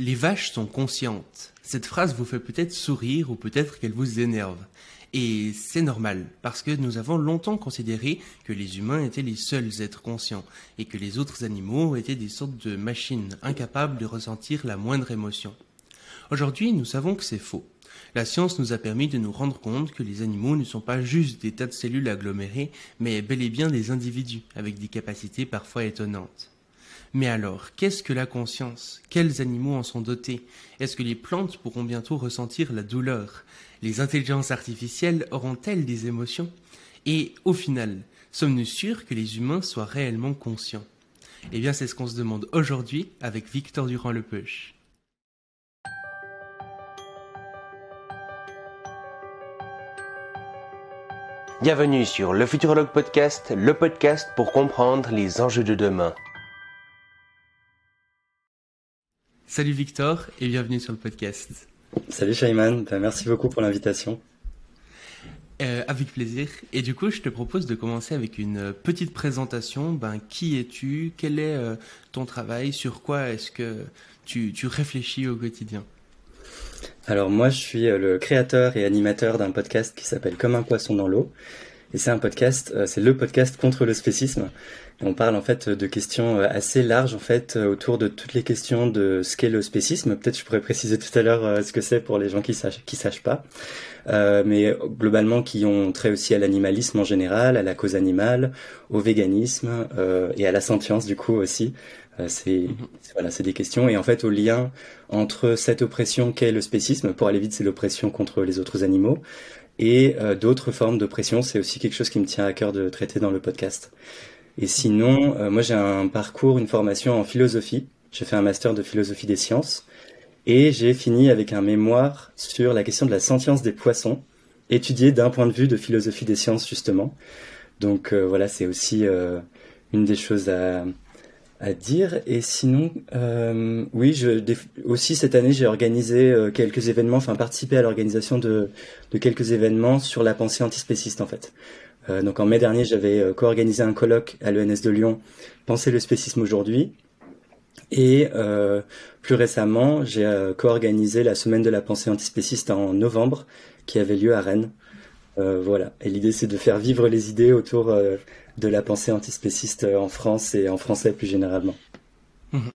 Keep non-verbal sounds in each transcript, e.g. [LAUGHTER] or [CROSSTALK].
Les vaches sont conscientes. Cette phrase vous fait peut-être sourire ou peut-être qu'elle vous énerve. Et c'est normal, parce que nous avons longtemps considéré que les humains étaient les seuls êtres conscients, et que les autres animaux étaient des sortes de machines incapables de ressentir la moindre émotion. Aujourd'hui, nous savons que c'est faux. La science nous a permis de nous rendre compte que les animaux ne sont pas juste des tas de cellules agglomérées, mais bel et bien des individus, avec des capacités parfois étonnantes. Mais alors, qu'est-ce que la conscience? Quels animaux en sont dotés? Est-ce que les plantes pourront bientôt ressentir la douleur? Les intelligences artificielles auront-elles des émotions? Et au final, sommes-nous sûrs que les humains soient réellement conscients? Eh bien, c'est ce qu'on se demande aujourd'hui avec Victor Durand-Lepeuche. Bienvenue sur le Futurologue Podcast, le podcast pour comprendre les enjeux de demain. Salut Victor et bienvenue sur le podcast. Salut Shaiman, ben, merci beaucoup pour l'invitation. Euh, avec plaisir. Et du coup, je te propose de commencer avec une petite présentation. Ben, qui es-tu? Quel est euh, ton travail? Sur quoi est-ce que tu, tu, réfléchis au quotidien? Alors moi, je suis euh, le créateur et animateur d'un podcast qui s'appelle Comme un poisson dans l'eau. Et c'est un podcast, euh, c'est le podcast contre le spécisme. On parle en fait de questions euh, assez larges en fait euh, autour de toutes les questions de ce qu'est le spécisme. Peut-être je pourrais préciser tout à l'heure ce que c'est pour les gens qui sachent qui sachent pas. Euh, mais globalement qui ont trait aussi à l'animalisme en général, à la cause animale, au véganisme euh, et à la sentience du coup aussi. Euh, c'est voilà, c'est des questions et en fait au lien entre cette oppression qu'est le spécisme. Pour aller vite, c'est l'oppression contre les autres animaux et euh, d'autres formes d'oppression. C'est aussi quelque chose qui me tient à cœur de traiter dans le podcast. Et sinon, euh, moi j'ai un parcours, une formation en philosophie. J'ai fait un master de philosophie des sciences et j'ai fini avec un mémoire sur la question de la sentience des poissons, étudié d'un point de vue de philosophie des sciences justement. Donc euh, voilà, c'est aussi une des choses à, à dire. Et sinon, euh, oui, je, aussi cette année, j'ai organisé euh, quelques événements, enfin participé à l'organisation de, de, quelques événements sur la pensée antispéciste en fait. Euh, donc en mai dernier, j'avais euh, co-organisé un colloque à l'ENS de Lyon, Penser le spécisme aujourd'hui. Et euh, plus récemment, j'ai co-organisé la semaine de la pensée antispéciste en novembre, qui avait lieu à Rennes. voilà. Et l'idée, c'est de faire vivre les idées autour de la pensée antispéciste en France et en français plus généralement. Mhm.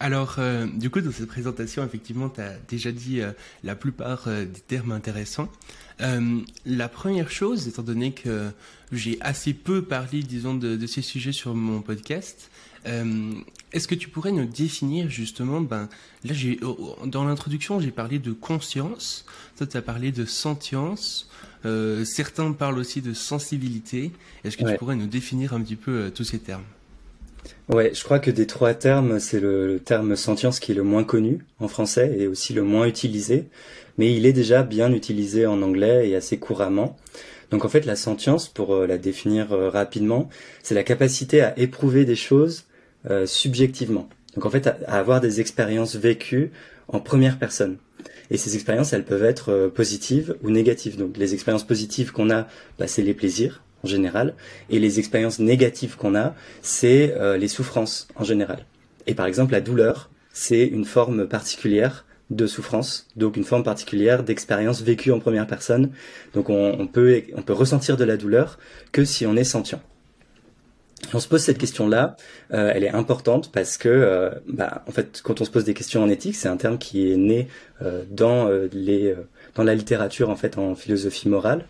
Alors, du coup, dans cette présentation, effectivement, tu as déjà dit la plupart des termes intéressants. La première chose, étant donné que j'ai assez peu parlé, disons, de, de, ces sujets sur mon podcast, est-ce que tu pourrais nous définir justement, ben, là, j'ai, dans l'introduction, j'ai parlé de conscience, toi, tu as parlé de sentience, euh, certains parlent aussi de sensibilité. Est-ce que tu pourrais nous définir un petit peu euh, tous ces termes? Ouais, je crois que des trois termes, c'est le, terme sentience qui est le moins connu en français et aussi le moins utilisé, mais il est déjà bien utilisé en anglais et assez couramment. Donc en fait, la sentience, pour euh, la définir rapidement, c'est la capacité à éprouver des choses subjectivement. Donc en fait, à avoir des expériences vécues en première personne. Et ces expériences, elles peuvent être euh, positives ou négatives. Donc les expériences positives qu'on a, bah, c'est les plaisirs en général, et les expériences négatives qu'on a, c'est euh, les souffrances en général. Et par exemple, la douleur, c'est une forme particulière de souffrance, donc une forme particulière d'expérience vécue en première personne. Donc on, on, peut on peut ressentir de la douleur que si on est sentient on se pose cette question-là, euh, elle est importante parce que, euh, bah, en fait, quand on se pose des questions en éthique, c'est un terme qui est né euh, dans les dans la littérature en fait en philosophie morale,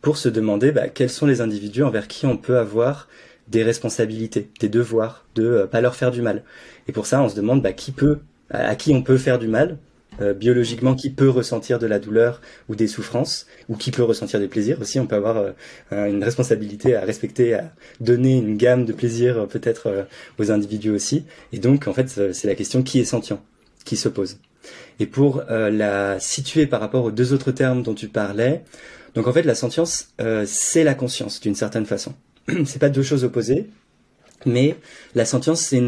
pour se demander bah, quels sont les individus envers qui on peut avoir des responsabilités, des devoirs, de pas leur faire du mal. Et pour ça, on se demande bah, qui peut, à qui on peut faire du mal, euh, biologiquement qui peut ressentir de la douleur ou des souffrances, ou qui peut ressentir des plaisirs aussi. On peut avoir euh, une responsabilité à respecter, à donner une gamme de plaisirs euh, peut-être aux individus aussi. Et donc, en fait, c'est la question qui est sentient qui se pose. Et pour la situer par rapport aux deux autres termes dont tu parlais, donc en fait, la sentience, c'est la conscience d'une certaine façon. [CLEARS THROAT] c'est pas deux choses opposées, mais la sentience, c'est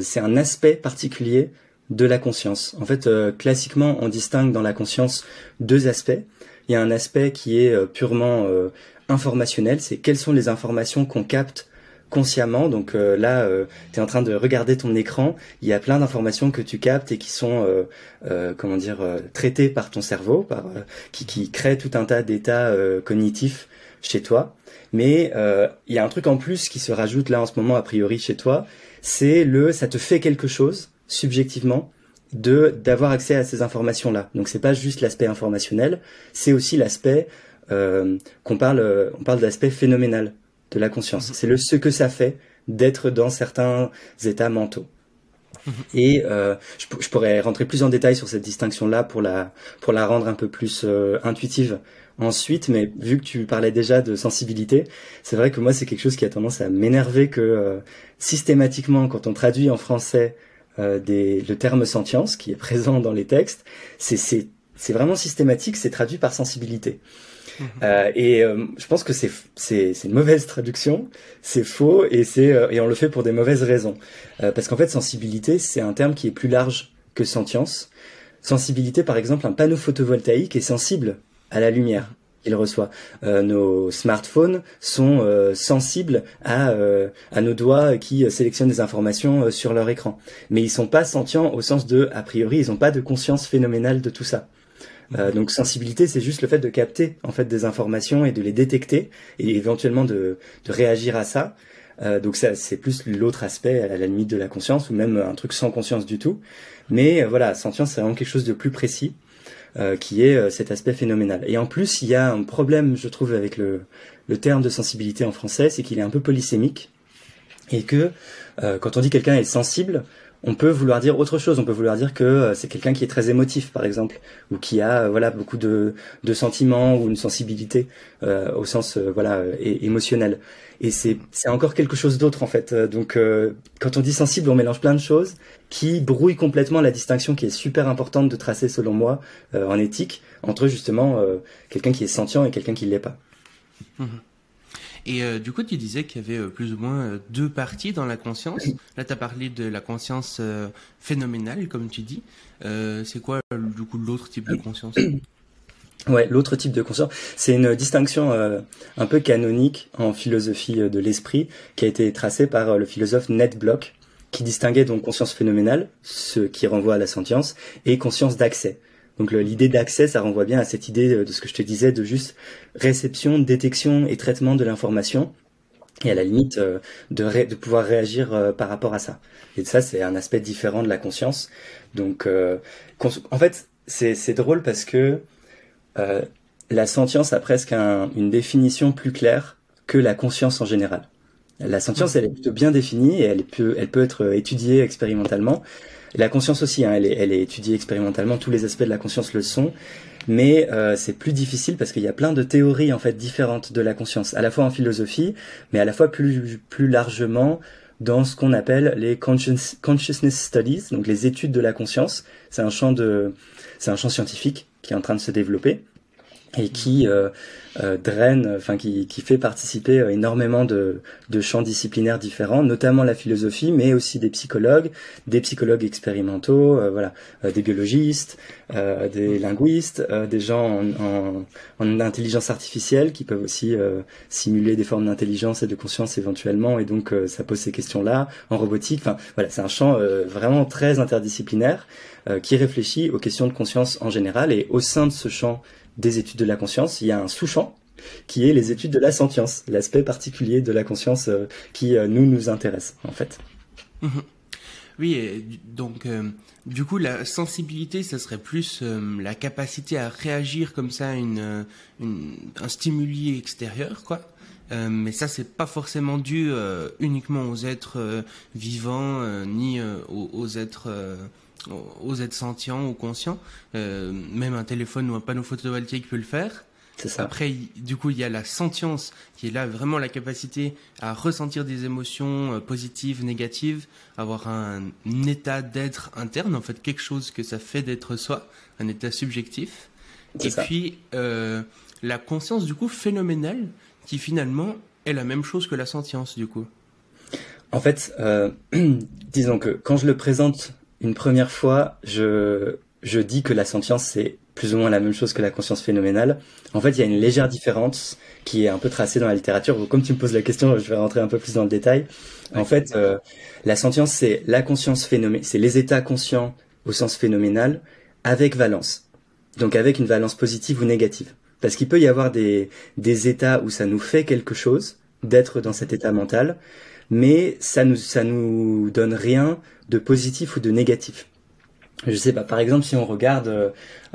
c'est un aspect particulier de la conscience. En fait, euh, classiquement, on distingue dans la conscience deux aspects. Il y a un aspect qui est euh, purement euh, informationnel, c'est quelles sont les informations qu'on capte consciemment. Donc euh, là, euh, tu es en train de regarder ton écran, il y a plein d'informations que tu captes et qui sont, euh, comment dire, traitées par ton cerveau, par, qui, qui créent tout un tas d'états cognitifs chez toi. Mais il y a un truc en plus qui se rajoute là en ce moment a priori chez toi, c'est le ça te fait quelque chose subjectivement de d'avoir accès à ces informations là. Donc c'est pas juste l'aspect informationnel, c'est aussi l'aspect qu'on parle on parle d'aspect phénoménal de la conscience. Mhm. C'est le ce que ça fait d'être dans certains états mentaux. Mhm. Et euh, je, pourrais rentrer plus en détail sur cette distinction-là pour la pour la rendre un peu plus euh, intuitive ensuite. Mais vu que tu parlais déjà de sensibilité, c'est vrai que moi c'est quelque chose qui a tendance à m'énerver que euh, systématiquement quand on traduit en français des, le terme sentience qui est présent dans les textes, c'est c'est c'est vraiment systématique, c'est traduit par sensibilité. Euh, et euh, je pense que c'est une mauvaise traduction, c'est faux euh, et on le fait pour des mauvaises raisons. parce qu'en fait, sensibilité, c'est un terme qui est plus large que sentience. Sensibilité, par exemple, un panneau photovoltaïque est sensible à la lumière qu'il reçoit. nos smartphones sont sensibles à, à nos doigts qui sélectionnent des informations sur leur écran. Mais ils sont pas sentients au sens de, a priori, ils n'ont pas de conscience phénoménale de tout ça. Euh, donc sensibilité, c'est juste le fait de capter en fait des informations et de les détecter et éventuellement de, de réagir à ça. Euh, donc ça, c'est plus l'autre aspect à la limite de la conscience ou même un truc sans conscience du tout. Mais euh, voilà, sentience, c'est vraiment quelque chose de plus précis. Euh, qui est cet aspect phénoménal. Et en plus, il y a un problème, je trouve, avec le, le terme de sensibilité en français, c'est qu'il est un peu polysémique et que quand on dit quelqu'un est sensible, on peut vouloir dire autre chose. On peut vouloir dire que euh, c'est quelqu'un qui est très émotif, par exemple, ou qui a euh, voilà beaucoup de, de sentiments ou une sensibilité euh, au sens voilà émotionnel. Et c'est encore quelque chose d'autre en fait. Donc quand on dit sensible, on mélange plein de choses qui brouillent complètement la distinction qui est super importante de tracer selon moi en éthique entre justement quelqu'un qui est sentient et quelqu'un qui l'est pas. Mmh. Et euh, du coup, tu disais qu'il y avait euh, plus ou moins euh, deux parties dans la conscience. Là, tu as parlé de la conscience phénoménale, comme tu dis. c'est quoi, du coup, l'autre type de conscience? Ouais, l'autre type de conscience, c'est une distinction un peu canonique en philosophie de l'esprit qui a été tracée par le philosophe Ned Block, qui distinguait donc conscience phénoménale, ce qui renvoie à la sentience, et conscience d'accès, donc l'idée d'accès, ça renvoie bien à cette idée de ce que je te disais, de juste réception, détection et traitement de l'information, et à la limite euh, de, de pouvoir réagir euh, par rapport à ça. Et ça, c'est un aspect différent de la conscience. Donc, euh, en fait, c'est drôle parce que la sentience a presque une définition plus claire que la conscience en général. La sentience, elle est plutôt bien définie et elle peut, elle peut être étudiée expérimentalement la conscience aussi, hein, elle, est, elle est étudiée expérimentalement, tous les aspects de la conscience le sont, mais euh, c'est plus difficile parce qu'il y a plein de théories en fait différentes de la conscience, à la fois en philosophie, mais à la fois plus, plus largement dans ce qu'on appelle les consciousness studies, donc les études de la conscience. C'est un champ de, c'est un champ scientifique qui est en train de se développer et qui euh, euh, draine, enfin qui, qui fait participer euh, énormément de, de champs disciplinaires différents, notamment la philosophie, mais aussi des psychologues, des psychologues expérimentaux, euh, voilà, des biologistes, des linguistes, des gens en, en, en, intelligence artificielle qui peuvent aussi simuler des formes d'intelligence et de conscience éventuellement, et donc ça pose ces questions-là, en robotique, enfin voilà, c'est un champ vraiment très interdisciplinaire qui réfléchit aux questions de conscience en général, et au sein de ce champ des études de la conscience, il y a un sous-champ qui est les études de la sentience, l'aspect particulier de la conscience euh, qui euh, nous nous intéresse en fait. Mhm. Oui, donc euh, du coup la sensibilité, ça serait plus la capacité à réagir comme ça à une, un stimuli extérieur, quoi. mais ça, c'est pas forcément dû uniquement aux êtres vivants ni aux, aux, êtres aux êtres sentients ou conscients. Euh, même un téléphone ou un panneau photovoltaïque peut le faire. Ça. Après, du coup, il y a la sentience qui est là vraiment la capacité à ressentir des émotions euh, positives, négatives, avoir un, état d'être interne, en fait, quelque chose que ça fait d'être soi, un état subjectif. Et puis, euh, la conscience, du coup, phénoménale, qui finalement est la même chose que la sentience, du coup. En fait, [CLEARS THROAT] disons que quand je le présente une première fois, je, je dis que la sentience, c'est plus ou moins la même chose que la conscience phénoménale. En fait, il y a une légère différence qui est un peu tracée dans la littérature. Comme tu me poses la question, je vais rentrer un peu plus dans le détail. En fait, euh, la sentience, c'est la conscience phénoménale, c'est les états conscients au sens phénoménal avec valence. Donc avec une valence positive ou négative. Parce qu'il peut y avoir des, des états où ça nous fait quelque chose d'être dans cet état mental, mais ça nous, ça nous donne rien de positif ou de négatif. Je sais pas, par exemple, si on regarde, euh,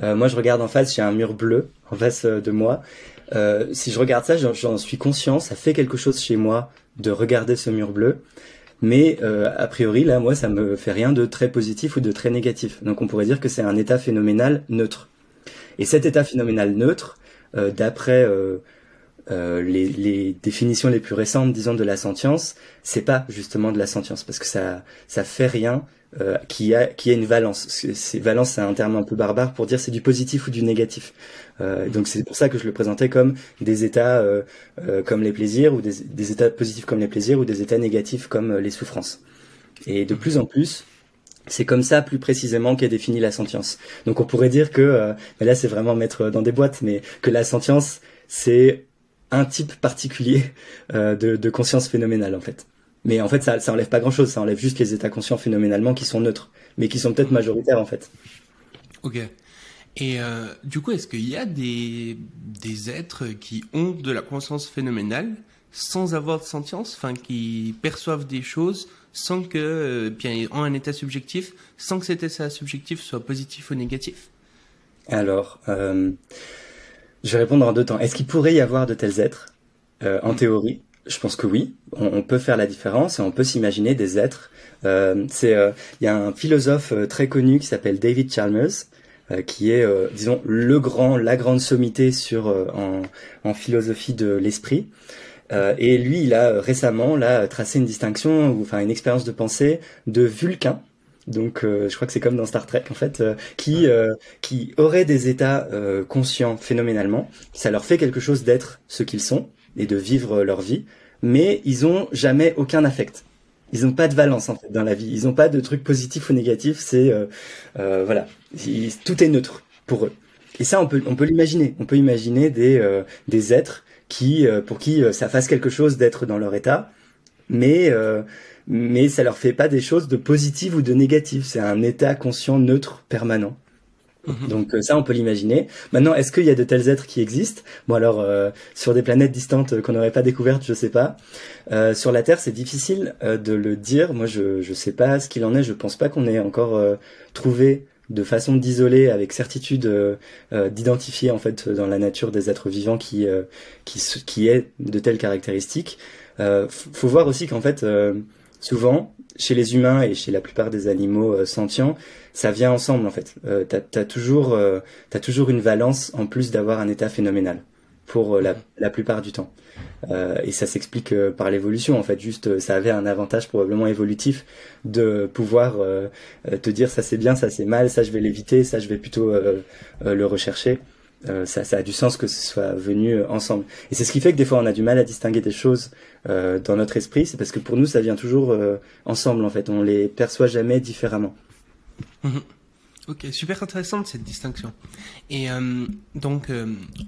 euh, moi je regarde en face, j'ai un mur bleu en face euh, de moi. si je regarde ça, j'en suis conscient, ça fait quelque chose chez moi de regarder ce mur bleu. Mais a priori, là, moi, ça me fait rien de très positif ou de très négatif. Donc on pourrait dire que c'est un état phénoménal neutre. Et cet état phénoménal neutre, d'après euh, les, les, définitions les plus récentes, disons, de la sentience, c'est pas justement de la sentience parce que ça ça fait rien euh, qui a qui a une valence. Valence, c'est un terme un peu barbare pour dire c'est du positif ou du négatif. Euh, donc c'est pour ça que je le présentais comme des états euh, euh, comme les plaisirs ou des, des, états positifs comme les plaisirs ou des états négatifs comme les souffrances. Et de plus en plus, c'est comme ça plus précisément qu'est définie la sentience. Donc on pourrait dire que, mais là c'est vraiment mettre dans des boîtes, mais que la sentience c'est un type particulier euh, de, de, conscience phénoménale en fait. Mais en fait, ça, ça enlève pas grand-chose. Ça enlève juste les états conscients phénoménalement qui sont neutres, mais qui sont peut-être majoritaires en fait. Ok. Et euh, du coup, est-ce qu'il y a des, des êtres qui ont de la conscience phénoménale sans avoir de sentience, enfin qui perçoivent des choses sans que, euh, bien, ont un état subjectif, sans que cet état subjectif soit positif ou négatif? Alors, euh, je vais répondre en deux temps. Est-ce qu'il pourrait y avoir de tels êtres? Euh, En théorie, je pense que oui. On, peut faire la différence et on peut s'imaginer des êtres. Euh, c'est, euh, il y a un philosophe très connu qui s'appelle David Chalmers, qui est, disons, le grand, la grande sommité sur en, en, philosophie de l'esprit. et lui, il a récemment là tracé une distinction, ou enfin une expérience de pensée de Vulcain, donc euh, je crois que c'est comme dans Star Trek en fait, euh, qui euh, qui auraient des états conscients phénoménalement. Ça leur fait quelque chose d'être ce qu'ils sont et de vivre leur vie, mais ils ont jamais aucun affect. Ils n'ont pas de valence en fait dans la vie. Ils n'ont pas de trucs positifs ou négatifs. C'est voilà, tout est neutre pour eux. Et ça on peut on peut l'imaginer. On peut imaginer des des êtres qui pour qui ça fasse quelque chose d'être dans leur état, mais mais ça leur fait pas des choses de positives ou de négatives. C'est un état conscient neutre permanent. Mhm. Donc euh, ça, on peut l'imaginer. Maintenant, est-ce qu'il y a de tels êtres qui existent? Bon alors, euh, sur des planètes distantes euh, qu'on n'aurait pas découvertes, je sais pas. sur la Terre, c'est difficile de le dire. Moi, je je sais pas ce qu'il en est. Je pense pas qu'on ait encore trouvé de façon d'isoler avec certitude d'identifier en fait dans la nature des êtres vivants qui qui qui est de telles caractéristiques. faut voir aussi qu'en fait souvent, chez les humains et chez la plupart des animaux euh, sentients, ça vient ensemble en fait. Euh, t'as as toujours, euh, as toujours une valence en plus d'avoir un état phénoménal pour la, la, plupart du temps. et ça s'explique par l'évolution en fait. Juste, ça avait un avantage probablement évolutif de pouvoir te dire ça c'est bien, ça c'est mal, ça je vais l'éviter, ça je vais plutôt le rechercher. Euh, ça, ça, a du sens que ce soit venu euh, ensemble. Et c'est ce qui fait que des fois on a du mal à distinguer des choses euh, dans notre esprit, c'est parce que pour nous ça vient toujours euh, ensemble en fait, on les perçoit jamais différemment. Mhm. Ok, super intéressante cette distinction. Et donc,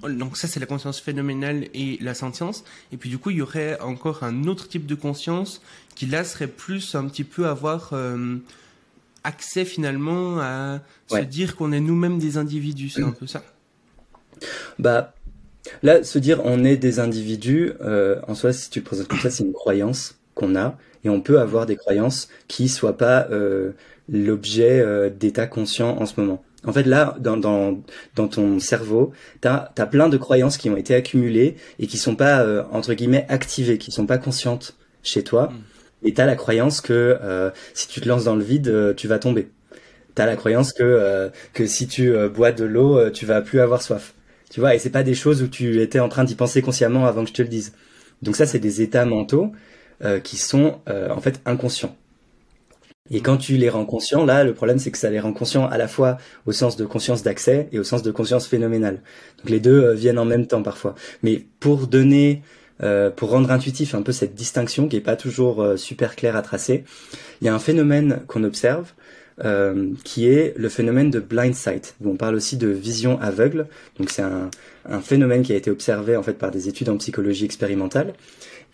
donc ça c'est la conscience phénoménale et la sentience. Et puis du coup il y aurait encore un autre type de conscience qui là serait plus un petit peu avoir accès finalement à se dire qu'on est nous-mêmes des individus, c'est un peu ça. Bah, là, se dire on est des individus, euh, en soi, si tu le présentes comme ça, c'est une croyance qu'on a, et on peut avoir des croyances qui soient pas euh, l'objet euh, d'état conscient en ce moment. En fait, là, dans, dans, dans ton cerveau, tu as, plein de croyances qui ont été accumulées et qui sont pas, euh, entre guillemets, activées, qui sont pas conscientes chez toi. Mm. Et tu as la croyance que euh, si tu te lances dans le vide, tu vas tomber. Tu as la croyance que, que si tu bois de l'eau, tu vas plus avoir soif. Tu vois, et c'est pas des choses où tu étais en train d'y penser consciemment avant que je te le dise. Donc ça, c'est des états mentaux euh, qui sont euh, en fait inconscients. Et quand tu les rends conscients, là, le problème, c'est que ça les rend conscients à la fois au sens de conscience d'accès et au sens de conscience phénoménale. Donc les deux euh, viennent en même temps parfois. Mais pour donner, pour rendre intuitif un peu cette distinction qui est pas toujours super claire à tracer, il y a un phénomène qu'on observe euh, qui est le phénomène de blind sight. On parle aussi de vision aveugle. Donc c'est un, phénomène qui a été observé en fait par des études en psychologie expérimentale.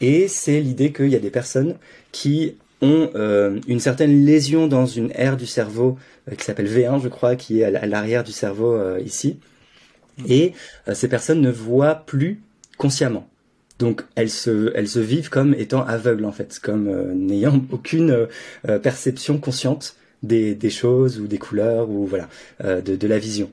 Et c'est l'idée qu'il y a des personnes qui ont euh, une certaine lésion dans une aire du cerveau euh, qui s'appelle V1, je crois, qui est à l'arrière du cerveau ici. Et ces personnes ne voient plus consciemment. Donc elles se vivent comme étant aveugles en fait, comme n'ayant aucune perception consciente des, des, choses ou des couleurs ou voilà de, de la vision.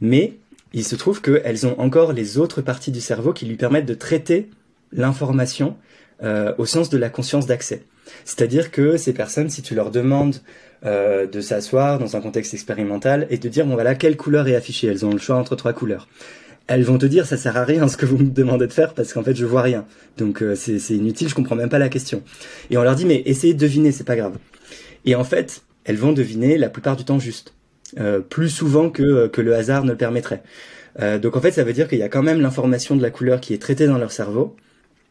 Mais il se trouve qu'elles ont encore les autres parties du cerveau qui lui permettent de traiter l'information au sens de la conscience d'accès. C'est-à-dire que ces personnes, si tu leur demandes euh, de s'asseoir dans un contexte expérimental et de dire bon voilà quelle couleur est affichée, elles ont le choix entre trois couleurs. Elles vont te dire ça sert à rien ce que vous me demandez de faire parce qu'en fait je vois rien. Donc euh, c'est inutile, je comprends même pas la question. Et on leur dit mais essayez de deviner, c'est pas grave. Et en fait, elles vont deviner la plupart du temps juste, euh, plus souvent que que le hasard ne le permettrait. donc en fait, ça veut dire qu'il y a quand même l'information de la couleur qui est traitée dans leur cerveau.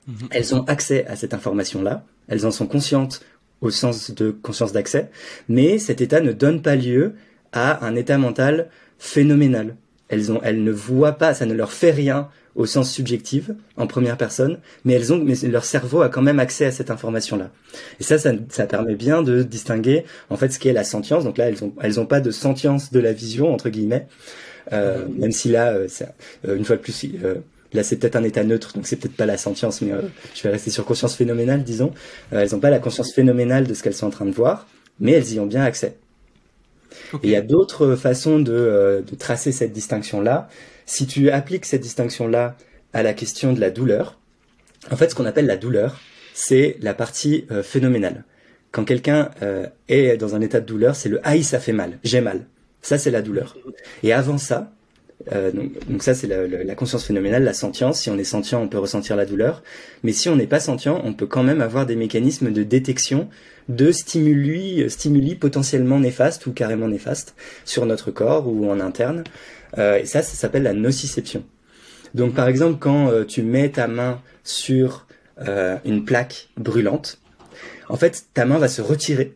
Mhm. Elles ont accès à cette information-là elles en sont conscientes au sens de conscience d'accès, mais cet état ne donne pas lieu à un état mental phénoménal. Elles, ont, elles ne voient pas, ça ne leur fait rien au sens subjectif, en première personne, mais elles ont, mais leur cerveau a quand même accès à cette information-là. Et ça, ça, ça permet bien de distinguer, en fait, ce qu'est la sentience. Donc là, elles ont, elles ont pas de sentience de la vision, entre guillemets, euh, même si là, euh, euh, une fois de plus, Là, c'est peut-être un état neutre, donc c'est peut-être pas la sentience, mais euh, je vais rester sur conscience phénoménale, disons. Euh, elles n'ont pas la conscience phénoménale de ce qu'elles sont en train de voir, mais elles y ont bien accès. Et il y a d'autres façons de, euh, de, tracer cette distinction-là. Si tu appliques cette distinction-là à la question de la douleur, en fait, ce qu'on appelle la douleur, c'est la partie phénoménale. Quand quelqu'un est dans un état de douleur, c'est le aïe, ça fait mal, j'ai mal. Ça, c'est la douleur. Et avant ça, euh, donc, ça, c'est la, la, conscience phénoménale, la sentience. Si on est sentient, on peut ressentir la douleur. Mais si on n'est pas sentient, on peut quand même avoir des mécanismes de détection de stimuli, stimuli potentiellement néfastes ou carrément néfastes sur notre corps ou en interne. Euh, et ça, ça s'appelle la nociception. Donc par exemple, quand euh, tu mets ta main sur euh, une plaque brûlante, en fait, ta main va se retirer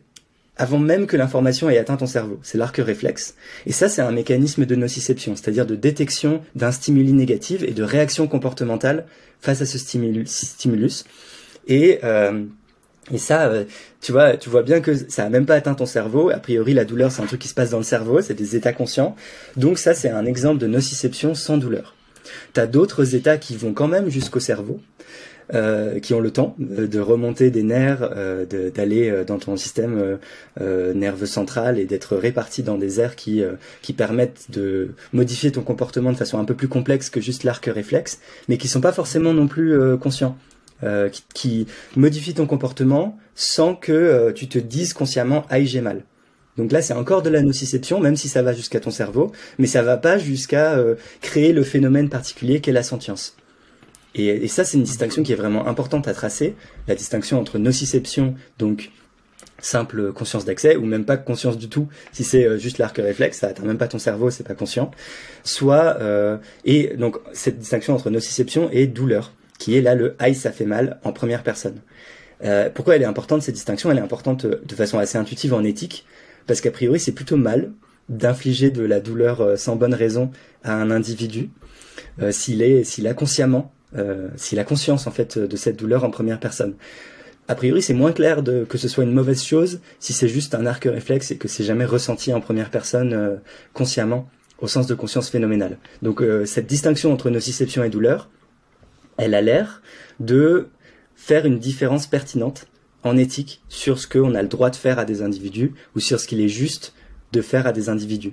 avant même que l'information ait atteint ton cerveau. C'est l'arc réflexe. Et ça, c'est un mécanisme de nociception, c'est-à-dire de détection d'un stimuli négatif et de réaction comportementale face à ce stimulus. Et, euh, et ça, euh, tu vois, tu vois bien que ça a même pas atteint ton cerveau. A priori, la douleur, c'est un truc qui se passe dans le cerveau, c'est des états conscients. Donc ça, c'est un exemple de nociception sans douleur. T'as d'autres états qui vont quand même jusqu'au cerveau. Euh, qui ont le temps euh, de remonter des nerfs, euh, d'aller dans ton système nerveux central et d'être répartis dans des aires qui, qui permettent de modifier ton comportement de façon un peu plus complexe que juste l'arc réflexe, mais qui sont pas forcément non plus conscients. Qui, qui, modifient ton comportement sans que tu te dises consciemment aïe j'ai mal. Donc là, c'est encore de la nociception, même si ça va jusqu'à ton cerveau, mais ça va pas jusqu'à créer le phénomène particulier qu'est la sentience. Et, ça, c'est une distinction qui est vraiment importante à tracer, la distinction entre nociception, donc simple conscience d'accès, ou même pas conscience du tout, si c'est euh, juste l'arc réflexe, ça atteint même pas ton cerveau, c'est pas conscient, soit, euh, et donc cette distinction entre nociception et douleur, qui est là le aïe ça fait mal en première personne. Euh, pourquoi elle est importante cette distinction? Elle est importante euh, de façon assez intuitive en éthique, parce qu'a priori c'est plutôt mal d'infliger de la douleur sans bonne raison à un individu, s'il est, s'il a consciemment euh, s'il a conscience en fait de cette douleur en première personne. A priori, c'est moins clair de, que ce soit une mauvaise chose si c'est juste un arc réflexe et que c'est jamais ressenti en première personne euh, consciemment au sens de conscience phénoménale. Donc euh, cette distinction entre nociception et douleur, elle a l'air de faire une différence pertinente en éthique sur ce qu'on a le droit de faire à des individus ou sur ce qu'il est juste de faire à des individus.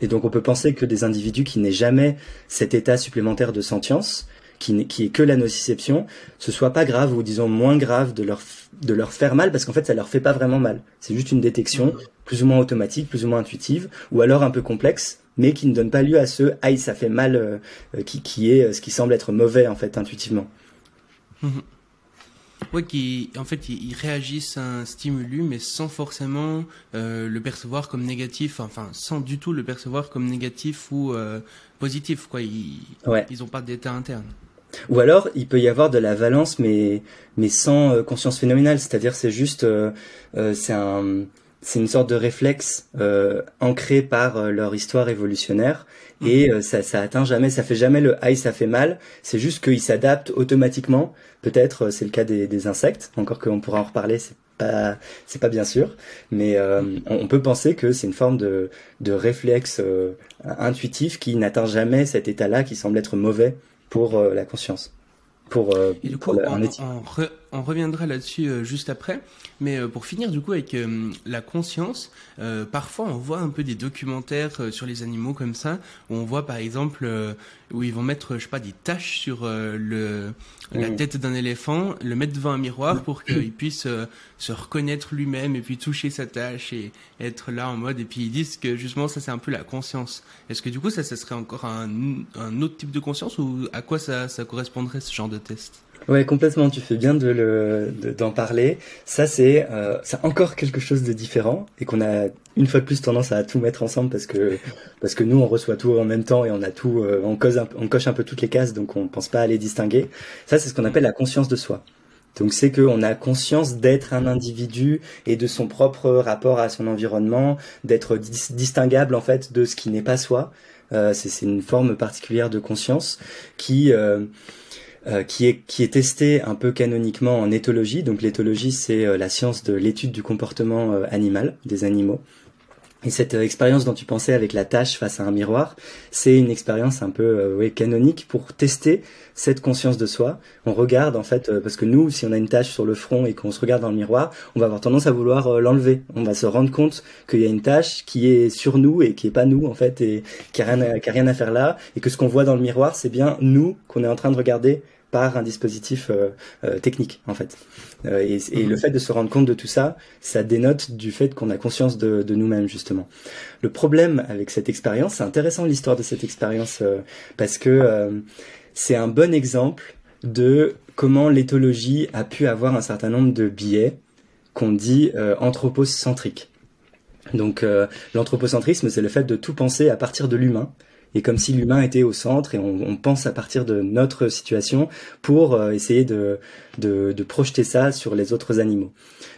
Et donc on peut penser que des individus qui n'aient jamais cet état supplémentaire de sentience, qui, qui est que la nociception, ce soit pas grave ou disons moins grave de leur de leur faire mal parce qu'en fait ça leur fait pas vraiment mal. C'est juste une détection plus ou moins automatique, plus ou moins intuitive, ou alors un peu complexe, mais qui ne donne pas lieu à ce aïe ça fait mal euh, euh, qui, qui est euh, ce qui semble être mauvais en fait intuitivement. Mhm. Oui, qui en fait ils, réagissent à un stimulus, mais sans forcément le percevoir comme négatif, enfin sans du tout le percevoir comme négatif ou positif. Quoi, ils ouais. ils ont pas d'état interne. Ou alors, il peut y avoir de la valence, mais mais sans conscience phénoménale. C'est-à-dire, c'est juste, c'est un c'est une sorte de réflexe euh, ancré par euh, leur histoire évolutionnaire. Et euh, ça ça atteint jamais ça fait jamais le aïe ça fait mal c'est juste qu'ils s'adaptent automatiquement. Peut-être c'est le cas des, des insectes encore qu'on pourra en reparler c'est pas c'est pas bien sûr. Mais on, peut penser que c'est une forme de de réflexe intuitif qui n'atteint jamais cet état là qui semble être mauvais pour la conscience. Pour, et du coup, on reviendra là-dessus euh, juste après. Mais euh, pour finir du coup avec euh, la conscience, parfois on voit un peu des documentaires sur les animaux comme ça, où on voit par exemple où ils vont mettre, je sais pas, des taches sur le la tête d'un éléphant, le mettre devant un miroir pour [CLEARS THROAT] qu'il puisse se reconnaître lui-même et puis toucher sa tâche et être là en mode. Et puis ils disent que justement ça c'est un peu la conscience. Est-ce que du coup ça, ça serait encore un, un autre type de conscience ou à quoi ça, ça correspondrait ce genre de test? Ouais, complètement. Tu fais bien de le d'en parler. Ça, c'est euh, encore quelque chose de différent et qu'on a une fois de plus tendance à tout mettre ensemble parce que parce que nous on reçoit tout en même temps et on a tout, euh, on, cause on coche un peu toutes les cases, donc on pense pas à les distinguer. Ça, c'est ce qu'on appelle la conscience de soi. Donc c'est qu'on a conscience d'être un individu et de son propre rapport à son environnement, d'être distinguable en fait de ce qui n'est pas soi. Euh, c'est une forme particulière de conscience qui euh, euh, qui est qui est testé un peu canoniquement en éthologie. Donc l'éthologie, c'est euh, la science de l'étude du comportement euh, animal des animaux. Et cette expérience dont tu pensais avec la tâche face à un miroir, c'est une expérience un peu oui, canonique pour tester cette conscience de soi. On regarde en fait, parce que nous, si on a une tâche sur le front et qu'on se regarde dans le miroir, on va avoir tendance à vouloir l'enlever. On va se rendre compte qu'il y a une tâche qui est sur nous et qui est pas nous en fait et qui a rien qui a rien à faire là et que ce qu'on voit dans le miroir, c'est bien nous qu'on est en train de regarder par un dispositif euh, euh, technique en fait. Euh, et, et, le fait de se rendre compte de tout ça, ça dénote du fait qu'on a conscience de, de nous-mêmes justement. Le problème avec cette expérience, c'est intéressant l'histoire de cette expérience parce que c'est un bon exemple de comment l'éthologie a pu avoir un certain nombre de biais qu'on dit anthropocentriques. Donc l'anthropocentrisme, c'est le fait de tout penser à partir de l'humain et comme si l'humain était au centre et on, pense à partir de notre situation pour euh, essayer de, de, de, projeter ça sur les autres animaux.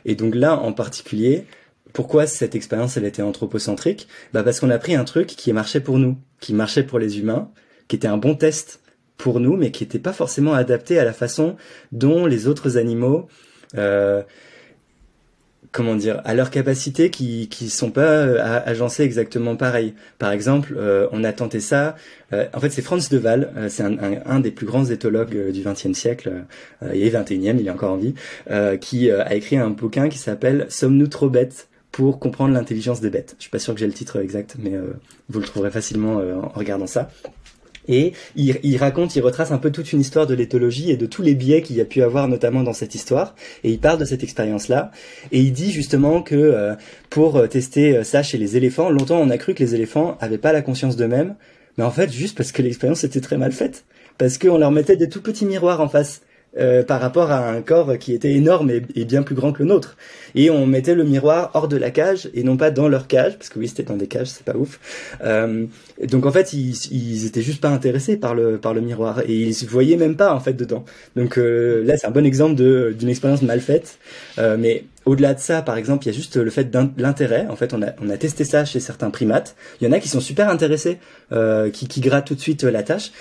Et donc là, en particulier, pourquoi cette expérience elle était anthropocentrique? Bah parce qu'on a pris un truc qui marchait pour nous, qui marchait pour les humains, qui était un bon test pour nous, mais qui n'était pas forcément adapté à la façon dont les autres animaux euh, comment dire, à leurs capacités qui qui sont pas euh, agencées exactement pareil. Par exemple, euh, on a tenté ça. Euh, en fait, c'est Franz de Waal, c'est un, un, des plus grands éthologues du XXe siècle, et 21e, il est encore en vie, qui a écrit un bouquin qui s'appelle Sommes-nous trop bêtes? pour comprendre l'intelligence des bêtes. Je suis pas sûr que j'ai le titre exact, mais vous le trouverez facilement en regardant ça. Et il, raconte, il retrace un peu toute une histoire de l'éthologie et de tous les biais qu'il y a pu avoir notamment dans cette histoire. Et il parle de cette expérience-là. Et il dit justement que euh, pour euh, tester euh, ça chez les éléphants, longtemps on a cru que les éléphants avaient pas la conscience d'eux-mêmes. Mais en fait, juste parce que l'expérience était très mal faite. Parce qu'on leur mettait des tout petits miroirs en face. Euh, par rapport à un corps qui était énorme et, bien plus grand que le nôtre. Et on mettait le miroir hors de la cage et non pas dans leur cage, parce que oui, c'était dans des cages, c'est pas ouf. Euh, donc en fait, ils, étaient juste pas intéressés par le par le miroir et ils se voyaient même pas en fait dedans. Donc euh, là, c'est un bon exemple d'une expérience mal faite. Euh, mais au-delà de ça, par exemple, il y a juste le fait de l'intérêt. En fait, on a, on a testé ça chez certains primates. Il y en a qui sont super intéressés, euh, qui, qui grattent tout de suite la tâche.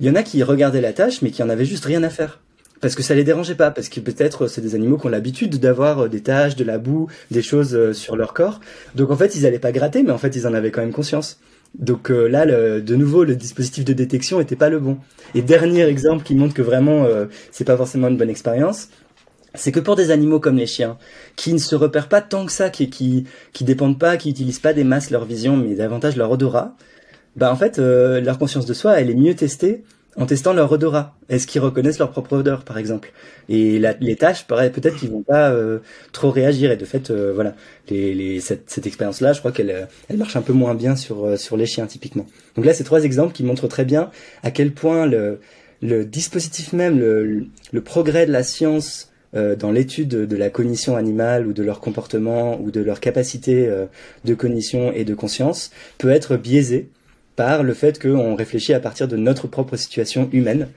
Il y en a qui regardaient la tâche, mais qui en avaient juste rien à faire parce que ça les dérangeait pas, parce que peut-être c'est des animaux qui ont l'habitude d'avoir euh, des taches, de la boue, des choses euh, sur leur corps. Donc en fait, ils allaient pas gratter, mais en fait, ils en avaient quand même conscience. Donc euh, là, de nouveau, le dispositif de détection était pas le bon. Et dernier exemple qui montre que vraiment, c'est pas forcément une bonne expérience, c'est que pour des animaux comme les chiens, qui ne se repèrent pas tant que ça, qui qui, qui dépendent pas, qui utilisent pas des masses leur vision, mais davantage leur odorat, bah en fait, leur conscience de soi, elle est mieux testée en testant leur odorat. Est-ce qu'ils reconnaissent leur propre odeur, par exemple? Et les tâches, peut-être qu'ils vont pas euh, trop réagir. Et de fait, euh, voilà, les, cette, cette expérience-là, je crois qu'elle euh, elle marche un peu moins bien sur sur les chiens typiquement. Donc là, c'est trois exemples qui montrent très bien à quel point le le dispositif même, le, le progrès de la science dans l'étude de la cognition animale ou de leur comportement ou de leur capacité de cognition et de conscience peut être biaisé par le fait qu'on réfléchit à partir de notre propre situation humaine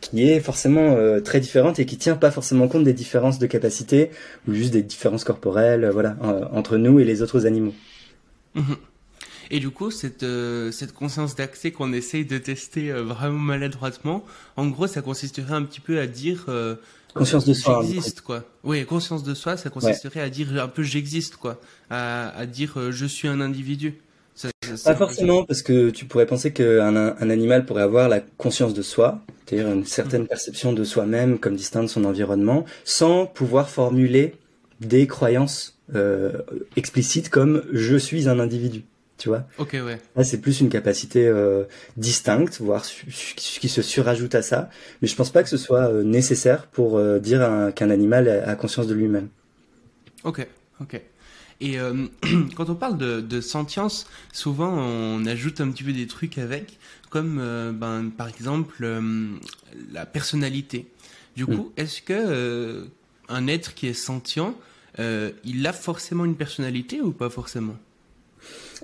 qui est forcément euh, très différente et qui tient pas forcément compte des différences de capacité ou juste des différences corporelles, euh, voilà, entre nous et les autres animaux. Mhm. Et du coup, cette, euh, cette conscience d'accès qu'on essaye de tester vraiment maladroitement, en gros, ça consisterait un petit peu à dire conscience de soi. J'existe, quoi. Oui, conscience de soi, ça consisterait à dire un peu j'existe, quoi. À, à dire je suis un individu. Pas forcément, parce que tu pourrais penser qu'un un animal pourrait avoir la conscience de soi, c'est-à-dire une certaine mm. perception de soi-même comme distincte de son environnement, sans pouvoir formuler des croyances euh, explicites comme je suis un individu. Tu vois? Ok, ouais. Là, c'est plus une capacité euh, distincte, voire qui se surajoute à ça. Mais je pense pas que ce soit euh, nécessaire pour dire qu'un animal a conscience de lui-même. Ok, ok. Et euh, [CLEARS THROAT] quand on parle de, de, sentience, souvent on ajoute un petit peu des trucs avec, comme euh, ben, par exemple euh, la personnalité. Du mm. coup, est-ce que un être qui est sentient, il a forcément une personnalité ou pas forcément?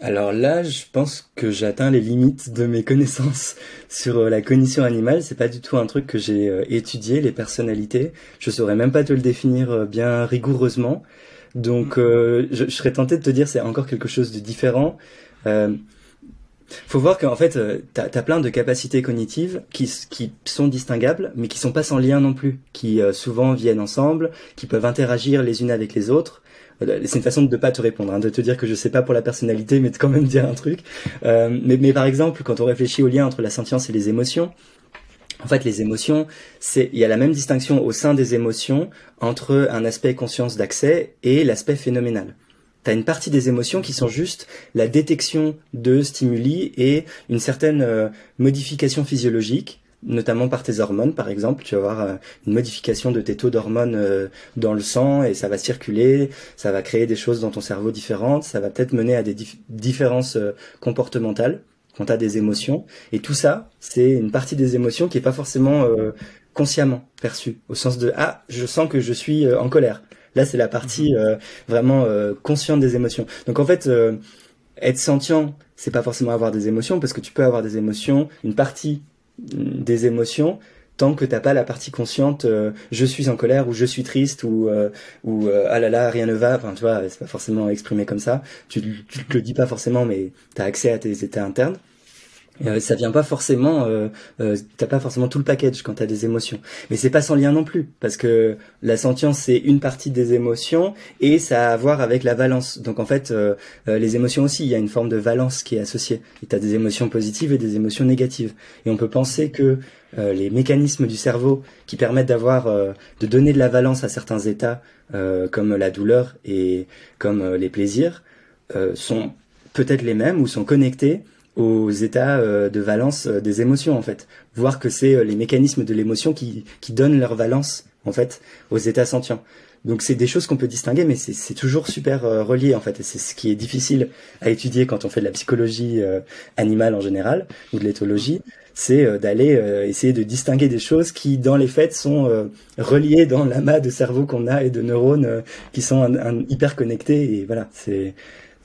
Alors là, je pense que j'atteins les limites de mes connaissances sur la cognition animale. C'est pas du tout un truc que j'ai étudié, les personnalités. Je saurais même pas te le définir bien rigoureusement. Donc, euh, je, serais tenté de te dire c'est encore quelque chose de différent. Euh, faut voir qu'en fait, euh, tu as, plein de capacités cognitives qui, qui sont distinguables, mais qui sont pas sans lien non plus, qui euh, souvent viennent ensemble, qui peuvent interagir les unes avec les autres. C'est une façon de ne pas te répondre, hein, de te dire que je sais pas pour la personnalité, mais de quand même dire un truc. mais, mais par exemple, quand on réfléchit au lien entre la sentience et les émotions, en fait, les émotions, c'est il y a la même distinction au sein des émotions entre un aspect conscience d'accès et l'aspect phénoménal. Tu as une partie des émotions qui sont juste la détection de stimuli et une certaine euh, modification physiologique, notamment par tes hormones par exemple. Tu vas avoir euh, une modification de tes taux d'hormones euh, dans le sang et ça va circuler, ça va créer des choses dans ton cerveau différentes, ça va peut-être mener à des différences comportementales quand tu as des émotions. Et tout ça, c'est une partie des émotions qui est pas forcément euh, consciemment perçue, au sens de ah, je sens que je suis euh, en colère. Là, c'est la partie mhm. euh, vraiment consciente des émotions. Donc en fait, être sentient, c'est pas forcément avoir des émotions, parce que tu peux avoir des émotions, une partie mm, des émotions, tant que t'as pas la partie consciente je suis en colère ou je suis triste ou ou ah là là rien ne va. Enfin tu vois c'est pas forcément exprimé comme ça. Tu, tu te le dis pas forcément mais tu as accès à tes états internes euh, ça vient pas forcément, euh, euh, t'as pas forcément tout le package quand t'as des émotions. Mais c'est pas sans lien non plus, parce que la sentience c'est une partie des émotions et ça a à voir avec la valence. Donc en fait, euh, les émotions aussi, il y a une forme de valence qui est associée. Et t'as des émotions positives et des émotions négatives. Et on peut penser que les mécanismes du cerveau qui permettent d'avoir, de donner de la valence à certains états, comme la douleur et comme les plaisirs, sont peut-être les mêmes ou sont connectés aux états euh, de valence euh, des émotions en fait. Voir que c'est euh, les mécanismes de l'émotion qui, qui donnent leur valence en fait aux états sentients. Donc c'est des choses qu'on peut distinguer, mais c'est toujours super relié en fait. Et c'est ce qui est difficile à étudier quand on fait de la psychologie animale en général ou de l'éthologie, c'est d'aller essayer de distinguer des choses qui, dans les faits, sont reliées dans l'amas de cerveau qu'on a et de neurones qui sont un, hyper connectés. Et voilà, c'est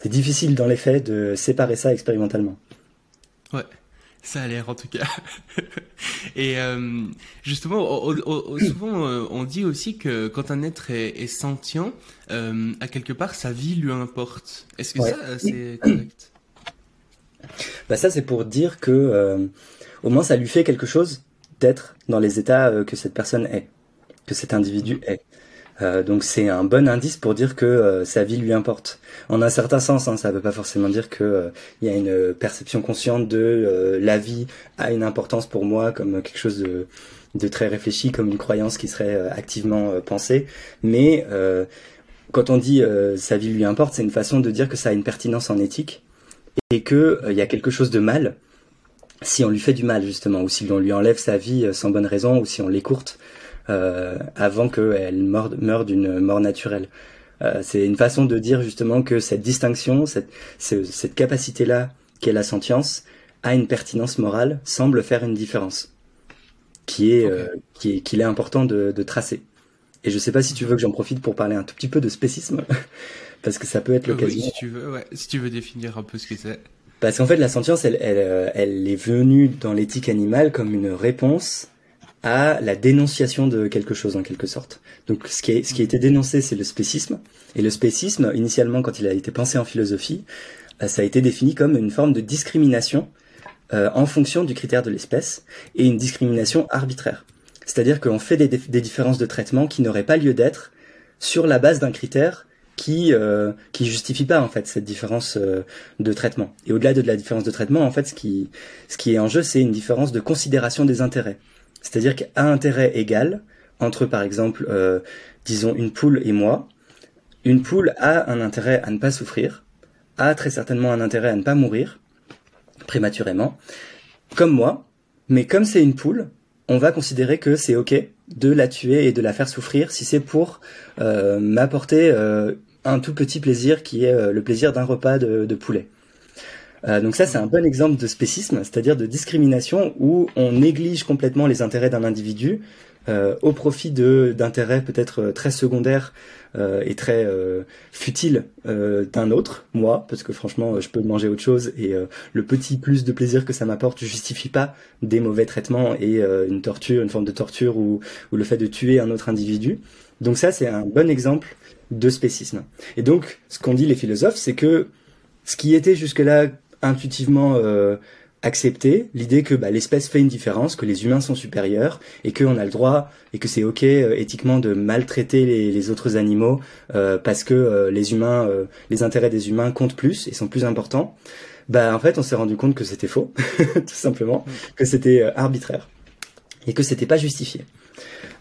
difficile dans les faits de séparer ça expérimentalement. Ouais, ça a l'air en tout cas. [LAUGHS] Et euh, justement, souvent euh, on dit aussi que quand un être est, sentient, euh, à quelque part sa vie lui importe. Est-ce que ça c'est correct? Bah ça c'est pour dire que au moins ça lui fait quelque chose d'être dans les états que cette personne est, que cet individu est. Euh, donc c'est un bon indice pour dire que euh, sa vie lui importe. En un certain sens, hein, ça ne veut pas forcément dire que euh, il y a une perception consciente de la vie a une importance pour moi comme quelque chose de, de très réfléchi, comme une croyance qui serait activement pensée. Mais quand on dit sa vie lui importe, c'est une façon de dire que ça a une pertinence en éthique et que il y a quelque chose de mal si on lui fait du mal justement, ou si on lui enlève sa vie sans bonne raison, ou si on l'écourte euh, avant qu'elle meure, meure d'une mort naturelle. Euh, c'est une façon de dire justement que cette distinction, cette, cette capacité-là qu'est la sentience, a une pertinence morale, semble faire une différence, qui est, euh, qui est, qu'il est important de, de, tracer. Et je sais pas si tu veux que j'en profite pour parler un tout petit peu de spécisme, [LAUGHS] parce que ça peut être l'occasion. Oui, si tu veux, ouais, si tu veux définir un peu ce que c'est. Parce qu'en fait, la sentience, elle, elle, elle est venue dans l'éthique animale comme une réponse à la dénonciation de quelque chose en quelque sorte. Donc ce qui, est, ce qui a été dénoncé, c'est le spécisme. Et le spécisme, initialement, quand il a été pensé en philosophie, euh, ça a été défini comme une forme de discrimination euh, en fonction du critère de l'espèce et une discrimination arbitraire. C'est-à-dire qu'on fait des, des, différences de traitement qui n'auraient pas lieu d'être sur la base d'un critère qui euh, qui justifie pas en fait cette différence euh, de traitement. Et au-delà de la différence de traitement, en fait, ce qui ce qui est en jeu, c'est une différence de considération des intérêts. C'est-à-dire qu'à intérêt égal entre par exemple, euh, disons une poule et moi, une poule a un intérêt à ne pas souffrir, a très certainement un intérêt à ne pas mourir prématurément, comme moi. Mais comme c'est une poule, on va considérer que c'est ok de la tuer et de la faire souffrir si c'est pour euh, m'apporter euh, un tout petit plaisir qui est le plaisir d'un repas de, de poulet. Euh, donc ça c'est un bon exemple de spécisme, c'est-à-dire de discrimination où on néglige complètement les intérêts d'un individu euh, au profit d'intérêts peut-être euh, très secondaires et très futiles d'un autre, moi, parce que franchement je peux manger autre chose et le petit plus de plaisir que ça m'apporte justifie pas des mauvais traitements et une torture, une forme de torture ou, ou le fait de tuer un autre individu. Donc ça c'est un bon exemple de spécisme. Et donc ce qu'ont dit les philosophes, c'est que ce qui était jusque-là intuitivement euh, accepter l'idée que bah, l'espèce fait une différence, que les humains sont supérieurs et qu'on a le droit et que c'est ok euh, éthiquement de maltraiter les, les autres animaux euh, parce que euh, les humains, euh, les intérêts des humains comptent plus et sont plus importants. Bah en fait, on s'est rendu compte que c'était faux, [LAUGHS] tout simplement, que c'était euh, arbitraire et que c'était pas justifié.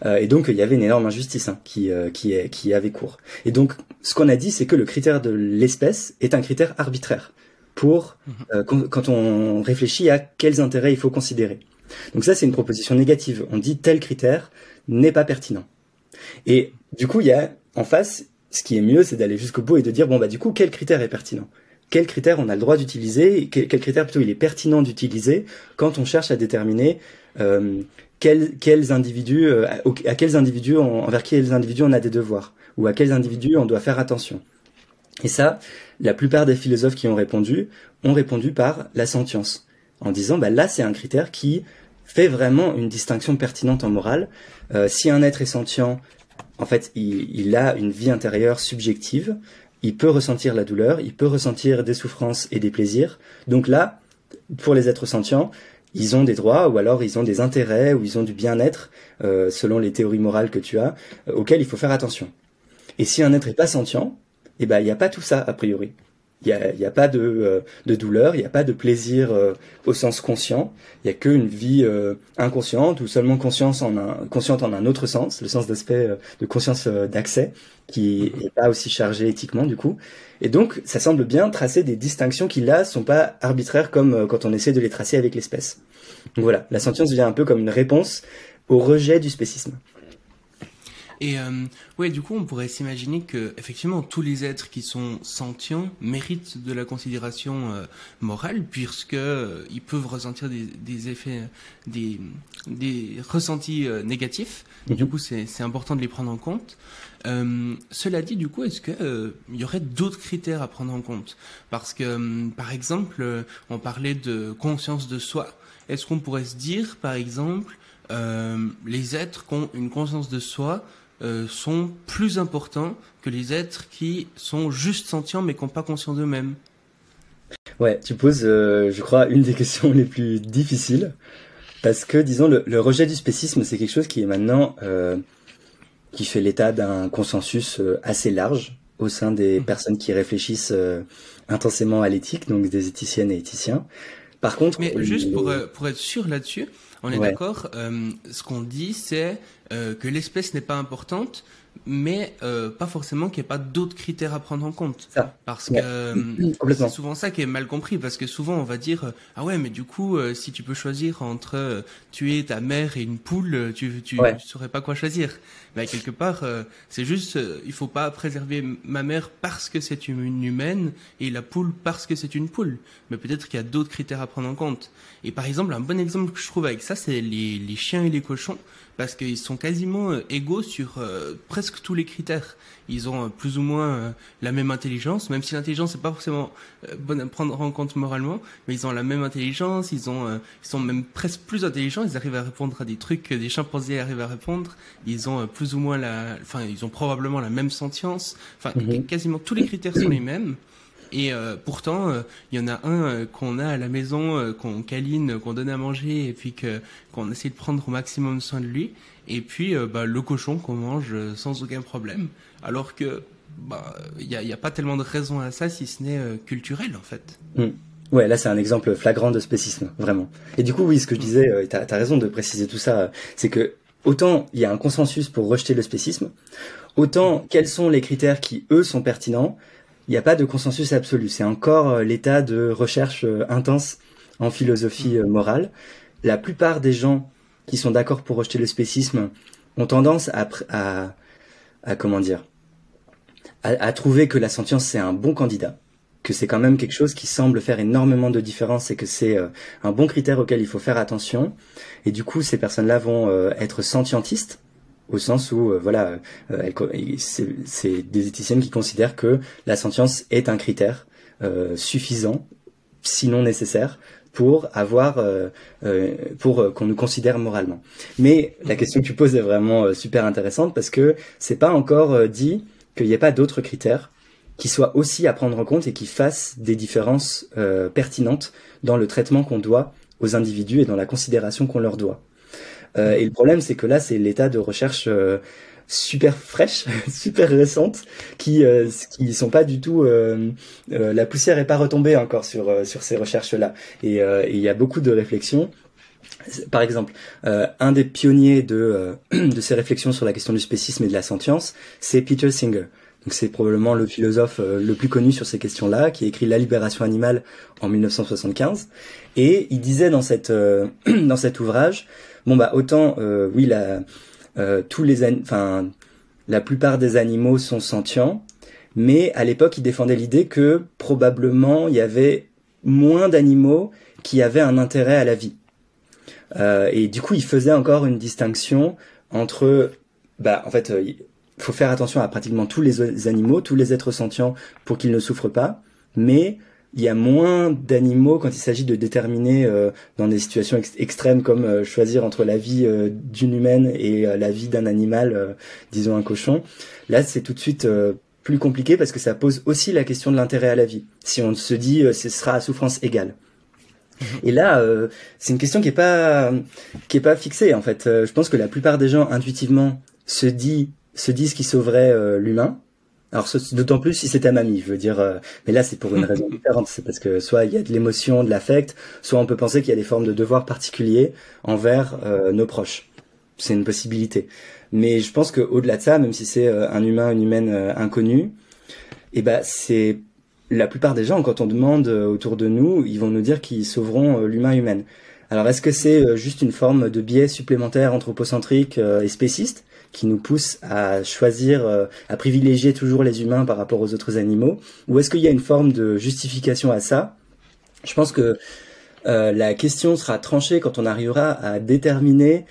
et donc il y avait une énorme injustice hein, qui qui avait cours. Et donc ce qu'on a dit, c'est que le critère de l'espèce est un critère arbitraire pour mhm. euh, quand, on réfléchit à quels intérêts il faut considérer. Donc ça, c'est une proposition négative. On dit tel critère n'est pas pertinent. Et du coup, il y a en face, ce qui est mieux, c'est d'aller jusqu'au bout et de dire bon bah du coup, quel critère est pertinent? Quel critère on a le droit d'utiliser? Quel, quel, critère plutôt il est pertinent d'utiliser quand on cherche à déterminer euh, quels, quels individus, euh, à, quels individus, on, envers quels individus on a des devoirs ou à quels individus on doit faire attention? Et ça, la plupart des philosophes qui ont répondu ont répondu par la sentience, en disant bah là c'est un critère qui fait vraiment une distinction pertinente en morale. Euh, si un être est sentient, en fait, il, a une vie intérieure subjective, il peut ressentir la douleur, il peut ressentir des souffrances et des plaisirs. Donc là, pour les êtres sentients, ils ont des droits ou alors ils ont des intérêts ou ils ont du bien-être, euh, selon les théories morales que tu as, euh, auxquelles il faut faire attention. Et si un être est pas sentient, eh ben il n'y a pas tout ça a priori. Il n'y a, y a, pas de, euh, de douleur, il n'y a pas de plaisir euh, au sens conscient. Il n'y a qu'une vie euh, inconsciente ou seulement conscience en un, consciente en un autre sens, le sens d'aspect de conscience d'accès, qui n'est pas aussi chargé éthiquement du coup. Et donc, ça semble bien tracer des distinctions qui là sont pas arbitraires comme quand on essaie de les tracer avec l'espèce. Donc voilà, la sentience vient un peu comme une réponse au rejet du spécisme. Et euh, ouais, du coup, on pourrait s'imaginer que effectivement tous les êtres qui sont sentients méritent de la considération euh, morale, puisque euh, ils peuvent ressentir des, des effets, des, des ressentis euh, négatifs. Et du coup, c'est important de les prendre en compte. Euh, cela dit, du coup, est-ce que euh, il y aurait d'autres critères à prendre en compte? Parce que, par exemple, on parlait de conscience de soi. Est-ce qu'on pourrait se dire, par exemple, les êtres qui ont une conscience de soi euh, sont plus importants que les êtres qui sont juste sentients mais qui n'ont pas conscience d'eux-mêmes Ouais, tu poses, euh, je crois, une des questions [LAUGHS] les plus difficiles. Parce que, disons, le, le rejet du spécisme, c'est quelque chose qui est maintenant, euh, qui fait l'état d'un consensus euh, assez large au sein des mmh. personnes qui réfléchissent euh, intensément à l'éthique, donc des éthiciennes et éthiciens. Par contre, mais juste pour, pour être sûr là-dessus, on est ouais. d'accord. Euh, ce qu'on dit, c'est euh, que l'espèce n'est pas importante, mais euh, pas forcément qu'il n'y ait pas d'autres critères à prendre en compte. Ça. Parce ouais. que euh, c'est souvent ça qui est mal compris, parce que souvent on va dire euh, ah ouais, mais du coup, euh, si tu peux choisir entre tuer ta mère et une poule, tu tu, ouais. saurais pas quoi choisir. Mais quelque part, c'est juste il faut pas préserver ma mère parce que c'est une humaine et la poule parce que c'est une poule. Mais peut-être qu'il y a d'autres critères à prendre en compte. Et par exemple, un bon exemple que je trouve avec ça, c'est les, les chiens et les cochons, parce qu'ils sont quasiment égaux sur presque tous les critères. Ils ont plus ou moins la même intelligence, même si l'intelligence n'est pas forcément bonne à prendre en compte moralement, mais ils ont la même intelligence, ils ont, ils sont même presque plus intelligents, ils arrivent à répondre à des trucs que des chimpanzés arrivent à répondre. Ils ont plus ou moins la, enfin, ils ont probablement la même sentience. Enfin, mhm. quasiment tous les critères sont les mêmes. Et euh, pourtant, euh, il y en a un euh, qu'on a à la maison, qu'on câline, qu'on donne à manger, et puis que qu'on essaie de prendre au maximum soin de lui. Et puis, bah, le cochon qu'on mange sans aucun problème. Alors que, bah, il n'y a, y a, pas tellement de raison à ça, si ce n'est culturel, en fait. Mm. Ouais, là c'est un exemple flagrant de spécisme, vraiment. Et du coup, oui, ce que je disais, tu as, raison de préciser tout ça, c'est que autant il y a un consensus pour rejeter le spécisme, autant quels sont les critères qui, eux, sont pertinents, il n'y a pas de consensus absolu. C'est encore euh, l'état de recherche euh, intense en philosophie euh, morale. La plupart des gens qui sont d'accord pour rejeter le spécisme ont tendance à, à, à comment dire, à, trouver que la sentience c'est un bon candidat, que c'est quand même quelque chose qui semble faire énormément de différence et que c'est un bon critère auquel il faut faire attention. Et du coup, ces personnes-là vont être sentientistes au sens où euh, voilà, euh, c'est des éthiciennes qui considèrent que la sentience est un critère euh, suffisant, sinon nécessaire, pour avoir pour qu'on nous considère moralement. Mais la question que tu poses est vraiment super intéressante parce que c'est pas encore dit qu'il n'y ait pas d'autres critères qui soient aussi à prendre en compte et qui fassent des différences pertinentes dans le traitement qu'on doit aux individus et dans la considération qu'on leur doit. Euh, et le problème, c'est que là, c'est l'état de recherche euh, super fraîche, [LAUGHS] super récente, qui euh, qui sont pas du tout. Euh, la poussière est pas retombée encore sur sur ces recherches-là. Et il y a beaucoup de réflexions. Par exemple, un des pionniers de [CLEARS THROAT] de ces réflexions sur la question du spécisme et de la sentience, c'est Peter Singer. Donc c'est probablement le philosophe le plus connu sur ces questions-là, qui a écrit La libération animale en 1975. Et il disait dans cette [CLEARS THROAT] dans cet ouvrage Bon bah autant euh, oui la euh, tous les enfin la plupart des animaux sont sentients, mais à l'époque il défendait l'idée que probablement il y avait moins d'animaux qui avaient un intérêt à la vie. Euh, et du coup il faisait encore une distinction entre bah en fait il faut faire attention à pratiquement tous les animaux, tous les êtres sentients pour qu'ils ne souffrent pas, mais il y a moins d'animaux quand il s'agit de déterminer euh, dans des situations extrêmes comme euh, choisir entre la vie euh, d'une humaine et la vie d'un animal, disons un cochon. Là, c'est tout de suite plus compliqué parce que ça pose aussi la question de l'intérêt à la vie. Si on se dit ce sera à souffrance égale. Mhm. Et là, c'est une question qui est pas qui est pas fixée en fait. je pense que la plupart des gens intuitivement se dit se disent qu'ils sauveraient l'humain, alors d'autant plus si c'est ta mamie, je veux dire. Euh, mais là, c'est pour une raison [LAUGHS] différente. C'est parce que soit il y a de l'émotion, de l'affect, soit on peut penser qu'il y a des formes de devoirs particuliers envers euh, nos proches. C'est une possibilité. Mais je pense qu'au-delà de ça, même si c'est euh, un humain, une humaine inconnue, eh ben c'est la plupart des gens quand on demande autour de nous, ils vont nous dire qu'ils sauveront l'humain humaine. Alors est-ce que c'est juste une forme de biais supplémentaire anthropocentrique et spéciste? Qui nous pousse à choisir, euh, à privilégier toujours les humains par rapport aux autres animaux Ou est-ce qu'il y a une forme de justification à ça? Je pense que euh, la question sera tranchée quand on arrivera à déterminer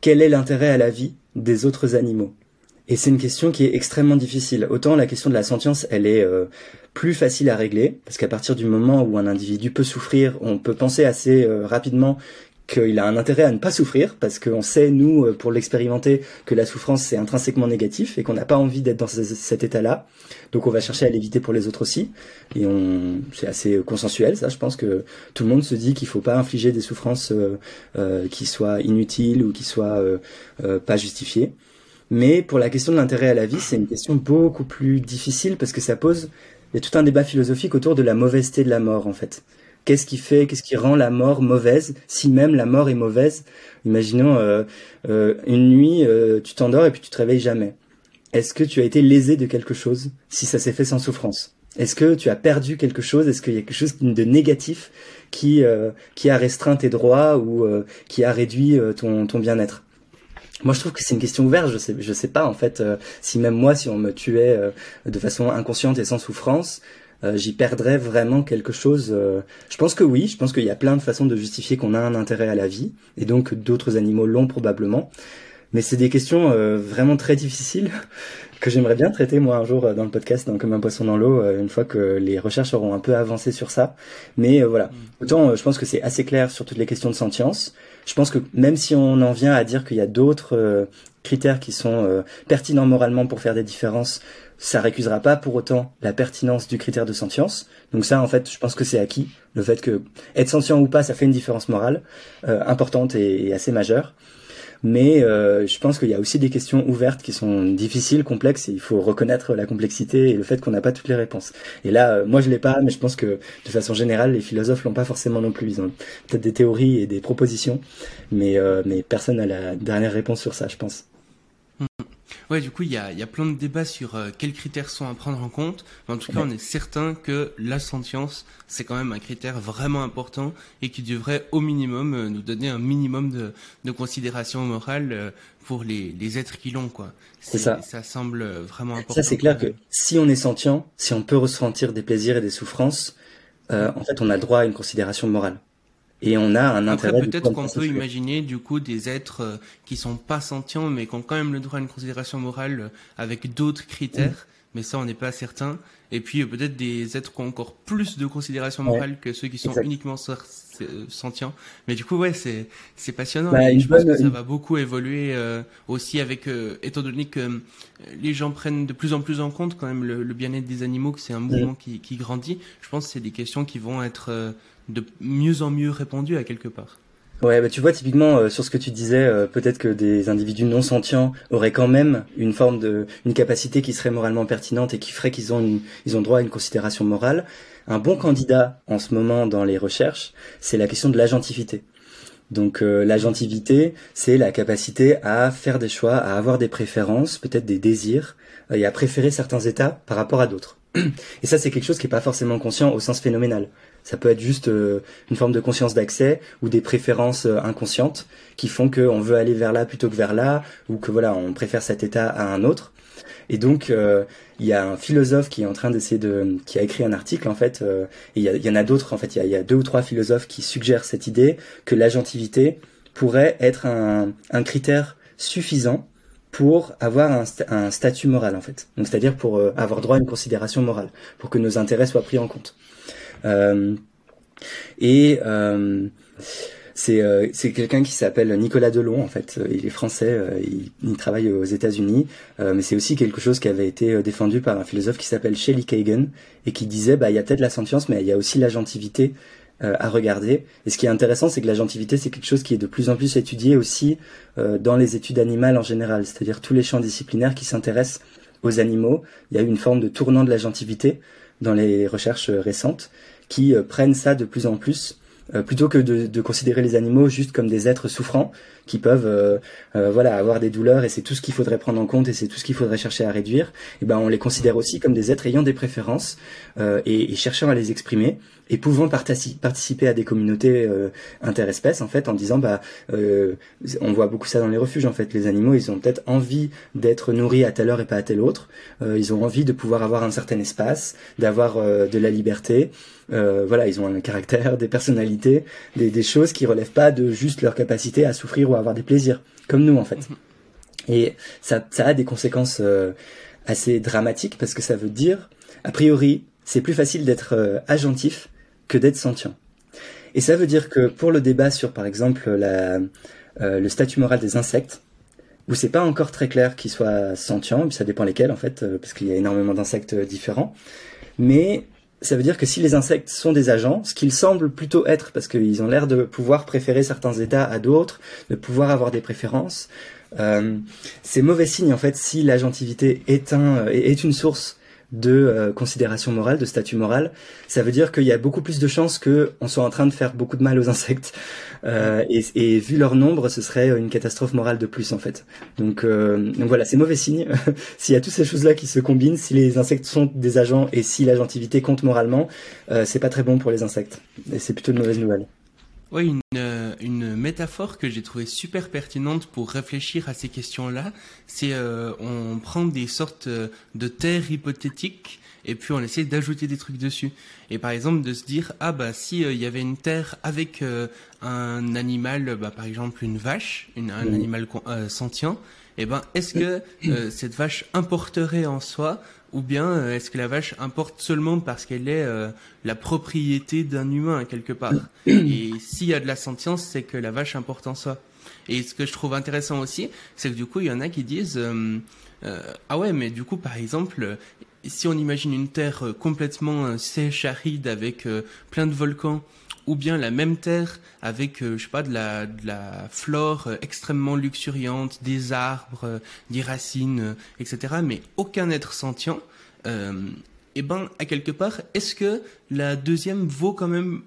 quel est l'intérêt à la vie des autres animaux. Et c'est une question qui est extrêmement difficile. Autant la question de la sentience, elle est euh, plus facile à régler, parce qu'à partir du moment où un individu peut souffrir, on peut penser assez rapidement qu'il a un intérêt à ne pas souffrir parce qu'on sait nous euh, pour l'expérimenter que la souffrance c'est intrinsèquement négatif et qu'on n'a pas envie d'être dans cet état-là. Donc on va chercher à l'éviter pour les autres aussi. Et on c'est assez consensuel ça je pense que tout le monde se dit qu'il faut pas infliger des souffrances euh, euh, qui soient inutiles ou qui soient pas justifiées. Mais pour la question de l'intérêt à la vie c'est une question beaucoup plus difficile parce que ça pose il y a tout un débat philosophique autour de la mauvaiseté de la mort en fait Qu'est-ce qui fait, qu'est-ce qui rend la mort mauvaise Si même la mort est mauvaise, imaginons euh, euh, une nuit, euh, tu t'endors et puis tu te réveilles jamais. Est-ce que tu as été lésé de quelque chose si ça s'est fait sans souffrance? Est-ce que tu as perdu quelque chose? Est-ce qu'il y a quelque chose de négatif qui qui a restreint tes droits ou qui a réduit ton ton bien-être? Moi, je trouve que c'est une question ouverte. Je sais, je sais pas en fait si même moi, si on me tuait de façon inconsciente et sans souffrance, euh, j'y perdrais vraiment quelque chose. Euh, je pense que oui, je pense qu'il y a plein de façons de justifier qu'on a un intérêt à la vie, et donc d'autres animaux l'ont probablement. mais c'est des questions vraiment très difficiles [LAUGHS] que j'aimerais bien traiter moi un jour dans le podcast dans Comme un poisson dans l'eau une fois que les recherches auront un peu avancé sur ça mais voilà mm. autant je pense que c'est assez clair sur toutes les questions de sentience je pense que même si on en vient à dire qu'il y a d'autres critères qui sont pertinents moralement pour faire des différences ça récusera pas pour autant la pertinence du critère de sentience. Donc ça, en fait, je pense que c'est acquis. Le fait que être sentient ou pas, ça fait une différence morale euh, importante et, assez majeure. Mais euh, je pense qu'il y a aussi des questions ouvertes qui sont difficiles, complexes, et il faut reconnaître la complexité et le fait qu'on n'a pas toutes les réponses. Et là, euh, moi je l'ai pas, mais je pense que de façon générale, les philosophes l'ont pas forcément non plus. Ils ont peut-être des théories et des propositions, mais mais personne n'a la dernière réponse sur ça, je pense. Ouais, du coup, il y a, y a plein de débats sur euh, quels critères sont à prendre en compte. en tout cas, on est certain que la sentience, c'est quand même un critère vraiment important et qui devrait au minimum euh, nous donner un minimum de, de considération morale euh, pour les, les êtres qui l'ont, quoi. C'est ça. Ça semble vraiment important. Ça, c'est clair que si on est sentient, si on peut ressentir des plaisirs et des souffrances, en fait, on a droit à une considération morale et on a un intérêt. Peut-être qu'on peut imaginer du coup des êtres euh, qui sont pas sentients, mais qui ont quand même le droit à une considération morale euh, avec d'autres critères. Mais ça, on n'est pas certain. Et puis euh, peut-être des êtres qui ont encore plus de considération morale que ceux qui sont uniquement sentients. Mais du coup, ouais, c'est c'est passionnant. Bah, je pense que ça va beaucoup évoluer aussi avec, étant donné que les gens prennent de plus en plus en compte quand même le, bien-être des animaux, que c'est un mouvement qui, qui grandit. Je pense que c'est des questions qui vont être de mieux en mieux répandu à quelque part. Ouais, bah tu vois typiquement euh, sur ce que tu disais, euh, peut-être que des individus non sentients auraient quand même une forme de, une capacité qui serait moralement pertinente et qui ferait qu'ils ont, ils ont droit à une considération morale. Un bon candidat en ce moment dans les recherches, c'est la question de l'agentivité. Donc euh, l'agentivité, c'est la capacité à faire des choix, à avoir des préférences, peut-être des désirs, et à préférer certains états par rapport à d'autres. [CLEARS THROAT] Et ça, c'est quelque chose qui n'est pas forcément conscient au sens phénoménal. Ça peut être juste euh, une forme de conscience d'accès ou des préférences euh, inconscientes qui font qu'on veut aller vers là plutôt que vers là ou que voilà on préfère cet état à un autre. Et donc euh, il y a un philosophe qui est en train d'essayer de, qui a écrit un article en fait. et il y, en a d'autres en fait. Il y a, deux ou trois philosophes qui suggèrent cette idée que l'agentivité pourrait être un, critère suffisant pour avoir un, un, statut moral en fait. Donc c'est-à-dire pour avoir droit à une considération morale, pour que nos intérêts soient pris en compte. Euh, et euh, c'est euh, quelqu'un qui s'appelle Nicolas Delon en fait. Il est français, il, travaille aux États-Unis, mais c'est aussi quelque chose qui avait été défendu par un philosophe qui s'appelle Shelley Kagan et qui disait bah il y a peut-être la sentience, mais il y a aussi l'agentivité à regarder. Et ce qui est intéressant, c'est que l'agentivité, c'est quelque chose qui est de plus en plus étudié aussi dans les études animales en général, c'est-à-dire tous les champs disciplinaires qui s'intéressent aux animaux. Il y a eu une forme de tournant de l'agentivité dans les recherches récentes qui euh, prennent ça de plus en plus euh, plutôt que de, de, considérer les animaux juste comme des êtres souffrants qui peuvent euh, voilà avoir des douleurs et c'est tout ce qu'il faudrait prendre en compte et c'est tout ce qu'il faudrait chercher à réduire et eh ben on les considère aussi comme des êtres ayant des préférences et, et, cherchant à les exprimer et pouvant participer à des communautés euh, interespèces en fait en disant bah euh, on voit beaucoup ça dans les refuges en fait. Les animaux ils ont peut-être envie d'être nourris à telle heure et pas à telle autre. Euh, ils ont envie de pouvoir avoir un certain espace d'avoir euh, de la liberté. Euh, voilà ils ont un caractère des personnalités des, des choses qui relèvent pas de juste leur capacité à souffrir ou à avoir des plaisirs comme nous en fait et ça, ça a des conséquences assez dramatiques parce que ça veut dire a priori c'est plus facile d'être agentif que d'être sentient. Et ça veut dire que pour le débat sur, par exemple, la, euh, le statut moral des insectes, où c'est pas encore très clair qu'ils soient sentients, ça dépend lesquels en fait, euh, parce qu'il y a énormément d'insectes différents, mais ça veut dire que si les insectes sont des agents, ce qu'ils semblent plutôt être, parce qu'ils ont l'air de pouvoir préférer certains états à d'autres, de pouvoir avoir des préférences, euh, c'est mauvais signe en fait si l'agentivité est, un, est une source de euh, considération morale, de statut moral, ça veut dire qu'il y a beaucoup plus de chances qu'on soit en train de faire beaucoup de mal aux insectes. Euh, et, et, vu leur nombre, ce serait une catastrophe morale de plus en fait. Donc, euh, donc voilà, c'est mauvais signe. [LAUGHS] S'il y a toutes ces choses-là qui se combinent, si les insectes sont des agents et si l'agentivité compte moralement, euh, c'est pas très bon pour les insectes. Et c'est plutôt une mauvaise nouvelle. Oui, une, une métaphore que j'ai trouvée super pertinente pour réfléchir à ces questions-là, c'est euh, on prend des sortes de terres hypothétiques et puis on essaie d'ajouter des trucs dessus. Et par exemple de se dire ah bah si il y avait une terre avec un animal, bah, par exemple une vache, une, un animal sentient, eh ben, est-ce que euh, cette vache importerait en soi ou bien euh, est-ce que la vache importe seulement parce qu'elle est euh, la propriété d'un humain quelque part? [CLEARS THROAT] Et s'il y a de la sentience, c'est que la vache importe en soi. Et ce que je trouve intéressant aussi, c'est que du coup, il y en a qui disent ah ouais, mais du coup, par exemple, si on imagine une terre complètement sèche, aride, avec plein de volcans, ou bien la même terre avec, euh, je sais pas, de la, de la flore euh, extrêmement luxuriante, des arbres, euh, des racines, etc., mais aucun être sentient, et eh ben, à quelque part, est-ce que la deuxième vaut quand même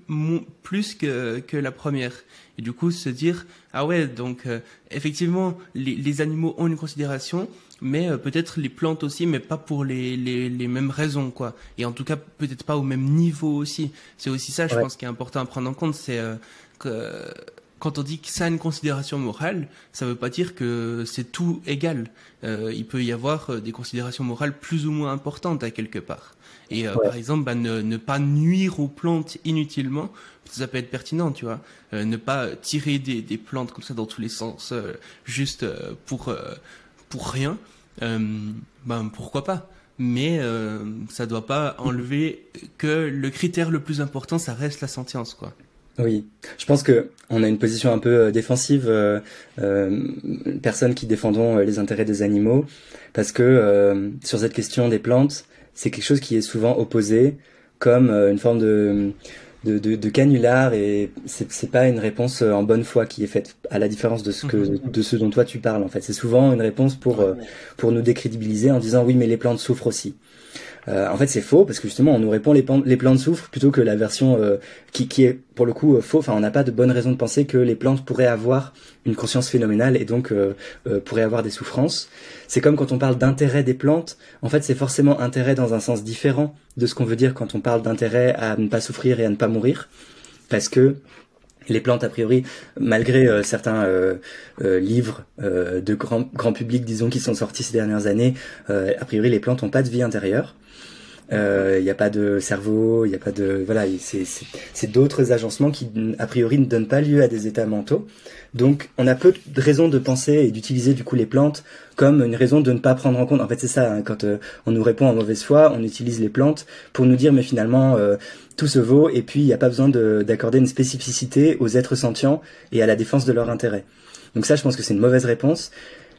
plus que, que la première? Et du coup, se dire, ah ouais, donc effectivement, les, les, animaux ont une considération, mais euh, peut-être les plantes aussi, mais pas pour les, les, les, mêmes raisons, quoi. Et en tout cas, peut-être pas au même niveau aussi. C'est aussi ça, je pense, qui est important à prendre en compte, c'est euh, que quand on dit que ça a une considération morale, ça veut pas dire que c'est tout égal. Euh, il peut y avoir euh, des considérations morales plus ou moins importantes à quelque part. Et par exemple, bah, ne, ne, pas nuire aux plantes inutilement, ça peut être pertinent, tu vois. ne pas tirer des, des, plantes comme ça dans tous les sens, juste pour pour rien, euh, ben pourquoi pas mais euh, ça doit pas enlever que le critère le plus important, ça reste la sentience, quoi. Oui, je pense que on a une position un peu euh, défensive, euh, euh, personnes qui défendons les intérêts des animaux, parce que sur cette question des plantes, c'est quelque chose qui est souvent opposé comme une forme de de, de, de canular et c'est pas une réponse euh, en bonne foi qui est faite à la différence de ce que mhm. de ce dont toi tu parles en fait c'est souvent une réponse pour euh, pour nous décrédibiliser en disant oui mais les plantes souffrent aussi euh, en fait, c'est faux parce que justement, on nous répond les, les plantes souffrent plutôt que la version euh, qui, qui, est pour le coup euh, faux. Enfin, on n'a pas de bonne raison de penser que les plantes pourraient avoir une conscience phénoménale et donc pourraient avoir des souffrances. C'est comme quand on parle d'intérêt des plantes. En fait, c'est forcément intérêt dans un sens différent de ce qu'on veut dire quand on parle d'intérêt à ne pas souffrir et à ne pas mourir, parce que les plantes, a priori, malgré certains livres de grand, grand public, disons, qui sont sortis ces dernières années, a priori, les plantes n'ont pas de vie intérieure. Il euh, n'y a pas de cerveau, il n'y a pas de voilà, c'est d'autres agencements qui a priori ne donnent pas lieu à des états mentaux. Donc on a peu de raisons de penser et d'utiliser du coup les plantes comme une raison de ne pas prendre en compte. En fait c'est ça, hein, quand euh, on nous répond en mauvaise foi, on utilise les plantes pour nous dire mais finalement euh, tout se vaut et puis il n'y a pas besoin d'accorder une spécificité aux êtres sentients et à la défense de leur intérêt. Donc ça je pense que c'est une mauvaise réponse,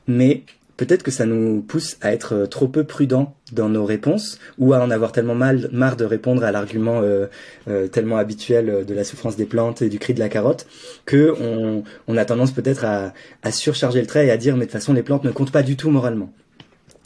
mais peut-être que ça nous pousse à être euh, trop peu prudents dans nos réponses ou à en avoir tellement mal, marre de répondre à l'argument euh, euh, tellement habituel de la souffrance des plantes et du cri de la carotte que on, on a tendance peut-être à, à, surcharger le trait et à dire mais de toute façon les plantes ne comptent pas du tout moralement.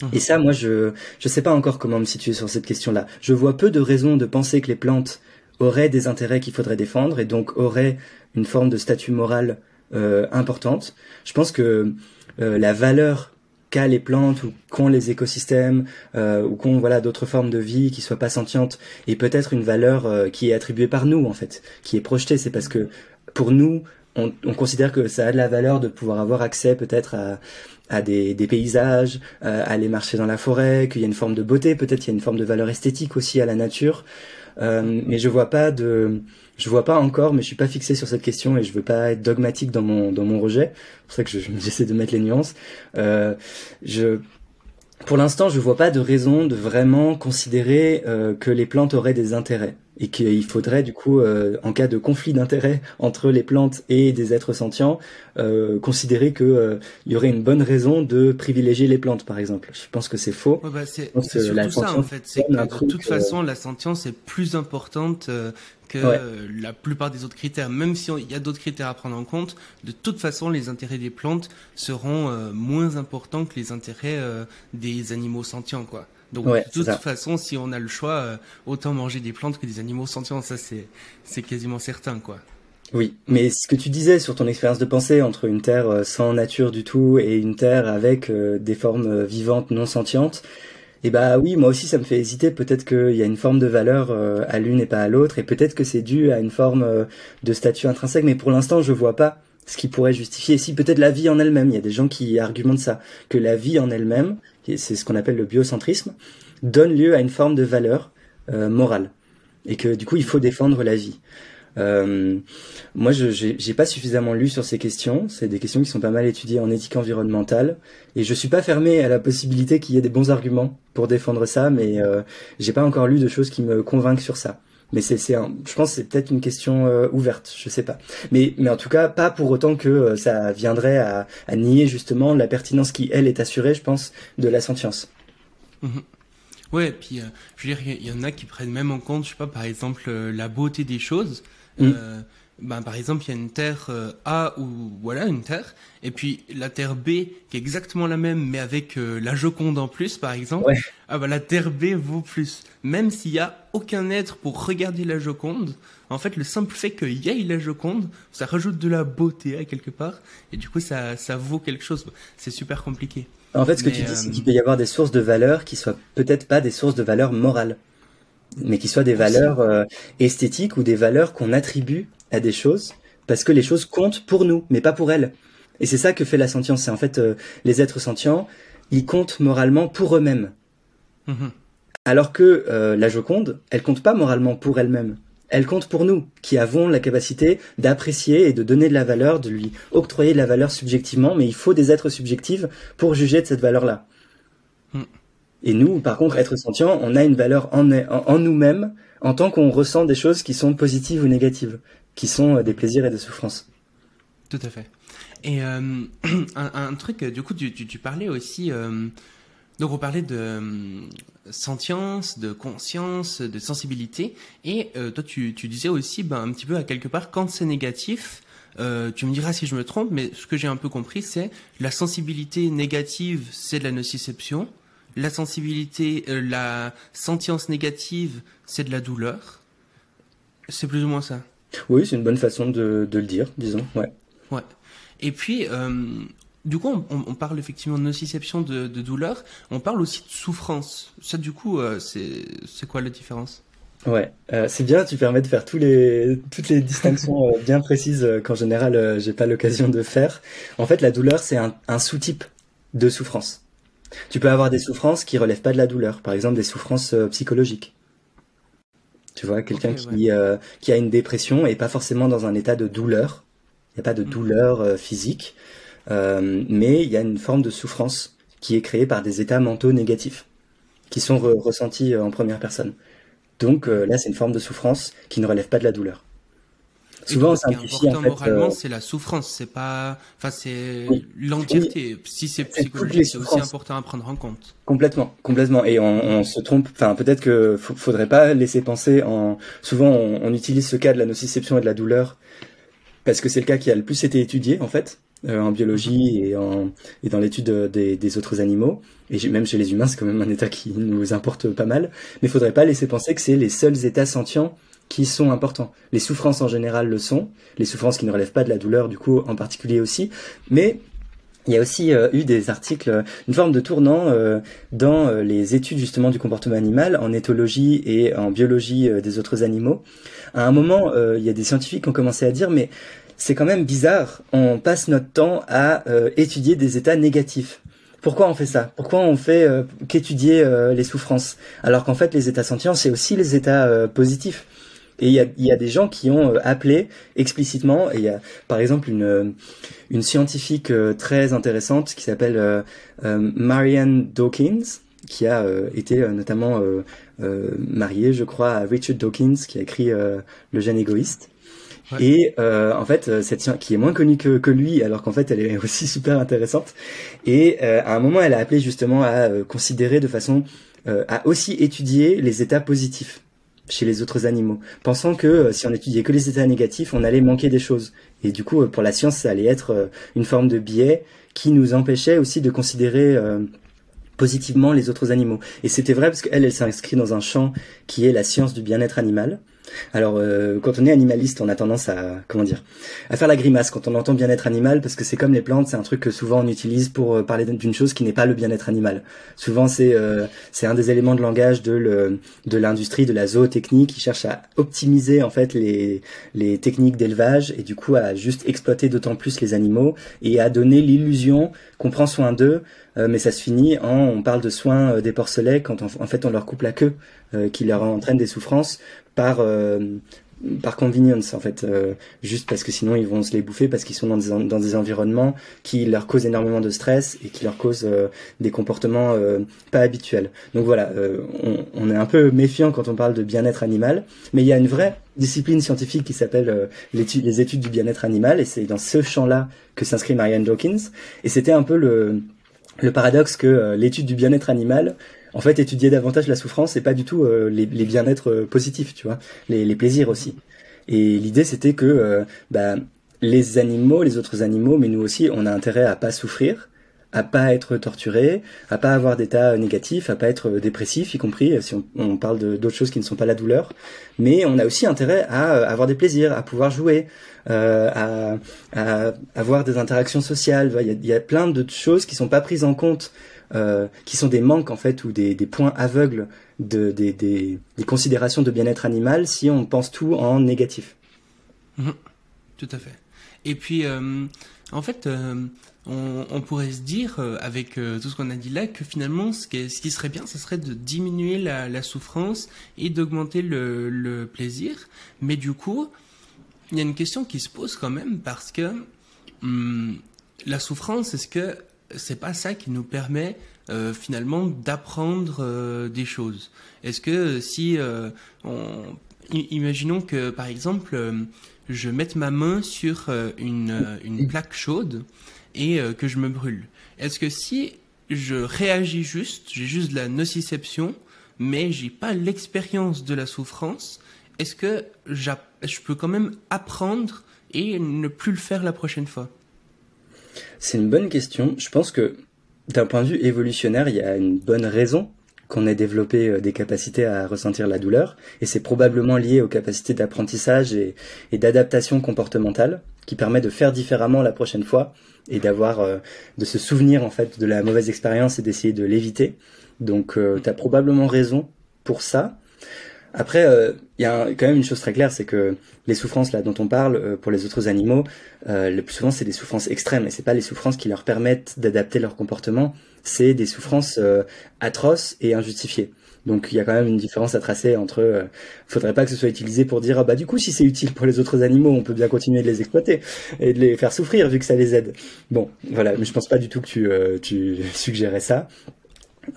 Mmh. Et ça, moi, je je sais pas encore comment me situer sur cette question-là. Je vois peu de raisons de penser que les plantes auraient des intérêts qu'il faudrait défendre et donc auraient une forme de statut moral euh, importante. Je pense que la valeur qu'a les plantes ou qu'ont les écosystèmes euh, ou qu'ont voilà d'autres formes de vie qui soient pas sentientes et peut-être une valeur euh, qui est attribuée par nous en fait, qui est projetée. C'est parce que pour nous, on, on, considère que ça a de la valeur de pouvoir avoir accès peut-être à, à des, des paysages, euh, aller marcher dans la forêt, qu'il y a une forme de beauté, peut-être il y a une forme de valeur esthétique aussi à la nature. Euh, mais je vois pas de je vois pas encore, mais je suis pas fixé sur cette question et je veux pas être dogmatique dans mon dans mon rejet. C'est pour ça que [LAUGHS] j'essaie de mettre les nuances. Euh, je pour l'instant, je vois pas de raison de vraiment considérer euh, que les plantes auraient des intérêts et qu'il faudrait du coup, euh, en cas de conflit d'intérêts [LAUGHS] entre les plantes et des êtres sentients, euh, considérer que euh, il y aurait une bonne raison de privilégier les plantes, par exemple. Je pense que c'est faux. Ouais, bah c'est surtout ça en fait. C'est que de toute façon, la sentience est plus importante que la plupart des autres critères. Même si il y a d'autres critères à prendre en compte, de toute façon, les intérêts des plantes seront moins importants que les intérêts des animaux sentients, quoi. Donc de toute façon, si on a le choix, euh, autant manger des plantes que des animaux sentients. Ça, c'est c'est quasiment certain, quoi. Oui, mais ce que tu disais sur ton expérience de pensée entre une terre euh, sans nature du tout et une terre avec euh, des formes vivantes non sentientes, et bah oui, moi aussi ça me fait hésiter. Peut-être qu'il y a une forme de valeur à l'une et pas à l'autre, et peut-être que c'est dû à une forme de statut intrinsèque. Mais pour l'instant, je vois pas ce qui pourrait justifier si peut-être la vie en elle-même. Il y a des gens qui argumentent ça, que la vie en elle-même, c'est ce qu'on appelle le biocentrisme, donne lieu à une forme de valeur euh, morale, et que du coup il faut défendre la vie. Euh, moi, je j'ai pas suffisamment lu sur ces questions. C'est des questions qui sont pas mal étudiées en éthique environnementale, et je suis pas fermé à la possibilité qu'il y ait des bons arguments pour défendre ça, mais euh, j'ai pas encore lu de choses qui me convainquent sur ça. Mais c'est, je pense, que c'est peut-être une question euh, ouverte, je sais pas. Mais, en tout cas, pas pour autant que euh, ça viendrait à, nier justement la pertinence qui elle est assurée, je pense, de la sentience. Mmh. Ouais, et puis je veux dire, il y, en a qui prennent même en compte, je sais pas, par exemple, la beauté des choses. Mmh ben, par exemple, il y a une terre euh, A ou voilà une terre, et puis la terre B qui est exactement la même, mais avec euh, la Joconde en plus, par exemple. Ah ben, la terre B vaut plus, même s'il y a aucun être pour regarder la Joconde. En fait, le simple fait qu'il y ait la Joconde, ça rajoute de la beauté à quelque part, et du coup, ça, ça vaut quelque chose. C'est super compliqué. En fait, ce que tu dis, c'est qu'il peut y avoir des sources de valeur qui soient peut-être pas des sources de valeur morale mais qui soient des valeurs euh, esthétiques ou des valeurs qu'on attribue à des choses parce que les choses comptent pour nous, mais pas pour elles. Et c'est ça que fait la sentience. C'est en fait euh, les êtres sentients, ils comptent moralement pour eux-mêmes. Mm-hmm. Alors que euh, la Joconde, elle compte pas moralement pour elle-même. Elle compte pour nous, qui avons la capacité d'apprécier et de donner de la valeur, de lui octroyer de la valeur subjectivement, mais il faut des êtres subjectifs pour juger de cette valeur-là. Mm. Et nous, par contre, être sentient, on a une valeur en, nous-mêmes en tant qu'on ressent des choses qui sont positives ou négatives, qui sont euh, des plaisirs et des souffrances. Tout à fait. Et euh, [CLEARS THROAT] un, truc, du coup, tu, tu, parlais aussi, euh, donc on parlait de euh, sentience, de conscience, de sensibilité, et toi tu, tu disais aussi, ben, un petit peu à quelque part, quand c'est négatif, euh, tu me diras si je me trompe, mais ce que j'ai un peu compris, c'est la sensibilité négative, c'est de la nociception, la sensibilité, euh, la sentience négative, c'est de la douleur. C'est plus ou moins ça. Oui, c'est une bonne façon de, le dire, disons. Ouais. Ouais. Et puis, euh, du coup, on, parle effectivement de nociception, de, douleur. On parle aussi de souffrance. Ça, du coup, euh, c'est quoi la différence? Ouais, c'est bien, tu permets de faire tous les, toutes les distinctions bien précises qu'en général j'ai pas l'occasion de faire. En fait, la douleur, c'est un sous-type de souffrance. Tu peux avoir des souffrances qui relèvent pas de la douleur, par exemple des souffrances euh, psychologiques. Tu vois, quelqu'un qui, euh, qui a une dépression et pas forcément dans un état de douleur. Il n'y a pas de mm. douleur euh, physique, mais il y a une forme de souffrance qui est créée par des états mentaux négatifs, qui sont ressentis en première personne. Donc là, c'est une forme de souffrance qui ne relève pas de la douleur. Souvent, on simplifie en fait. Moralement, euh, c'est la souffrance, c'est pas, enfin, c'est l'entièreté. Si c'est psychologique, c'est aussi important à prendre en compte. Complètement, complètement. Et on, on se trompe. Enfin, peut-être que faudrait pas laisser penser en. Souvent, on, on, utilise ce cas de la nociception et de la douleur parce que c'est le cas qui a le plus été étudié en fait euh, en biologie et en et dans l'étude des, des, autres animaux. Et même chez les humains, c'est quand même un état qui nous importe pas mal. Mais faudrait pas laisser penser que c'est les seuls états sentients qui sont importants. Les souffrances en général le sont, les souffrances qui ne relèvent pas de la douleur du coup en particulier aussi, mais il y a aussi euh, eu des articles, une forme de tournant euh, dans euh, les études justement du comportement animal, en éthologie et en biologie des autres animaux. À un moment, il y a des scientifiques qui ont commencé à dire, mais c'est quand même bizarre, on passe notre temps à étudier des états négatifs. Pourquoi on fait ça? Pourquoi on fait qu'étudier les souffrances? Alors qu'en fait, les états sentients, c'est aussi les états positifs. Et il y a, y a, des gens qui ont euh, appelé explicitement, et il y a par exemple une, euh, une scientifique euh, très intéressante qui s'appelle Marianne Dawkins, qui a été notamment mariée, je crois, à Richard Dawkins, qui a écrit Le gène égoïste. Et en fait, cette qui est moins connue que, que lui, alors qu'en fait, elle est [LAUGHS] aussi super intéressante. Et à un moment, elle a appelé justement à considérer de façon à aussi étudier les états positifs chez les autres animaux, pensant que euh, si on étudiait que les états négatifs, on allait manquer des choses. Et du coup, euh, pour la science, ça allait être euh, une forme de biais qui nous empêchait aussi de considérer positivement les autres animaux. Et c'était vrai parce qu'elle, elle s'inscrit dans un champ qui est la science du bien-être animal. Alors, euh, quand on est animaliste, on a tendance à comment dire, à faire la grimace quand on entend bien-être animal, parce que c'est comme les plantes, c'est un truc que souvent on utilise pour euh, parler d'une chose qui n'est pas le bien-être animal. Souvent, c'est euh, c'est un des éléments de langage de le, de l'industrie, de la zootechnie, qui cherche à optimiser en fait les les techniques d'élevage et du coup à juste exploiter d'autant plus les animaux et à donner l'illusion qu'on prend soin d'eux mais ça se finit en on parle de soins des porcelets quand en fait on leur coupe la queue qui leur entraîne des souffrances par euh, par convenience en fait, euh, juste parce que sinon ils vont se les bouffer parce qu'ils sont dans des, dans des environnements qui leur causent énormément de stress et qui leur causent euh, des comportements pas habituels. Donc voilà, on, on, est un peu méfiant quand on parle de bien-être animal, mais il y a une vraie discipline scientifique qui s'appelle les études du bien-être animal et c'est dans ce champ-là que s'inscrit Marianne Dawkins et c'était un peu le le paradoxe que l'étude du bien-être animal en fait étudier davantage la souffrance et pas du tout euh, les, bien-être euh, positifs, tu vois, les, plaisirs aussi. Et l'idée c'était que euh, bah, les animaux, les autres animaux, mais nous aussi, on a intérêt à pas souffrir, à pas être torturé, à pas avoir d'état négatif, à pas être dépressif, y compris si on, parle d'autres choses qui ne sont pas la douleur. Mais on a aussi intérêt à avoir des plaisirs, à pouvoir jouer, à, avoir des interactions sociales. Il y, a, il y a plein de choses qui sont pas prises en compte euh, qui sont des manques en fait ou des, points aveugles de, des, considérations de bien-être animal si on pense tout en négatif. Mhm. tout à fait. Et puis, euh, en fait, euh, on, pourrait se dire, avec tout ce qu'on a dit là, que finalement, ce qui, serait bien, ce serait de diminuer la, souffrance et d'augmenter le, le, plaisir. Mais du coup, il y a une question qui se pose quand même parce que hum, la souffrance, est-ce que c'est pas ça qui nous permet euh, finalement d'apprendre euh, des choses. Est-ce que euh, si imaginons que par exemple je mette ma main sur une, une plaque chaude et que je me brûle. Est-ce que si je réagis juste, j'ai juste de la nociception, mais j'ai pas l'expérience de la souffrance, est-ce que je peux quand même apprendre et ne plus le faire la prochaine fois? C'est une bonne question. Je pense que d'un point de vue évolutionnaire, il y a une bonne raison qu'on ait développé euh, des capacités à ressentir la douleur, et c'est probablement lié aux capacités d'apprentissage et, d'adaptation comportementale qui permet de faire différemment la prochaine fois et d'avoir euh, de se souvenir en fait de la mauvaise expérience et d'essayer de l'éviter. Donc euh, tu as probablement raison pour ça. Après, euh, il y a quand même une chose très claire, c'est que les souffrances là dont on parle euh, pour les autres animaux, euh, le plus souvent c'est des souffrances extrêmes et c'est pas les souffrances qui leur permettent d'adapter leur comportement, c'est des souffrances atroces et injustifiées. Donc il y a quand même une différence à tracer entre. Euh, faudrait pas que ce soit utilisé pour dire ah bah du coup si c'est utile pour les autres animaux, on peut bien continuer de les exploiter et de les faire souffrir vu que ça les aide. Bon, voilà, mais je pense pas du tout que tu tu [LAUGHS] suggérais ça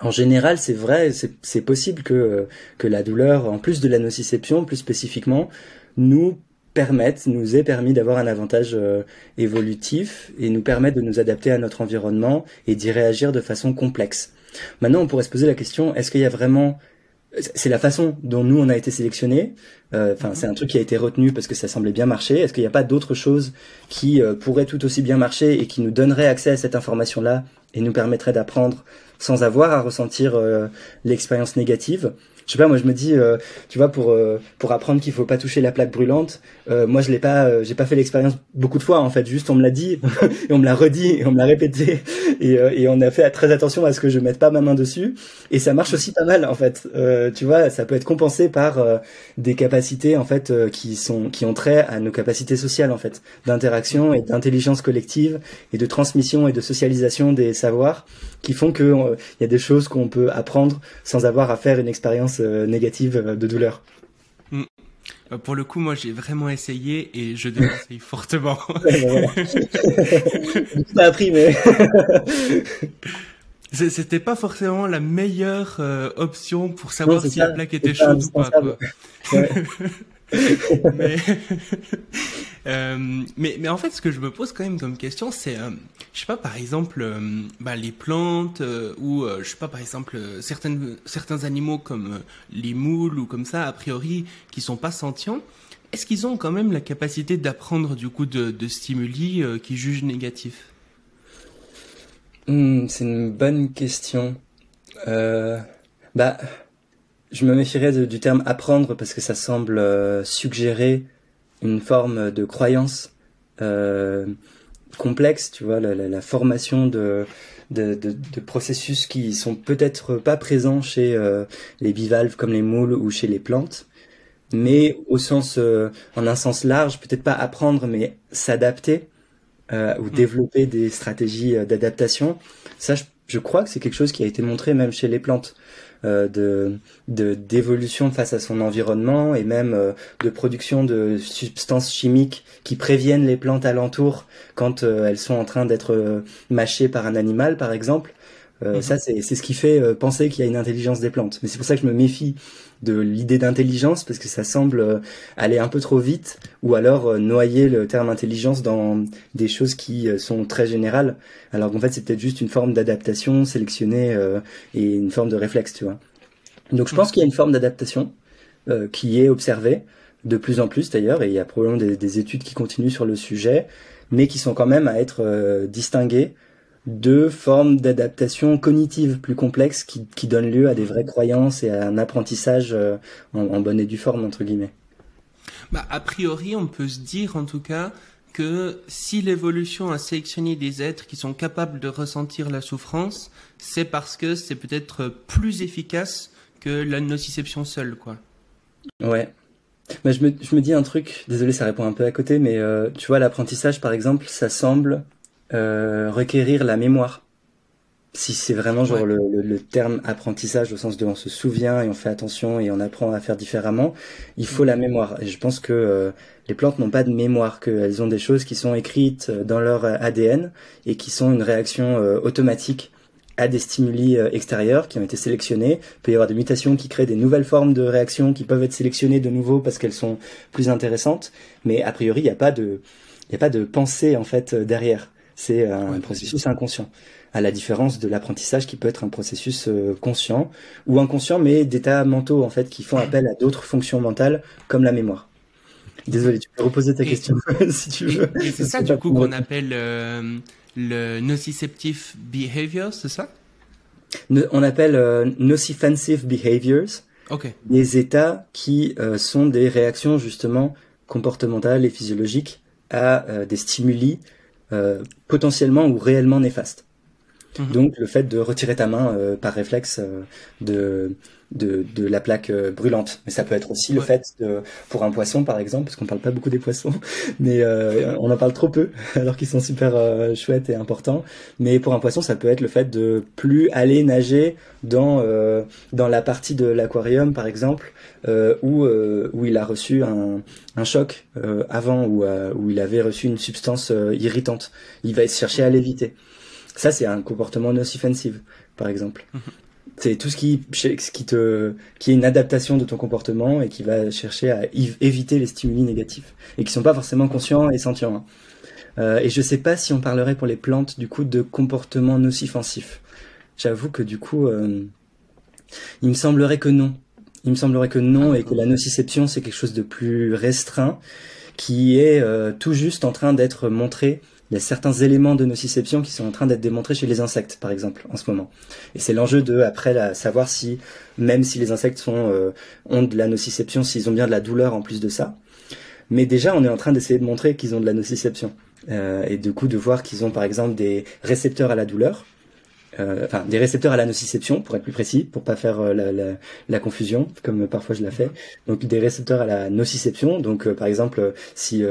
en général, c'est vrai, c'est possible que, que la douleur, en plus de la nociception, plus spécifiquement, nous permette, nous ait permis d'avoir un avantage euh, évolutif et nous permette de nous adapter à notre environnement et d'y réagir de façon complexe. Maintenant, on pourrait se poser la question, est-ce qu'il y a vraiment c'est la façon dont nous on a été sélectionnés. Euh, enfin, c'est un truc qui a été retenu parce que ça semblait bien marcher. Est-ce qu'il n'y a pas d'autres choses qui euh, pourraient tout aussi bien marcher et qui nous donneraient accès à cette information-là et nous permettraient d'apprendre sans avoir à ressentir euh, l'expérience négative je sais pas moi je me dis euh, tu vois pour euh, pour apprendre qu'il faut pas toucher la plaque brûlante euh, moi je l'ai pas j'ai pas fait l'expérience beaucoup de fois en fait. Juste on me l'a dit [LAUGHS] et on me l'a redit et on me l'a répété et, et on a fait très attention à ce que je mette pas ma main dessus. Et ça marche aussi pas mal en fait. Tu vois ça peut être compensé par des capacités en fait qui sont qui ont trait à nos capacités sociales en fait d'interaction et d'intelligence collective et de transmission et de socialisation des savoirs qui font que il y a des choses qu'on peut apprendre sans avoir à faire une expérience euh, négative euh, de douleur. Mm. Euh, pour le coup, moi, j'ai vraiment essayé et je déconseille [LAUGHS] fortement. [LAUGHS] pas appris, mais. [LAUGHS] C'était pas forcément la meilleure option pour savoir si la plaque était chaude ou pas. Mais, [LAUGHS] euh, mais, mais en fait, ce que je me pose quand même comme question, c'est, euh, je sais pas, par exemple, euh, bah, les plantes ou je sais pas, par exemple, certaines, certains animaux comme les moules ou comme ça, a priori, qui sont pas sentients. Est-ce qu'ils ont quand même la capacité d'apprendre du coup de, de stimuli qui jugent négatifs? Hmm, C'est une bonne question. bah je me méfierais du terme apprendre parce que ça semble suggérer une forme de croyance complexe, tu vois, la, la, formation de, de, de, processus qui sont peut-être pas présents chez les bivalves comme les moules ou chez les plantes mais au sens, euh, en un sens large, peut-être pas apprendre, mais s'adapter euh, ou hmm. développer des stratégies euh, d'adaptation. Ça, je, crois que c'est quelque chose qui a été montré même chez les plantes. De d'évolution face à son environnement et même de production de substances chimiques qui préviennent les plantes alentours quand elles sont en train d'être mâchées par un animal par exemple mhm. ça c'est c'est ce qui fait penser qu'il y a une intelligence des plantes mais c'est pour ça que je me méfie de l'idée d'intelligence parce que ça semble euh, aller un peu trop vite ou alors euh, noyer le terme intelligence dans des choses qui euh, sont très générales. Alors qu'en fait c'est peut-être juste une forme d'adaptation sélectionnée et une forme de réflexe tu vois. Donc je pense qu'il y a une forme d'adaptation qui est observée de plus en plus d'ailleurs et il y a probablement des, des, études qui continuent sur le sujet mais qui sont quand même à être distinguées de formes d'adaptation cognitive plus complexes qui, qui, donnent lieu à des vraies croyances et à un apprentissage euh, en, bonne et due forme, entre guillemets. Bah, a priori, on peut se dire en tout cas que si l'évolution a sélectionné des êtres qui sont capables de ressentir la souffrance, c'est parce que c'est peut-être plus efficace que la nociception seule, quoi. Ouais. Mais je me, je me dis un truc, désolé, ça répond un peu à côté, mais euh, tu vois, l'apprentissage, par exemple, ça semble euh, requérir la mémoire. Si c'est vraiment genre le, le, terme apprentissage au sens de on se souvient et on fait attention et on apprend à faire différemment, il faut la mémoire. Et je pense que euh, les plantes n'ont pas de mémoire, qu'elles ont des choses qui sont écrites dans leur ADN et qui sont une réaction euh, automatique à des stimuli extérieurs qui ont été sélectionnés. Il peut y avoir des mutations qui créent des nouvelles formes de réactions qui peuvent être sélectionnées de nouveau parce qu'elles sont plus intéressantes. Mais a priori, il n'y a pas de, il n'y a pas de pensée en fait derrière. C'est un processus inconscient, à la différence de l'apprentissage qui peut être un processus euh, conscient ou inconscient, mais d'états mentaux en fait qui font appel à d'autres fonctions mentales comme la mémoire. Désolé, tu peux reposer ta question [LAUGHS] [LAUGHS] si tu veux. C'est ça du coup qu'on appelle euh, le nociceptive behavior, c'est ça? On appelle euh, nocifensive behaviors. Okay. Des états qui euh, sont des réactions justement comportementales et physiologiques à des stimuli euh, potentiellement ou réellement néfaste. Mhm. Donc le fait de retirer ta main euh, par réflexe euh, de, de, de la plaque brûlante. Mais ça peut être aussi le fait de, pour un poisson par exemple, parce qu'on parle pas beaucoup des poissons, [LAUGHS] mais on en parle trop peu [LAUGHS] alors qu'ils sont super chouettes et importants. Mais pour un poisson, ça peut être le fait de plus aller nager dans dans la partie de l'aquarium par exemple euh, où, euh, où il a reçu un, un choc euh, avant, où, où il avait reçu une substance irritante. Il va chercher à l'éviter. Ça, c'est un comportement nocifensive, par exemple. C'est tout ce qui, ce qui te, qui est une adaptation de ton comportement et qui va chercher à éviter les stimuli négatifs et qui sont pas forcément conscients et sentients. Hein. Euh, et je sais pas si on parlerait pour les plantes du coup de comportement nocifensif. J'avoue que du coup, euh, il me semblerait que non. Il me semblerait que non et que la nociception c'est quelque chose de plus restreint qui est euh, tout juste en train d'être montré. Il y a certains éléments de nociception qui sont en train d'être démontrés chez les insectes, par exemple, en ce moment. Et c'est l'enjeu de, après, la, savoir si, même si les insectes sont, euh, ont de la nociception, s'ils ont bien de la douleur en plus de ça. Mais déjà, on est en train d'essayer de montrer qu'ils ont de la nociception. Euh, et du coup, de voir qu'ils ont, par exemple, des récepteurs à la douleur euh, enfin des récepteurs à la nociception pour être plus précis, pour pas faire euh, la, la, la, confusion comme parfois je la fais. Donc des récepteurs à la nociception. Donc euh, par exemple si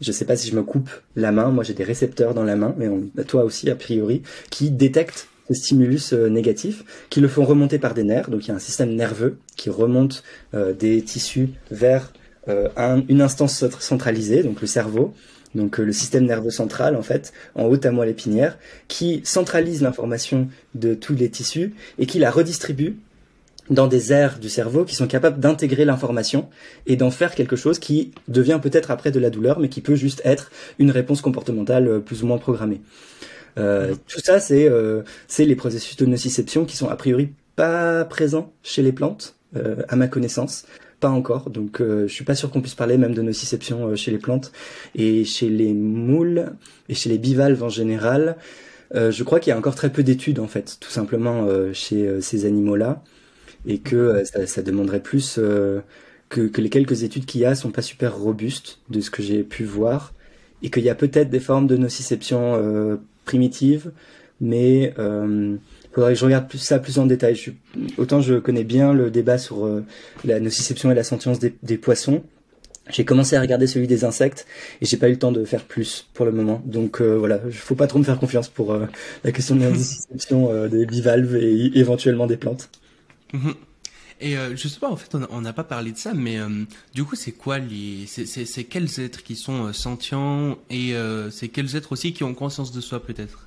je sais pas si je me coupe la main, moi j'ai des récepteurs dans la main, mais toi aussi a priori, qui détectent ce stimulus négatif, qui le font remonter par des nerfs. Donc il y a un système nerveux qui remonte des tissus vers un, une instance centralisée, donc le cerveau, donc euh, le système nerveux central en fait, en haut à moelle épinière, qui centralise l'information de tous les tissus et qui la redistribue dans des aires du cerveau qui sont capables d'intégrer l'information et d'en faire quelque chose qui devient peut-être après de la douleur, mais qui peut juste être une réponse comportementale euh, plus ou moins programmée. Euh, tout ça, c'est euh, les processus de nociception qui sont a priori pas présents chez les plantes, euh, à ma connaissance pas encore, donc euh, je suis pas sûr qu'on puisse parler même de nociception euh, chez les plantes et chez les moules et chez les bivalves en général. Euh, je crois qu'il y a encore très peu d'études en fait, tout simplement chez ces animaux-là. Et que ça, ça, demanderait plus que, que, les quelques études qu'il y a sont pas super robustes de ce que j'ai pu voir et qu'il y a peut-être des formes de nociception primitives, mais faudrait que je regarde plus ça plus en détail. Je autant je connais bien le débat sur euh, la nociception et la sentience des, des poissons. J'ai commencé à regarder celui des insectes et j'ai pas eu le temps de faire plus pour le moment. Donc euh, voilà, il faut pas trop me faire confiance pour euh, la question de la [LAUGHS] nociception des bivalves et éventuellement des plantes. Mhm. Et je sais pas, en fait, on n'a pas parlé de ça, mais du coup, c'est quoi les, c'est quels êtres qui sont sentients et c'est quels êtres aussi qui ont conscience de soi peut-être?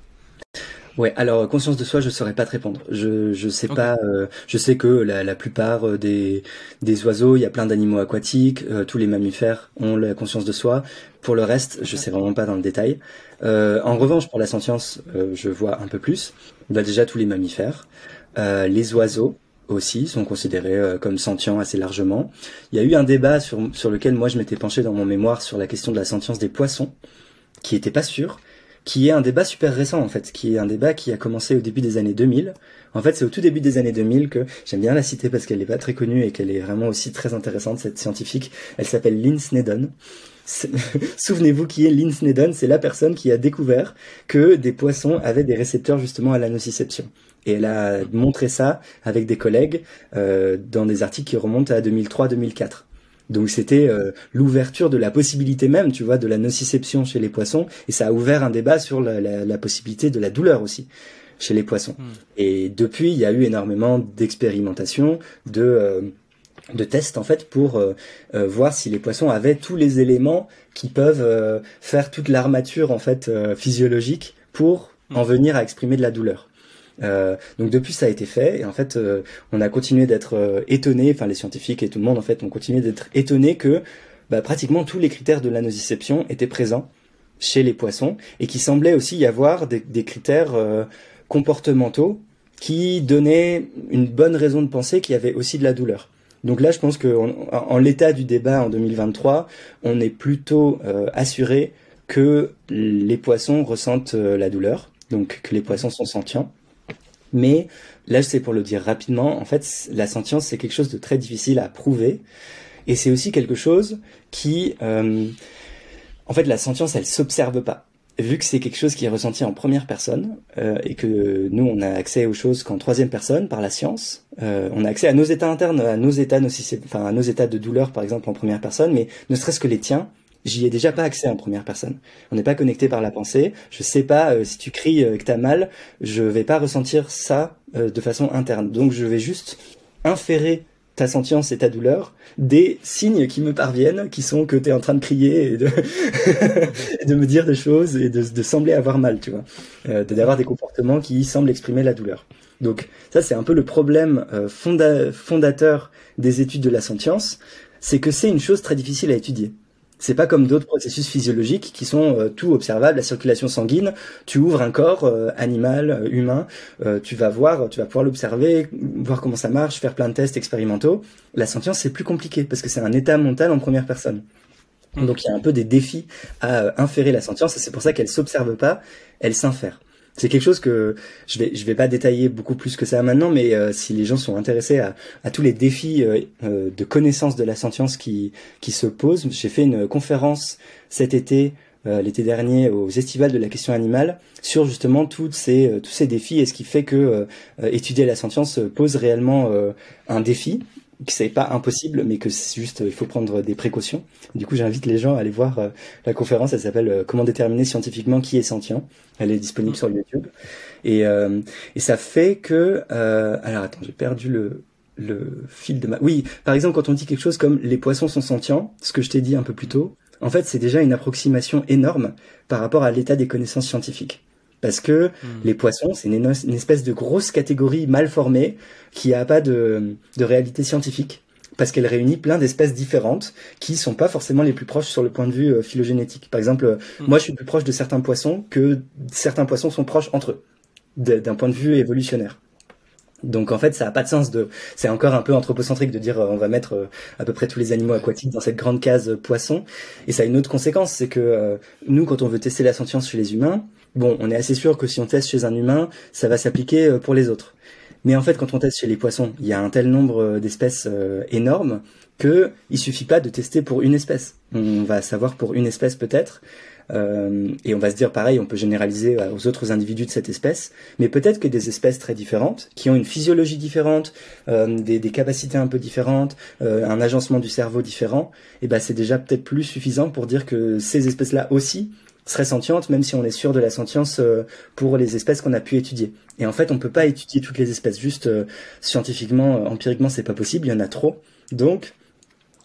Ouais, alors conscience de soi, je saurais pas te répondre. Je je sais pas. Euh, je sais que la, la plupart euh, des des oiseaux, il y a plein d'animaux aquatiques. Euh, tous les mammifères ont la conscience de soi. Pour le reste, je sais vraiment pas dans le détail. en revanche, pour la sentience, je vois un peu plus. Bah, déjà tous les mammifères, les oiseaux aussi sont considérés comme sentients assez largement. Il y a eu un débat sur sur lequel moi je m'étais penché dans mon mémoire sur la question de la sentience des poissons, qui était pas sûr qui est un débat super récent en fait, qui est un débat qui a commencé au début des années 2000. En fait, c'est au tout début des années 2000 que j'aime bien la citer parce qu'elle n'est pas très connue et qu'elle est vraiment aussi très intéressante cette scientifique. Elle s'appelle Lynn Snedden. [LAUGHS] Souvenez-vous qui est Lynn Snedden, c'est la personne qui a découvert que des poissons avaient des récepteurs justement à la nociception. Et elle a montré ça avec des collègues euh, dans des articles qui remontent à 2003-2004. Donc c'était euh, l'ouverture de la possibilité même, tu vois, de la nociception chez les poissons, et ça a ouvert un débat sur la, la, la possibilité de la douleur aussi chez les poissons. Hmm. Et depuis, il y a eu énormément d'expérimentations, de euh, de tests en fait pour euh, voir si les poissons avaient tous les éléments qui peuvent faire toute l'armature en fait physiologique pour en hmm. venir à exprimer de la douleur. Euh, donc depuis ça a été fait et en fait euh, on a continué d'être euh, étonné, enfin les scientifiques et tout le monde en fait ont continué d'être étonné que bah, pratiquement tous les critères de la nociception étaient présents chez les poissons et qu'il semblait aussi y avoir des, des critères comportementaux qui donnaient une bonne raison de penser qu'il y avait aussi de la douleur. Donc là, je pense que en, l'état du débat en 2023, on est plutôt assuré que les poissons ressentent la douleur, donc que les poissons sont sentients. Mais là, c'est pour le dire rapidement, en fait, la sentience, c'est quelque chose de très difficile à prouver. Et c'est aussi quelque chose qui... Euh, en fait, la sentience, elle s'observe pas. Vu que c'est quelque chose qui est ressenti en première personne euh, et que nous, on a accès aux choses qu'en troisième personne par la science, euh, on a accès à nos états internes, à nos états, enfin à nos états de douleur, par exemple, en première personne, mais ne serait-ce que les tiens, j'y ai déjà pas accès en première personne. On n'est pas connecté par la pensée. Je sais pas euh, si tu cries euh, que t'as mal, je vais pas ressentir ça euh, de façon interne. Donc je vais juste inférer ta sentience et ta douleur des signes qui me parviennent, qui sont que tu es en train de crier [LAUGHS] et de, me dire des choses et de, sembler avoir mal, tu vois, d'avoir des comportements qui semblent exprimer la douleur. Donc ça c'est un peu le problème fondateur des études de la sentience, c'est que c'est une chose très difficile à étudier. C'est pas comme d'autres processus physiologiques qui sont euh, tout observables, la circulation sanguine. Tu ouvres un corps euh, animal, euh, humain, tu vas voir, tu vas pouvoir l'observer, voir comment ça marche, faire plein de tests expérimentaux. La sentience c'est plus compliqué parce que c'est un état mental en première personne. Mmh. Donc il y a un peu des défis à inférer la sentience et c'est pour ça qu'elle s'observe pas, elle s'infère c'est quelque chose que je vais je vais pas détailler beaucoup plus que ça maintenant, mais euh, si les gens sont intéressés à, tous les défis euh, euh, de connaissance de la sentience qui qui se posent, j'ai fait une conférence cet été l'été dernier aux estivales de la question animale sur justement ces tous ces défis et ce qui fait que étudier la sentience pose réellement un défi que c'est pas impossible, mais que c'est juste, il faut prendre des précautions. Du coup, j'invite les gens à aller voir euh, la conférence. Elle s'appelle euh, Comment déterminer scientifiquement qui est sentient. Elle est disponible sur YouTube. Et, euh, et ça fait que, alors attends, j'ai perdu le le fil de ma. Oui, par exemple, quand on dit quelque chose comme les poissons sont sentients, ce que je t'ai dit un peu plus tôt, en fait, c'est déjà une approximation énorme par rapport à l'état des connaissances scientifiques. Parce que hmm. les poissons, c'est une, espèce de grosse catégorie mal formée qui a pas de, de réalité scientifique. Parce qu'elle réunit plein d'espèces différentes qui sont pas forcément les plus proches sur le point de vue euh, phylogénétique. Par exemple, euh, hmm. moi je suis plus proche de certains poissons que certains poissons sont proches entre eux, d'un point de vue évolutionnaire. Donc en fait, ça a pas de sens de. C'est encore un peu anthropocentrique de dire euh, on va mettre à peu près tous les animaux aquatiques dans cette grande case poisson. Et ça a une autre conséquence, c'est que nous, quand on veut tester la sentience chez les humains, bon, on est assez sûr que si on teste chez un humain, ça va s'appliquer euh, pour les autres. Mais en fait, quand on teste chez les poissons, il y a un tel nombre d'espèces énormes que il suffit pas de tester pour une espèce. On va savoir pour une espèce peut-être, euh, et on va se dire pareil, on peut généraliser aux autres individus de cette espèce, mais peut-être que des espèces très différentes, qui ont une physiologie différente, euh, des, des, capacités un peu différentes, euh, un agencement du cerveau différent, et eh ben c'est déjà peut-être plus suffisant pour dire que ces espèces-là aussi seraient sentientes, même si on est sûr de la sentience euh, pour les espèces qu'on a pu étudier. Et en fait, on peut pas étudier toutes les espèces, juste euh, scientifiquement, empiriquement, c'est pas possible, il y en a trop. Donc,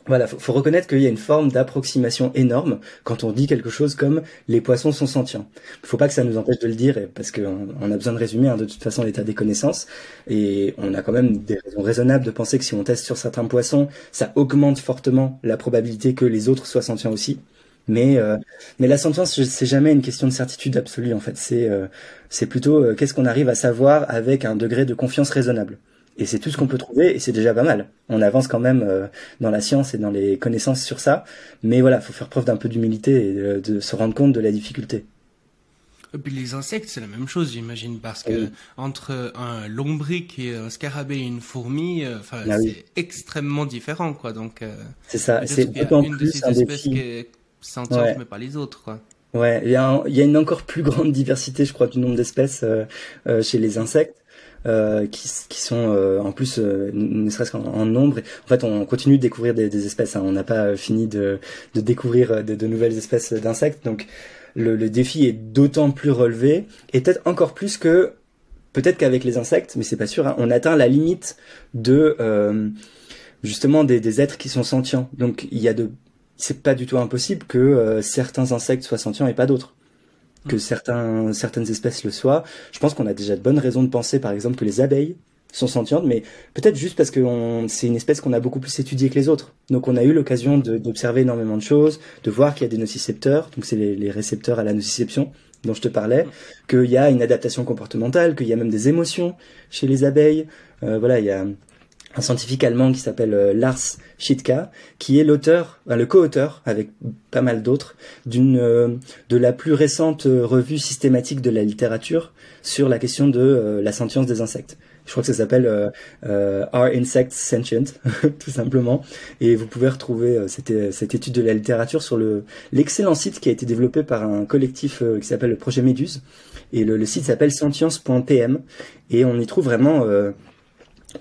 voilà, faut, faut reconnaître qu'il y a une forme d'approximation énorme quand on dit quelque chose comme les poissons sont sentients. Faut pas que ça nous empêche de le dire parce qu'on on a besoin de résumer hein, de toute façon l'état des connaissances et on a quand même des raisons raisonnables de penser que si on teste sur certains poissons, ça augmente fortement la probabilité que les autres soient sentients aussi. Mais euh, mais la sentience c'est jamais une question de certitude absolue en fait. C'est euh, c'est plutôt euh, qu'est-ce qu'on arrive à savoir avec un degré de confiance raisonnable. Et c'est tout ce qu'on peut trouver, et c'est déjà pas mal. On avance quand même euh, dans la science et dans les connaissances sur ça, mais voilà, faut faire preuve d'un peu d'humilité et de, se rendre compte de la difficulté. Et puis les insectes, c'est la même chose, j'imagine, parce que entre un lombric et un scarabée et une fourmi, euh, ah c'est extrêmement différent, quoi. Donc, euh, c'est ça. C'est d'autant plus un espèces qui est sentiente, mais pas les autres, quoi. Ouais, il y, y a une encore plus grande diversité, je crois, du nombre d'espèces chez les insectes. Euh, qui, qui, sont euh, en plus euh, ne serait-ce qu'en nombre. En fait, on continue de découvrir des, des espèces. Hein. On n'a pas fini de, de découvrir de, de, nouvelles espèces d'insectes. Donc, le, le, défi est d'autant plus relevé et peut-être encore plus que peut-être qu'avec les insectes, mais c'est pas sûr. Hein, on atteint la limite de justement des, des, êtres qui sont sentients. Donc, il y a de c'est pas du tout impossible que certains insectes soient sentients et pas d'autres que certains, certaines espèces le soient. Je pense qu'on a déjà de bonnes raisons de penser, par exemple, que les abeilles sont sentientes, mais peut-être juste parce que c'est une espèce qu'on a beaucoup plus étudiée que les autres. Donc on a eu l'occasion d'observer énormément de choses, de voir qu'il y a des nocicepteurs, donc c'est les, les, récepteurs à la nociception dont je te parlais, qu'il y a une adaptation comportementale, qu'il y a même des émotions chez les abeilles. Euh, voilà, il y a un scientifique allemand qui s'appelle euh, Lars Schitka, qui est l'auteur, le co-auteur avec pas mal d'autres, d'une euh, de la plus récente euh, revue systématique de la littérature sur la question de la sentience des insectes. Je crois que ça s'appelle Are Insects Sentient, [LAUGHS] tout simplement. Et vous pouvez retrouver cette, étude de la littérature sur le l'excellent site qui a été développé par un collectif qui s'appelle le Projet Méduse. Et le, le site s'appelle sentience.pm. Et on y trouve vraiment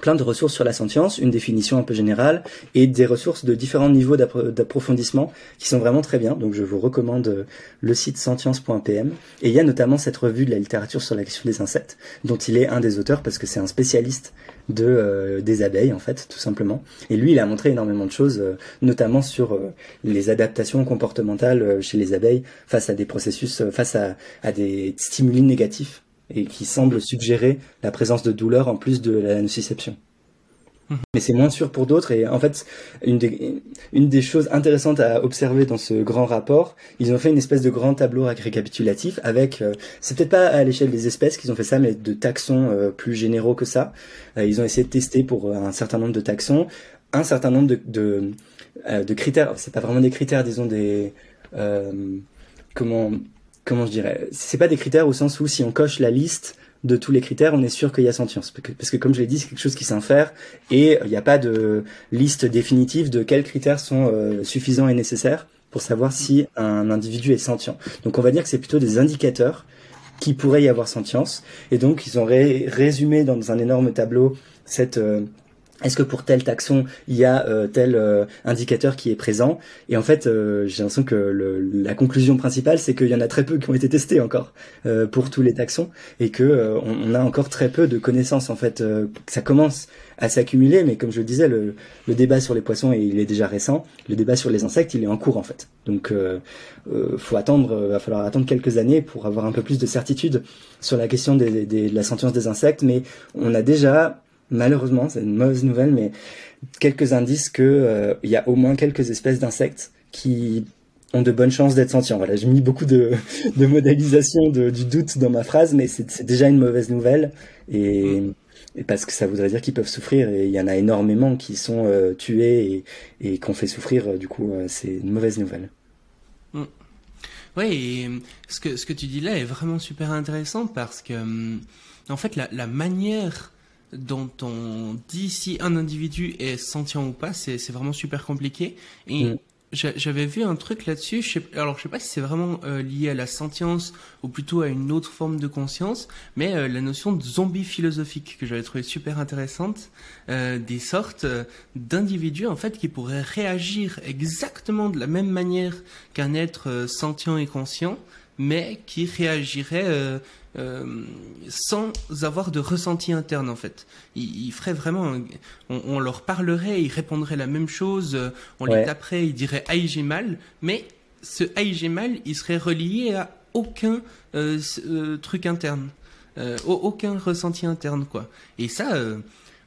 plein de ressources sur la sentience, une définition un peu générale et des ressources de différents niveaux d'approfondissement qui sont vraiment très bien. Donc je vous recommande euh, le site sentience.pm et il y a notamment cette revue de la littérature sur la question des insectes dont il est un des auteurs parce que c'est un spécialiste de euh, des abeilles en fait tout simplement. Et lui il a montré énormément de choses euh, notamment sur les adaptations comportementales chez les abeilles face à des processus face à, à des stimuli négatifs et qui semble suggérer la présence de douleur en plus de la nociception. Mhm. Mais c'est moins sûr pour d'autres et en fait une des, une des choses intéressantes à observer dans ce grand rapport, ils ont fait une espèce de grand tableau récapitulatif avec, euh, c'est peut-être pas à l'échelle des espèces qu'ils ont fait ça, mais de taxons euh, plus généraux que ça. Euh, ils ont essayé de tester pour un certain nombre de taxons un certain nombre de de, de critères. C'est pas vraiment des critères, disons des comment comment je dirais, c'est pas des critères au sens où si on coche la liste de tous les critères, on est sûr qu'il y a sentience. Parce que, comme je l'ai dit, c'est quelque chose qui s'infère et il n'y a pas de liste définitive de quels critères sont euh, suffisants et nécessaires pour savoir si un individu est sentient. Donc on va dire que c'est plutôt des indicateurs qui pourraient y avoir sentience. Et donc ils ont résumé dans un énorme tableau cette euh, est-ce que pour tel taxon, il y a euh, tel euh, indicateur qui est présent? Et en fait, euh, j'ai l'impression que le, la conclusion principale, c'est qu'il y en a très peu qui ont été testés encore pour tous les taxons, et que on, a encore très peu de connaissances. En fait, ça commence à s'accumuler, mais comme je le disais, le, le, débat sur les poissons, il est déjà récent. Le débat sur les insectes, il est en cours en fait. Donc, faut attendre, va falloir attendre quelques années pour avoir un peu plus de certitude sur la question des, des, de la sentience des insectes. Mais on a déjà malheureusement, c'est une mauvaise nouvelle, mais quelques indices que euh, il y a au moins quelques espèces d'insectes qui ont de bonnes chances d'être sentients. Voilà, j'ai mis beaucoup de, [LAUGHS] de modélisation de, du doute dans ma phrase, mais c'est déjà une mauvaise nouvelle et, mm. et parce que ça voudrait dire qu'ils peuvent souffrir et il y en a énormément qui sont euh, tués et, et qu'on fait souffrir. Du coup, euh, c'est une mauvaise nouvelle. Mm. Oui, et ce que ce que tu dis là est vraiment super intéressant parce que en fait la, la manière dont on dit si un individu est sentient ou pas, c'est vraiment super compliqué. Et mm. j'avais vu un truc là-dessus. Alors je sais pas si c'est vraiment euh, lié à la sentience ou plutôt à une autre forme de conscience, mais euh, la notion de zombie philosophique que j'avais trouvé super intéressante, euh, des sortes d'individus en fait qui pourraient réagir exactement de la même manière qu'un être sentient et conscient, mais qui réagirait euh, euh, sans avoir de ressenti interne en fait. Ils, feraient vraiment, on, leur parlerait, ils répondraient la même chose, euh, on les taperait, ils diraient aïe j'ai mal, mais ce aïe j'ai mal, il serait relié à aucun truc interne, aucun ressenti interne quoi. Et ça,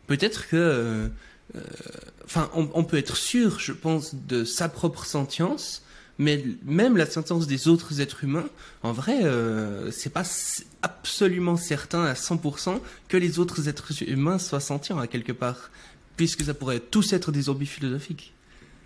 peut-être que, enfin, on peut être sûr, je pense, de sa propre sentience mais même la sentence des autres êtres humains, en vrai, euh, c'est pas absolument certain à 100% que les autres êtres humains soient sentients à quelque part, puisque ça pourrait tous être des zombies philosophiques.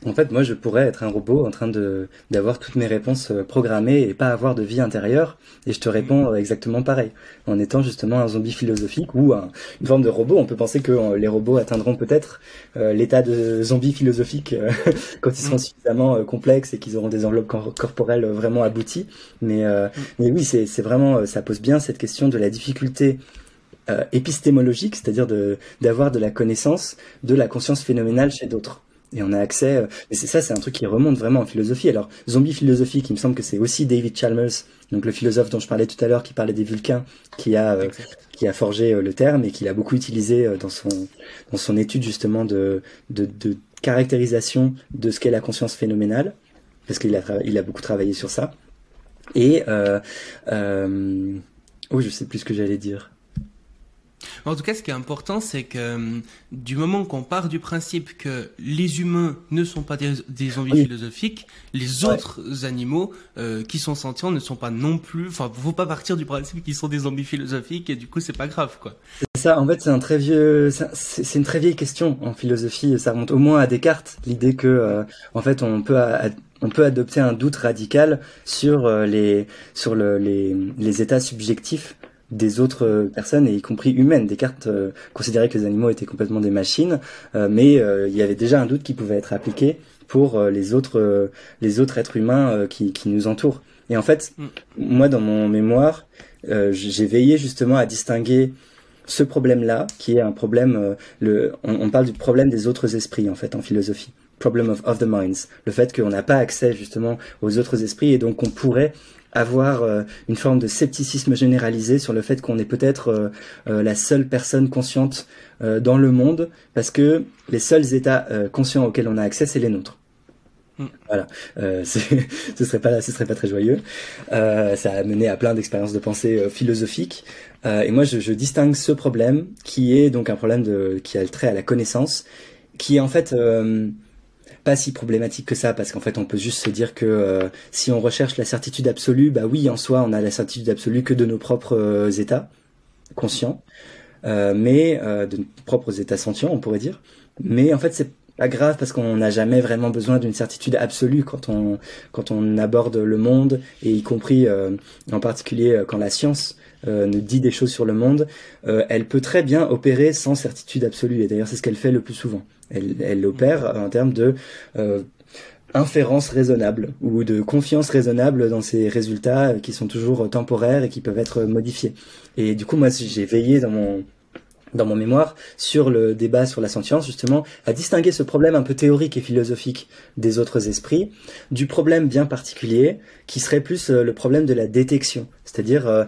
En fait, moi, je pourrais être un robot en train de d'avoir toutes mes réponses euh, programmées et pas avoir de vie intérieure, et je te réponds euh, exactement pareil, en étant justement un zombie philosophique ou une forme de robot. On peut penser que euh, les robots atteindront peut-être l'état de zombie philosophique [LAUGHS] quand ils seront mm. suffisamment complexes et qu'ils auront des enveloppes corporelles vraiment abouties. Mais, mm. mais oui, c'est vraiment ça pose bien cette question de la difficulté épistémologique, c'est-à-dire de d'avoir de la connaissance de la conscience phénoménale chez d'autres et on a accès. Euh, mais c'est ça, c'est un truc qui remonte vraiment en philosophie. Alors, zombie philosophique, il me semble que c'est aussi David Chalmers, donc le philosophe dont je parlais tout à l'heure, qui parlait des Vulcains, qui a euh, qui a forgé euh, le terme et qui l'a beaucoup utilisé dans son dans son étude justement de de, de caractérisation de ce qu'est la conscience phénoménale, parce qu'il a il a beaucoup travaillé sur ça. Et euh, euh, oh, je sais plus ce que j'allais dire. En tout cas, ce qui est important, c'est que euh, du moment qu'on part du principe que les humains ne sont pas des, des zombies philosophiques, les autres animaux euh, qui sont sentients ne sont pas non plus. Enfin, faut pas partir du principe qu'ils sont des zombies philosophiques et du coup, c'est pas grave, quoi. Ça, en fait, c'est un très vieux, c'est une très vieille question en philosophie. Ça remonte au moins à Descartes, l'idée que, euh, en fait, on peut on peut adopter un doute radical sur les sur le, les, les états subjectifs des autres euh, personnes, et y compris humaines. Descartes euh, considérait que les animaux étaient complètement des machines, euh, mais il y avait déjà un doute qui pouvait être appliqué pour les autres les autres êtres humains qui, qui nous entourent. Et en fait, mm. moi dans mon mémoire, j'ai veillé justement à distinguer ce problème-là, qui est un problème. le, on, parle du problème des autres esprits en fait en philosophie. Problem of, of the minds, le fait qu'on n'a pas accès justement aux autres esprits et donc on pourrait avoir euh, une forme de scepticisme généralisé sur le fait qu'on est peut-être euh, euh, la seule personne consciente dans le monde parce que les seuls états conscients auxquels on a accès c'est les nôtres. Mm. Voilà, [LAUGHS] ce serait pas ce serait pas très joyeux. ça a mené à plein d'expériences de pensée philosophiques. et moi, je, je, distingue ce problème qui est donc un problème de qui a le trait à la connaissance, qui est en fait pas si problématique que ça parce qu'en fait on peut juste se dire que euh, si on recherche la certitude absolue, bah oui en soi on a la certitude absolue que de nos propres euh, états conscients, euh, mais de nos propres états sentients on pourrait dire. Mais en fait c'est pas grave parce qu'on n'a jamais vraiment besoin d'une certitude absolue quand on quand on aborde le monde et y compris en particulier quand la science nous dit des choses sur le monde, elle peut très bien opérer sans certitude absolue et d'ailleurs c'est ce qu'elle fait le plus souvent. Elle, elle opère en termes de euh, inférence raisonnable ou de confiance raisonnable dans ces résultats qui sont toujours temporaires et qui peuvent être modifiés. Et du coup, moi, j'ai veillé dans mon dans mon mémoire sur le débat sur la sentience justement à distinguer ce problème un peu théorique et philosophique des autres esprits du problème bien particulier qui serait plus euh, le problème de la détection, c'est-à-dire euh,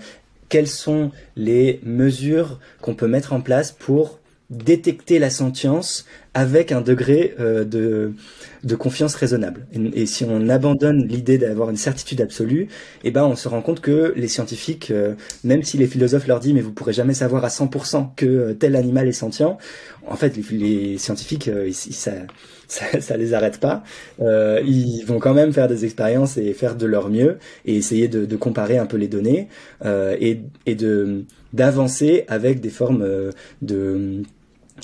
quelles sont les mesures qu'on peut mettre en place pour détecter la sentience avec un degré euh, de, de confiance raisonnable. Et, si on abandonne l'idée d'avoir une certitude absolue, eh ben on se rend compte que les scientifiques, euh, même si les philosophes leur disent mais vous pourrez jamais savoir à 100% que euh, tel animal est sentient, en fait les, scientifiques ça, ça, les arrête pas. ils vont quand même faire des expériences et faire de leur mieux et essayer de, de comparer un peu les données et, et de d'avancer avec des formes de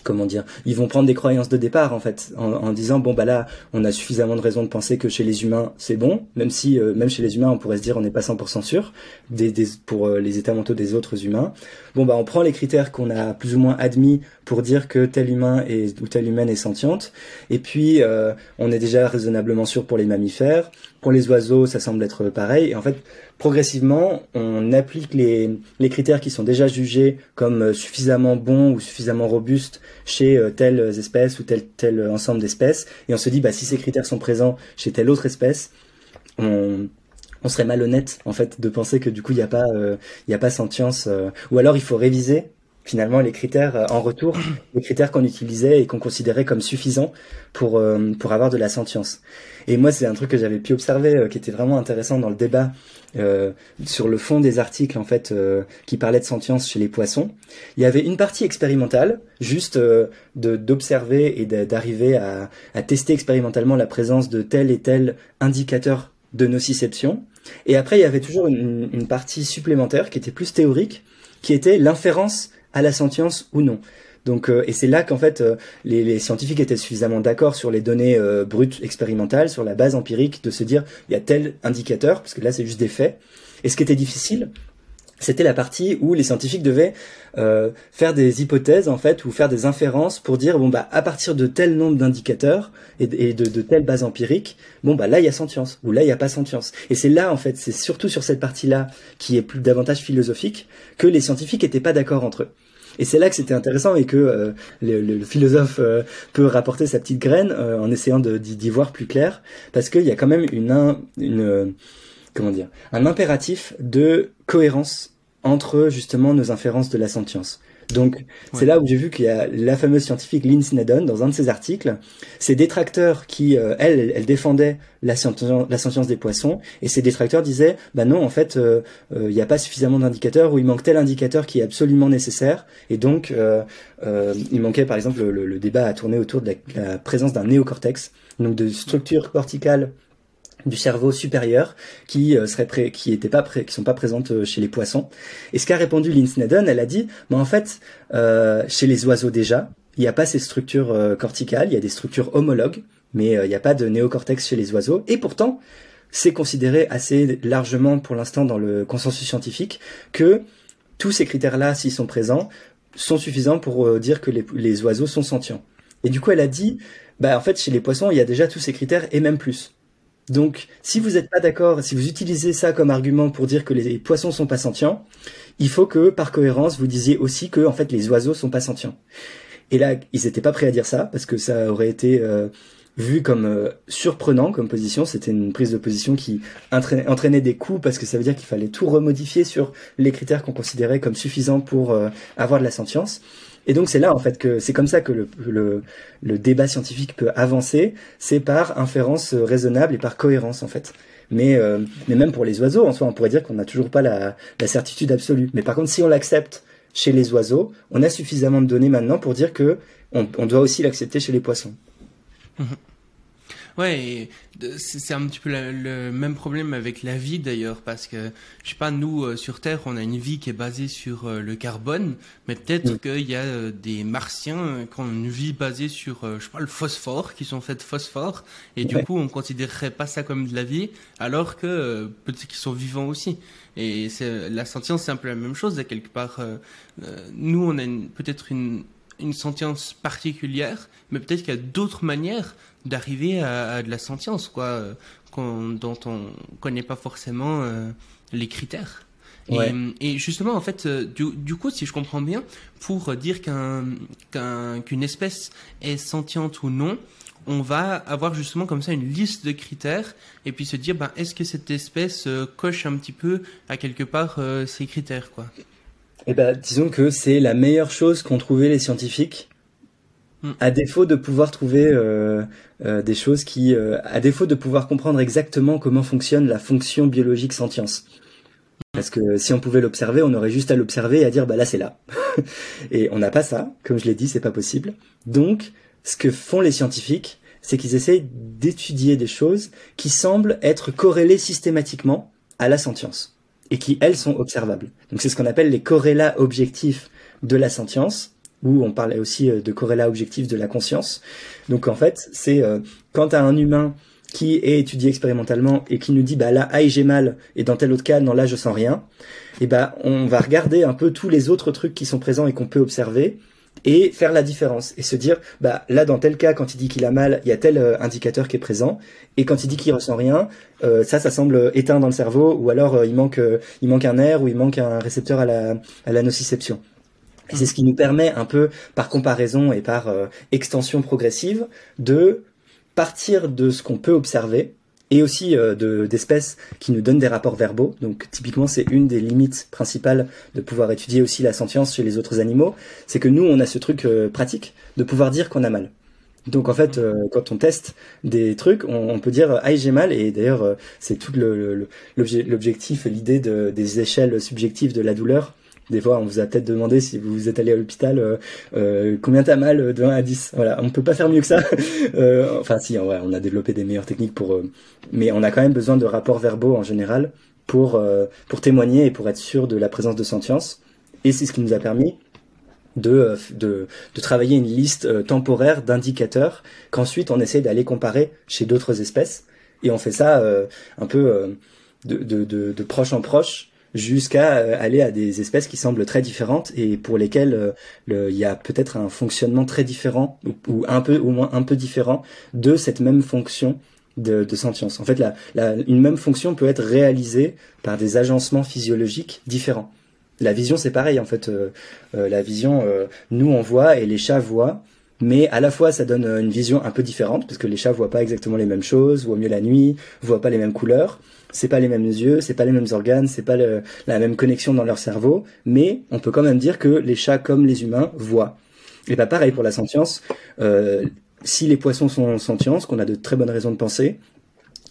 comment dire, ils vont prendre des croyances de départ en fait, en, disant bon bah là, on a suffisamment de raisons de penser que chez les humains c'est bon, même si euh, même chez les humains on pourrait se dire on n'est pas 100% sûr pour euh, les états mentaux des autres humains. Bon bah on prend les critères qu'on a plus ou moins admis pour dire que tel humain est, ou telle humaine est sentiente, et puis euh, on est déjà raisonnablement sûr pour les mammifères, pour les oiseaux ça semble être pareil, et en fait progressivement, on applique les, critères qui sont déjà jugés comme euh, suffisamment bons ou suffisamment robustes chez euh, telle espèce ou tel, tel ensemble d'espèces, et on se dit, bah, si ces critères sont présents chez telle autre espèce, on, serait malhonnête en fait de penser que du coup il n'y a pas euh, il y a pas sentience ou alors il faut réviser finalement les critères en retour les critères qu'on utilisait et qu'on considérait comme suffisants pour pour avoir de la sentience et moi c'est un truc que j'avais pu observer qui était vraiment intéressant dans le débat euh, sur le fond des articles en fait euh, qui parlaient de sentience chez les poissons, il y avait une partie expérimentale, juste euh, d'observer et d'arriver à, à, tester expérimentalement la présence de tel et tel indicateur de nociception. Et après, il y avait toujours une, une partie supplémentaire qui était plus théorique, qui était l'inférence à la sentience ou non. Donc, euh, et c'est là qu'en fait, euh, les, les, scientifiques étaient suffisamment d'accord sur les données euh, brutes expérimentales, sur la base empirique, de se dire il y a tel indicateur, parce que là c'est juste des faits. Et ce qui était difficile, c'était la partie où les scientifiques devaient faire des hypothèses en fait ou faire des inférences pour dire bon bah à partir de tel nombre d'indicateurs et, de, de, telle base empirique bon bah là il y a sentience ou là il y a pas sentience et c'est là en fait c'est surtout sur cette partie là qui est plus davantage philosophique que les scientifiques étaient pas d'accord entre eux et c'est là que c'était intéressant et que euh, le, philosophe euh, peut rapporter sa petite graine euh, en essayant d'y voir plus clair, parce qu'il y a quand même une, comment dire, un impératif de cohérence entre justement nos inférences de la sentience. Donc c'est là où j'ai vu qu'il y a la fameuse scientifique Lynn Snedden dans un de ses articles, ses détracteurs qui euh, elle elle défendait la science, la science des poissons et ses détracteurs disaient bah non en fait euh, euh, il n'y a pas suffisamment d'indicateurs ou il manque tel indicateur qui est absolument nécessaire. Et donc il manquait par exemple le, débat a tourné autour de la, la présence d'un néocortex donc de structures corticales du cerveau supérieur qui euh, serait qui étaient pas qui sont pas présentes euh, chez les poissons. Et ce qu'a répondu Lynn Snedden, elle a dit, mais en fait, euh, chez les oiseaux déjà, il n'y a pas ces structures corticales, il y a des structures homologues, mais il n'y a pas de néocortex chez les oiseaux. Et pourtant, c'est considéré assez largement pour l'instant dans le consensus scientifique que tous ces critères-là, s'ils sont présents, sont suffisants pour dire que les, les oiseaux sont sentients. Et du coup, elle a dit, bah en fait, chez les poissons, il y a déjà tous ces critères et même plus. Donc, si vous n'êtes pas d'accord, si vous utilisez ça comme argument pour dire que les poissons sont pas sentients, il faut que, par cohérence, vous disiez aussi que, en fait, les oiseaux sont pas sentients. Et là, ils n'étaient pas prêts à dire ça parce que ça aurait été euh, vu comme euh, surprenant comme position. C'était une prise de position qui entraînait, des coûts parce que ça veut dire qu'il fallait tout remodifier sur les critères qu'on considérait comme suffisants pour euh, avoir de la sentience. Et donc c'est là en fait que c'est comme ça que le, débat scientifique peut avancer, c'est par inférence raisonnable et par cohérence en fait. Mais, euh, mais même pour les oiseaux, en soi, on pourrait dire qu'on n'a toujours pas la, certitude absolue. Mais par contre, si on l'accepte chez les oiseaux, on a suffisamment de données maintenant pour dire que on, doit aussi l'accepter chez les poissons. Mhm. Ouais, c'est un petit peu le même problème avec la vie d'ailleurs, parce que, je sais pas, nous, euh, sur Terre, on a une vie qui est basée sur euh, le carbone, mais peut-être mm. qu'il y a euh, des martiens qui ont une vie basée sur, je sais pas, le phosphore, qui sont faits de phosphore, et du coup, on considérerait pas ça comme de la vie, alors que peut-être qu'ils sont vivants aussi. Et la sentience, c'est un peu la même chose, à quelque part. nous, on a peut-être une, une sentience particulière, mais peut-être qu'il y a d'autres manières d'arriver à, de la sentience, quoi, euh, dont on connaît pas forcément euh, les critères. Et, justement, en fait, euh, du, coup, si je comprends bien, pour dire qu'un qu'une espèce est sentiente ou non, on va avoir justement comme ça une liste de critères et puis se dire, ben, est-ce que cette espèce coche un petit peu à quelque part ces critères, quoi? Eh ben, disons que c'est la meilleure chose qu'ont trouvé les scientifiques Mm. à défaut de pouvoir trouver euh, euh, des choses qui, euh, à défaut de pouvoir comprendre exactement comment fonctionne la fonction biologique sentience. Parce que si on pouvait l'observer, on aurait juste à l'observer et à dire bah là c'est là. [LAUGHS] et on n'a pas ça, comme je l'ai dit, c'est pas possible. Donc, ce que font les scientifiques, c'est qu'ils essayent d'étudier des choses qui semblent être corrélées systématiquement à la sentience et qui elles sont observables. Donc c'est ce qu'on appelle les corrélats objectifs de la sentience où on parlait aussi de corrélat objectif de la conscience. Donc en fait, c'est quand à un humain qui est étudié expérimentalement et qui nous dit bah là ah j'ai mal et dans tel autre cas non là je sens rien et bah on va regarder un peu tous les autres trucs qui sont présents et qu'on peut observer et faire la différence et se dire bah là dans tel cas quand il dit qu'il a mal il y a tel euh, indicateur qui est présent et quand il dit qu'il ressent rien euh, ça ça semble éteint dans le cerveau ou alors euh, il manque il manque un nerf ou il manque un récepteur à la à la nociception et c'est ce qui nous permet un peu par comparaison et par extension progressive de partir de ce qu'on peut observer et aussi euh, d'espèces qui nous donnent des rapports verbaux. Donc typiquement, c'est une des limites principales de pouvoir étudier aussi la sentience chez les autres animaux, c'est que nous, on a ce truc euh, pratique de pouvoir dire qu'on a mal. Donc en fait, euh, quand on teste des trucs, on, peut dire ah j'ai mal et d'ailleurs c'est tout l'objectif, l'idée des échelles subjectives de la douleur des fois, on vous a peut-être demandé si vous êtes allé à l'hôpital euh, euh combien t'as mal de 1 à 10. Voilà, on peut pas faire mieux que ça. [LAUGHS] euh, enfin, si, ouais, on a développé des meilleures techniques pour, euh, mais on a quand même besoin de rapports verbaux en général pour euh, pour témoigner et pour être sûr de la présence de sentience. Et c'est ce qui nous a permis de, de, de travailler une liste temporaire d'indicateurs qu'ensuite on essaie d'aller comparer chez d'autres espèces. Et on fait ça un peu de, de, de, de proche en proche jusqu'à euh, aller à des espèces qui semblent très différentes et pour lesquelles euh, il y a peut-être un fonctionnement très différent ou, un peu au moins un peu différent de cette même fonction de, sentience. En fait, la, une même fonction peut être réalisée par des agencements physiologiques différents. La vision, c'est pareil en fait. Euh, la vision, nous on voit et les chats voient, mais à la fois ça donne une vision un peu différente parce que les chats voient pas exactement les mêmes choses, voient mieux la nuit, voient pas les mêmes couleurs c'est pas les mêmes yeux, c'est pas les mêmes organes, c'est pas la même connexion dans leur cerveau, mais on peut quand même dire que les chats comme les humains voient. Et bah pareil pour la sentience, euh, si les poissons sont sentients, ce qu'on a de très bonnes raisons de penser,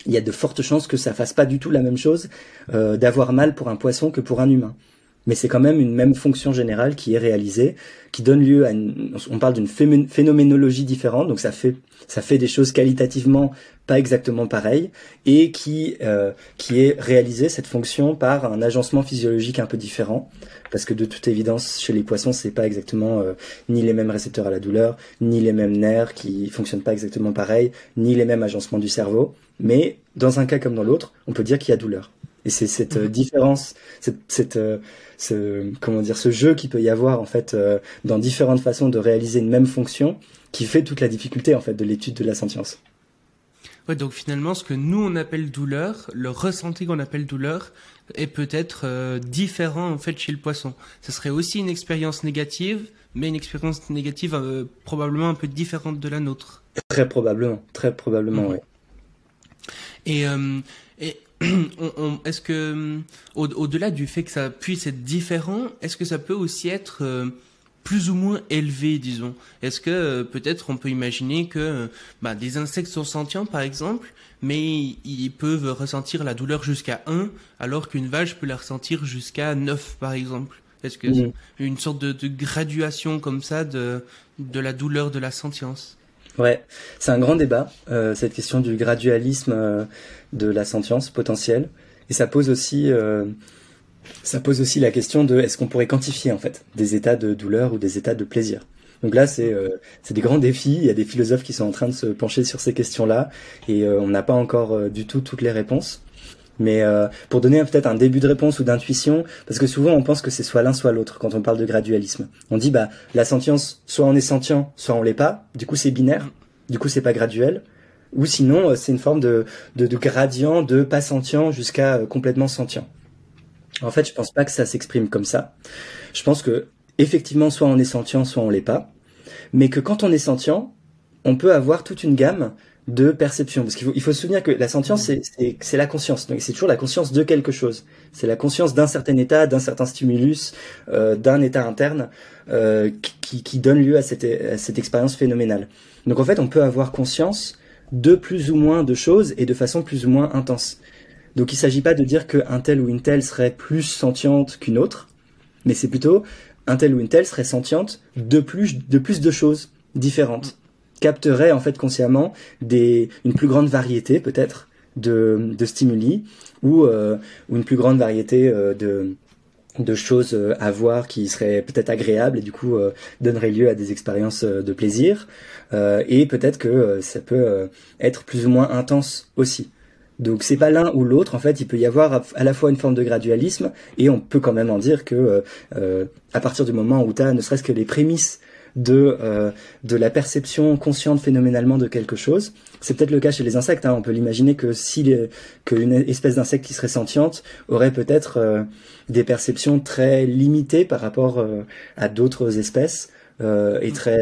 il y a de fortes chances que ça fasse pas du tout la même chose euh, d'avoir mal pour un poisson que pour un humain mais c'est quand même une même fonction générale qui est réalisée, qui donne lieu à une, on parle d'une phénoménologie différente, donc ça fait ça fait des choses qualitativement pas exactement pareilles et qui euh, qui est réalisée cette fonction par un agencement physiologique un peu différent parce que de toute évidence chez les poissons c'est pas exactement euh, ni les mêmes récepteurs à la douleur ni les mêmes nerfs qui fonctionnent pas exactement pareil ni les mêmes agencements du cerveau. Mais dans un cas comme dans l'autre on peut dire qu'il y a douleur et c'est cette euh, différence, cette, cette euh, ce, comment dire, ce jeu qui peut y avoir en fait euh, dans différentes façons de réaliser une même fonction, qui fait toute la difficulté en fait de l'étude de la sentience. Ouais, donc finalement, ce que nous on appelle douleur, le ressenti qu'on appelle douleur, est peut-être différent en fait chez le poisson. Ce serait aussi une expérience négative, mais une expérience négative probablement un peu différente de la nôtre. Très probablement, très probablement, oui. Et, [CLEARS THROAT] est-ce que, au-delà du fait que ça puisse être différent, est-ce que ça peut aussi être euh, plus ou moins élevé, disons? Est-ce que euh, peut-être on peut imaginer que bah, des insectes sont sentients, par exemple, mais ils peuvent ressentir la douleur jusqu'à 1, alors qu'une vache peut la ressentir jusqu'à 9, par exemple. Est-ce que c'est une sorte de, de, graduation comme ça de, de la douleur de la sentience? Ouais, c'est un grand débat, euh, cette question du gradualisme euh, de la sentience potentielle. Et ça pose aussi, euh, ça pose aussi la question de est-ce qu'on pourrait quantifier en fait des états de douleur ou des états de plaisir. Donc là, c'est c'est des grands défis. Il y a des philosophes qui sont en train de se pencher sur ces questions-là, et on n'a pas encore du tout toutes les réponses. Mais euh, pour donner peut-être un début de réponse ou d'intuition, parce que souvent on pense que c'est soit l'un soit l'autre quand on parle de gradualisme. On dit bah la sentience, soit on est sentient, soit on l'est pas. Du coup c'est binaire. Du coup c'est pas graduel. Ou sinon euh, c'est une forme de, de, de, gradient de pas sentient jusqu'à euh, complètement sentient. En fait je pense pas que ça s'exprime comme ça. Je pense que effectivement soit on est sentient, soit on l'est pas. Mais que quand on est sentient, on peut avoir toute une gamme de perception. Parce qu'il faut, il faut se souvenir que la sentience, c'est la conscience. Donc c'est toujours la conscience de quelque chose. C'est la conscience d'un certain état, d'un certain stimulus, euh, d'un état interne euh, qui, qui, donne lieu à cette, à cette expérience phénoménale. Donc en fait, on peut avoir conscience de plus ou moins de choses et de façon plus ou moins intense. Donc il s'agit pas de dire qu'un tel ou une telle serait plus sentiente qu'une autre, mais c'est plutôt un tel ou une telle serait sentiente de plus de plus de choses différentes capterait en fait consciemment des, une plus grande variété peut-être de, de stimuli ou, euh, une plus grande variété euh, de, de choses à voir qui seraient peut-être agréables et du coup donneraient lieu à des expériences de plaisir et peut-être que ça peut être plus ou moins intense aussi. Donc c'est pas l'un ou l'autre, en fait, il peut y avoir à la fois une forme de gradualisme et on peut quand même en dire que euh, à partir du moment où tu as ne serait-ce que les prémices de euh, de la perception consciente phénoménalement de quelque chose, c'est peut-être le cas chez les insectes. Hein. On peut l'imaginer que si les, qu'une espèce d'insecte qui serait sentiente aurait peut-être euh, des perceptions très limitées par rapport euh, à d'autres espèces et très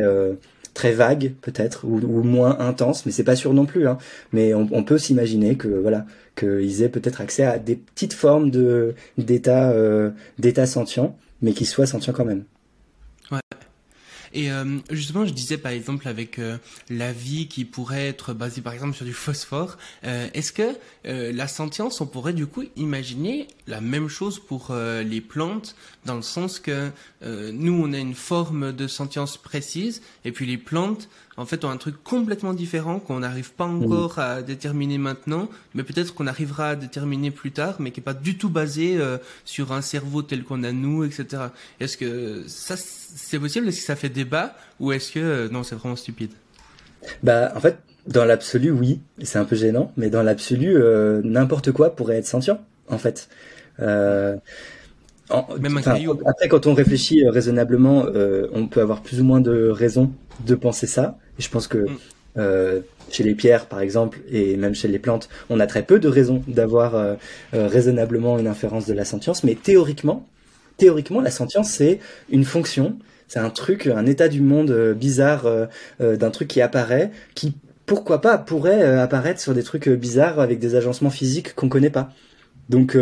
très vague peut-être ou, moins intense, mais c'est pas sûr non plus. Hein. Mais on, peut s'imaginer que voilà qu'ils aient peut-être accès à des petites formes de d'état d'état sentient, mais qui soient sentients quand même. Et euh, justement, je disais par exemple avec euh, la vie qui pourrait être basée par exemple sur du phosphore, euh, est-ce que la sentience, on pourrait du coup imaginer la même chose pour les plantes, dans le sens que nous, on a une forme de sentience précise, et puis les plantes, en fait, ont un truc complètement différent qu'on n'arrive pas mm. encore à déterminer maintenant, mais peut-être qu'on arrivera à déterminer plus tard, mais qui est pas du tout basé euh, sur un cerveau tel qu'on a nous, etc. Est-ce que ça, c'est possible? Est-ce que ça fait débat? Ou est-ce que euh, non, c'est vraiment stupide? Bah, en fait, dans l'absolu, oui, c'est un peu gênant, mais dans l'absolu, euh, n'importe quoi pourrait être sentient, en fait. Même un Après, quand on réfléchit raisonnablement, on peut avoir plus ou moins de raisons de penser ça. Et je pense que mm. euh, chez les pierres, par exemple, et même chez les plantes, on a très peu de raisons d'avoir euh, euh, raisonnablement une inférence de la sentience. Mais théoriquement, théoriquement, la sentience c'est une fonction, c'est un truc, un état du monde bizarre d'un truc qui apparaît, qui pourquoi pas pourrait apparaître sur des trucs bizarres avec des agencements physiques qu'on connaît pas. Donc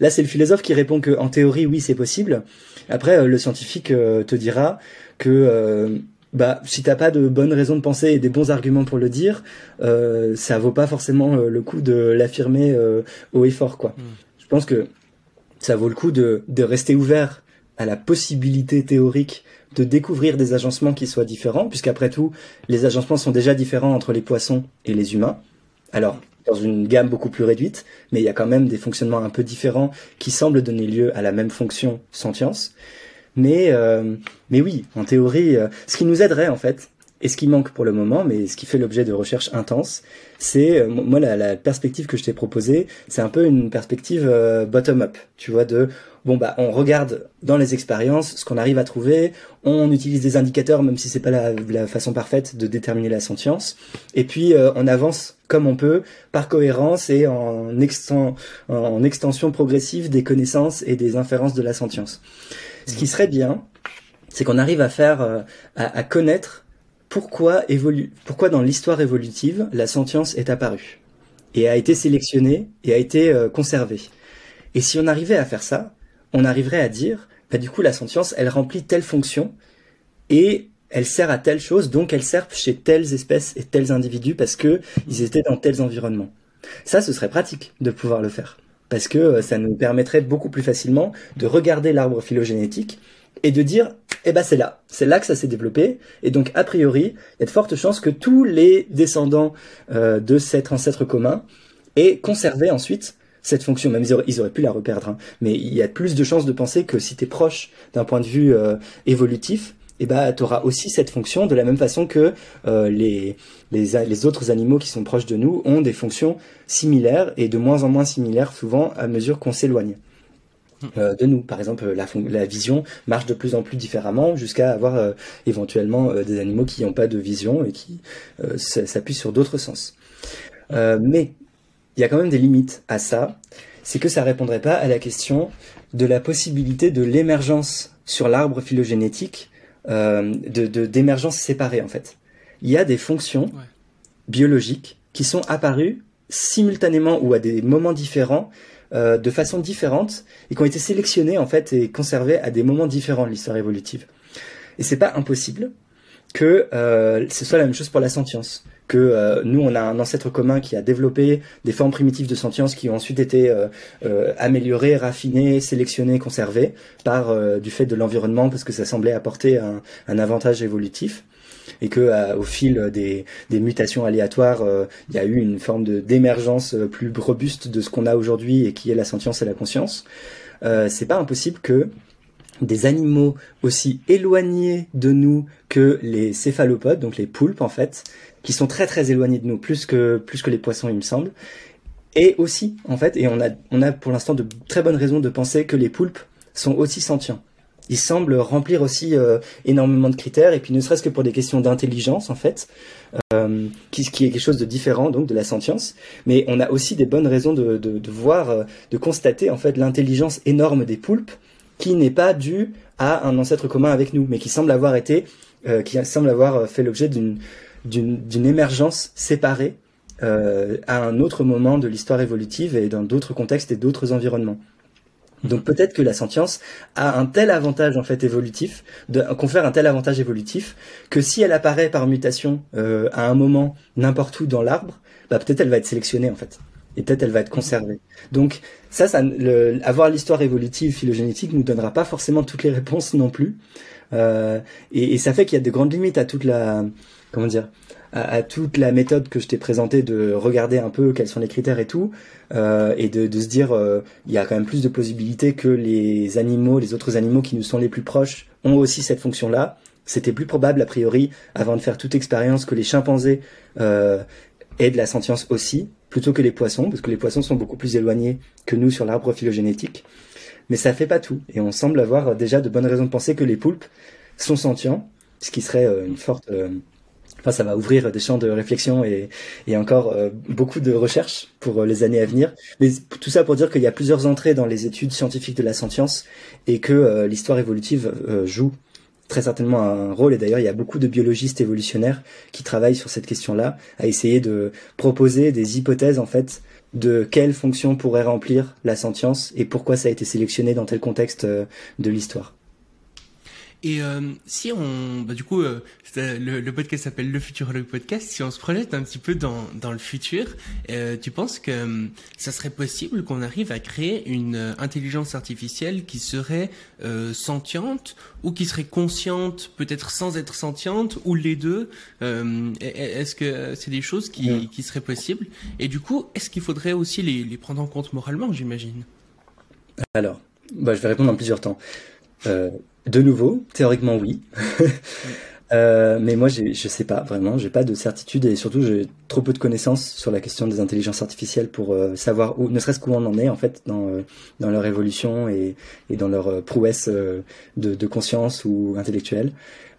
là, c'est le philosophe qui répond que en théorie, oui, c'est possible. Après, le scientifique te dira que bah si t'as pas de bonnes raisons de penser et des bons arguments pour le dire, euh, ça vaut pas forcément euh, le coup de l'affirmer euh, haut et fort quoi. Hmm. Je pense que ça vaut le coup de, de rester ouvert à la possibilité théorique de découvrir des agencements qui soient différents, puisqu'après tout, les agencements sont déjà différents entre les poissons et les humains. Alors, dans une gamme beaucoup plus réduite, mais il y a quand même des fonctionnements un peu différents qui semblent donner lieu à la même fonction sentience. Mais, euh, mais oui, en théorie, euh, ce qui nous aiderait en fait, et ce qui manque pour le moment, mais ce qui fait l'objet de recherches intenses, c'est euh, moi la, la, perspective que je t'ai proposée, c'est un peu une perspective bottom-up, tu vois, de bon bah on regarde dans les expériences ce qu'on arrive à trouver, on utilise des indicateurs même si c'est pas la, la, façon parfaite de déterminer la sentience, et puis on avance comme on peut par cohérence et en, exten en extension progressive des connaissances et des inférences de la sentience. Ce qui serait bien, c'est qu'on arrive à faire, euh, à, connaître pourquoi dans l'histoire évolutive la sentience est apparue et a été sélectionnée et a été euh, conservée. Et si on arrivait à faire ça, on arriverait à dire, bah du coup la sentience, elle remplit telle fonction et elle sert à telle chose, donc elle sert chez telles espèces et tels individus parce que ils étaient dans tels environnements. Ça, ce serait pratique de pouvoir le faire parce que euh, ça nous permettrait beaucoup plus facilement de regarder l'arbre phylogénétique et de dire eh ben c'est là, c'est là que ça s'est développé et donc a priori, il y a de fortes chances que tous les descendants euh, de cet ancêtre commun aient conservé ensuite cette fonction, même ils auraient, pu la reperdre, hein. mais il y a plus de chances de penser que si tu es proche d'un point de vue euh, évolutif, eh ben, tu auras aussi cette fonction de la même façon que euh, les, les, les, autres animaux qui sont proches de nous ont des fonctions similaires et de moins en moins similaires souvent à mesure qu'on s'éloigne. Euh, de nous. Par exemple, la, la, vision marche de plus en plus différemment jusqu'à avoir euh, éventuellement des animaux qui n'ont pas de vision et qui s'appuient sur d'autres sens. mais il y a quand même des limites à ça. C'est que ça répondrait pas à la question de la possibilité de l'émergence sur l'arbre phylogénétique euh, de d'émergence séparée en fait. Il y a des fonctions biologiques qui sont apparues simultanément ou à des moments différents, euh, de façon différente, et qui ont été sélectionnées en fait et conservées à des moments différents de l'histoire évolutive. Et c'est pas impossible que euh, ce soit la même chose pour la sentience que euh, nous, on a un ancêtre commun qui a développé des formes primitives de sentience qui ont ensuite été euh, euh, améliorées, raffinées, sélectionnées, conservées par du fait de l'environnement parce que ça semblait apporter un, un avantage évolutif et que au fil des, mutations aléatoires, il y a eu une forme d'émergence plus robuste de ce qu'on a aujourd'hui et qui est la sentience et la conscience. euh, c'est pas impossible que des animaux aussi éloignés de nous que les céphalopodes, donc les poulpes en fait, qui sont très très éloignés de nous, plus que plus que les poissons il me semble, et aussi en fait, et on a on a pour l'instant de très bonnes raisons de penser que les poulpes sont aussi sentients. Ils semblent remplir aussi euh, énormément de critères, et puis ne serait-ce que pour des questions d'intelligence en fait, euh, qui, est quelque chose de différent donc de la sentience. Mais on a aussi des bonnes raisons de, voir, euh, de constater en fait l'intelligence énorme des poulpes qui n'est pas dû à un ancêtre commun avec nous, mais qui semble avoir été, qui semble avoir fait l'objet d'une d'une émergence séparée à un autre moment de l'histoire évolutive et dans d'autres contextes et d'autres environnements. Donc peut-être que la sentience a un tel avantage en fait évolutif, de, confère un tel avantage évolutif que si elle apparaît par mutation euh, à un moment n'importe où dans l'arbre, bah peut-être elle va être sélectionnée en fait et peut-être elle va être conservée. Donc ça, avoir l'histoire évolutive phylogénétique nous donnera pas forcément toutes les réponses non plus, euh, et, et, ça fait qu'il y a de grandes limites à toute la comment dire à, à toute la méthode que je t'ai présentée de regarder un peu quels sont les critères et tout, euh, et de, de, se dire euh, il y a quand même plus de possibilités que les animaux, les autres animaux qui nous sont les plus proches ont aussi cette fonction-là. C'était plus probable a priori avant de faire toute expérience que les chimpanzés euh, aient de la sentience aussi, plutôt que les poissons, parce que les poissons sont beaucoup plus éloignés que nous sur l'arbre phylogénétique. Mais ça fait pas tout, et on semble avoir déjà de bonnes raisons de penser que les poulpes sont sentients, ce qui serait euh, une forte Enfin, ça va ouvrir des champs de réflexion et, et encore euh, beaucoup de recherches pour euh, les années à venir. Mais tout ça pour dire qu'il y a plusieurs entrées dans les études scientifiques de la sentience et que euh, l'histoire évolutive joue très certainement un rôle. Et d'ailleurs, il y a beaucoup de biologistes évolutionnaires qui travaillent sur cette question-là, à essayer de proposer des hypothèses en fait de quelle fonction pourrait remplir la sentience et pourquoi ça a été sélectionné dans tel contexte de l'histoire. Et euh, si on, bah, du coup, euh, le, le, podcast s'appelle le Futurologue Podcast. Si on se projette un petit peu dans, dans le futur, euh, tu penses que euh, ça serait possible qu'on arrive à créer une euh, intelligence artificielle qui serait euh, sentiente ou qui serait consciente, peut-être sans être sentiente, ou les deux Est-ce que c'est des choses qui, qui seraient possibles? Et du coup, est-ce qu'il faudrait aussi les, les prendre en compte moralement, j'imagine? Alors, bah, je vais répondre en plusieurs temps. Euh, de nouveau, théoriquement oui. [LAUGHS] euh, mais moi, je sais pas vraiment, j'ai pas de certitude et surtout j'ai trop peu de connaissances sur la question des intelligences artificielles pour euh, savoir où, ne serait-ce qu'où on en est en fait dans euh, dans leur évolution et, et dans leur euh, prouesse de, de, conscience ou intellectuelle.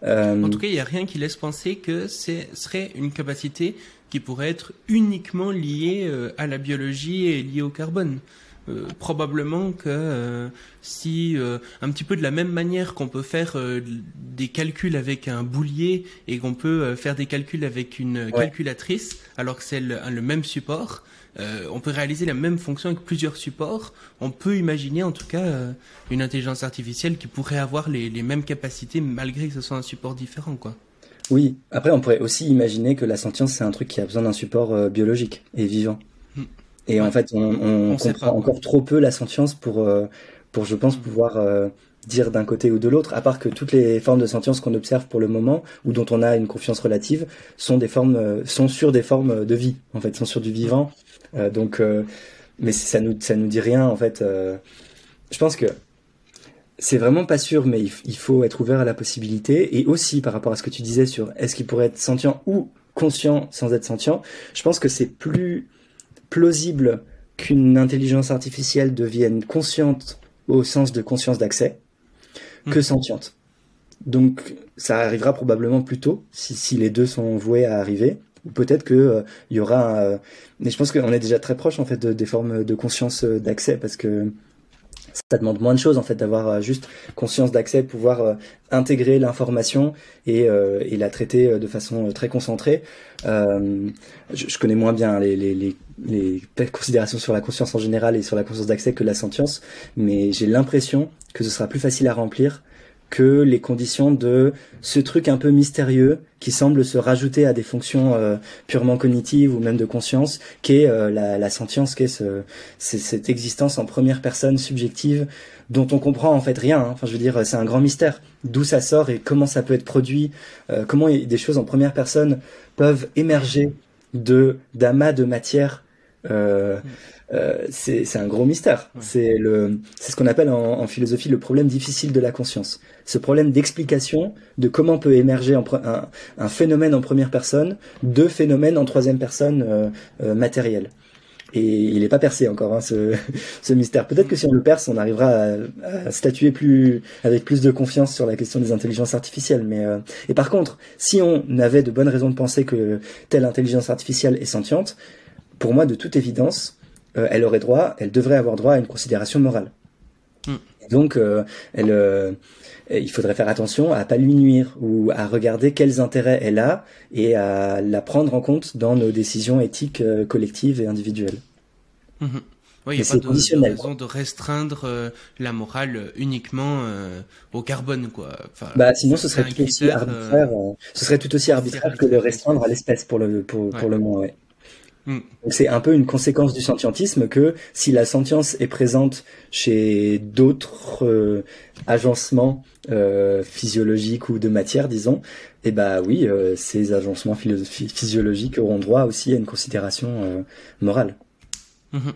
en tout cas, il n'y a rien qui laisse penser que ce serait une capacité qui pourrait être uniquement liée à la biologie et liée au carbone. Euh, probablement que euh, si euh, un petit peu de la même manière qu'on peut faire des calculs avec un boulier et qu'on peut faire des calculs avec une ouais. calculatrice alors que c'est le, le, même support, on peut réaliser la même fonction avec plusieurs supports. On peut imaginer en tout cas une intelligence artificielle qui pourrait avoir les, les mêmes capacités malgré que ce soit un support différent, quoi. Oui, après on pourrait aussi imaginer que la sentience c'est un truc qui a besoin d'un support biologique et vivant. Et ouais. en fait, on, on, on comprend encore trop peu la sentience pour, euh, pour je pense, mmh. pouvoir euh, dire d'un côté ou de l'autre, à part que toutes les formes de sentience qu'on observe pour le moment, ou dont on a une confiance relative, sont des formes, euh, sont sur des formes de vie, en fait, sont sur du vivant. Euh, donc, euh, mais ça nous, ça nous dit rien, en fait. je pense que c'est vraiment pas sûr, mais il, il, faut être ouvert à la possibilité. Et aussi, par rapport à ce que tu disais sur est-ce qu'il pourrait être sentient ou conscient sans être sentient, je pense que c'est plus plausible qu'une intelligence artificielle devienne consciente au sens de conscience d'accès que mmh. sentiente. Donc ça arrivera probablement plus tôt si, si les deux sont voués à arriver. Ou peut-être que euh, il y aura. Euh, mais je pense qu'on est déjà très proche en fait de, des formes de conscience euh, d'accès parce que ça demande moins de choses en fait d'avoir euh, juste conscience d'accès, pouvoir euh, intégrer l'information et, euh, et, la traiter euh, de façon très concentrée. Euh, je, je, connais moins bien les, les, les, les, considérations sur la conscience en général et sur la conscience d'accès que la sentience, mais j'ai l'impression que ce sera plus facile à remplir que les conditions de ce truc un peu mystérieux qui semble se rajouter à des fonctions euh, purement cognitives ou même de conscience, qu'est euh, la, la sentience, qu'est ce, cette existence en première personne subjective dont on comprend en fait rien. Hein. Enfin, je veux dire, c'est un grand mystère. D'où ça sort et comment ça peut être produit, euh, comment des choses en première personne peuvent émerger de d'amas de matière. Euh, euh, c'est un gros mystère. C'est le, c'est ce qu'on appelle en, en, philosophie le problème difficile de la conscience. Ce problème d'explication de comment peut émerger un, un, phénomène en première personne, deux phénomènes en troisième personne euh, euh matérielle. Et il n'est pas percé encore hein, ce, [LAUGHS] ce, mystère. Peut-être que si on le perce, on arrivera à, à, statuer plus avec plus de confiance sur la question des intelligences artificielles. Mais euh, et par contre, si on avait de bonnes raisons de penser que telle intelligence artificielle est sentiente, pour moi, de toute évidence, euh, elle aurait droit, elle devrait avoir droit à une considération morale. Mm. Donc, euh, elle, il faudrait faire attention à pas lui nuire ou à regarder quels intérêts elle a et à la prendre en compte dans nos décisions éthiques collectives et individuelles. Mm-hmm. Oui, il n'y a pas de, raison de restreindre la morale uniquement au carbone, quoi. bah, sinon, ce serait tout aussi arbitraire. ce serait tout aussi arbitraire que de restreindre à l'espèce pour le pour, pour le. Ouais. Mm. C'est un peu une conséquence du sentientisme que si la sentience est présente chez d'autres euh, agencements euh, physiologiques ou de matière, disons, eh bah oui, euh, ces agencements physiologiques auront droit aussi à une considération euh, morale. Mm-hmm.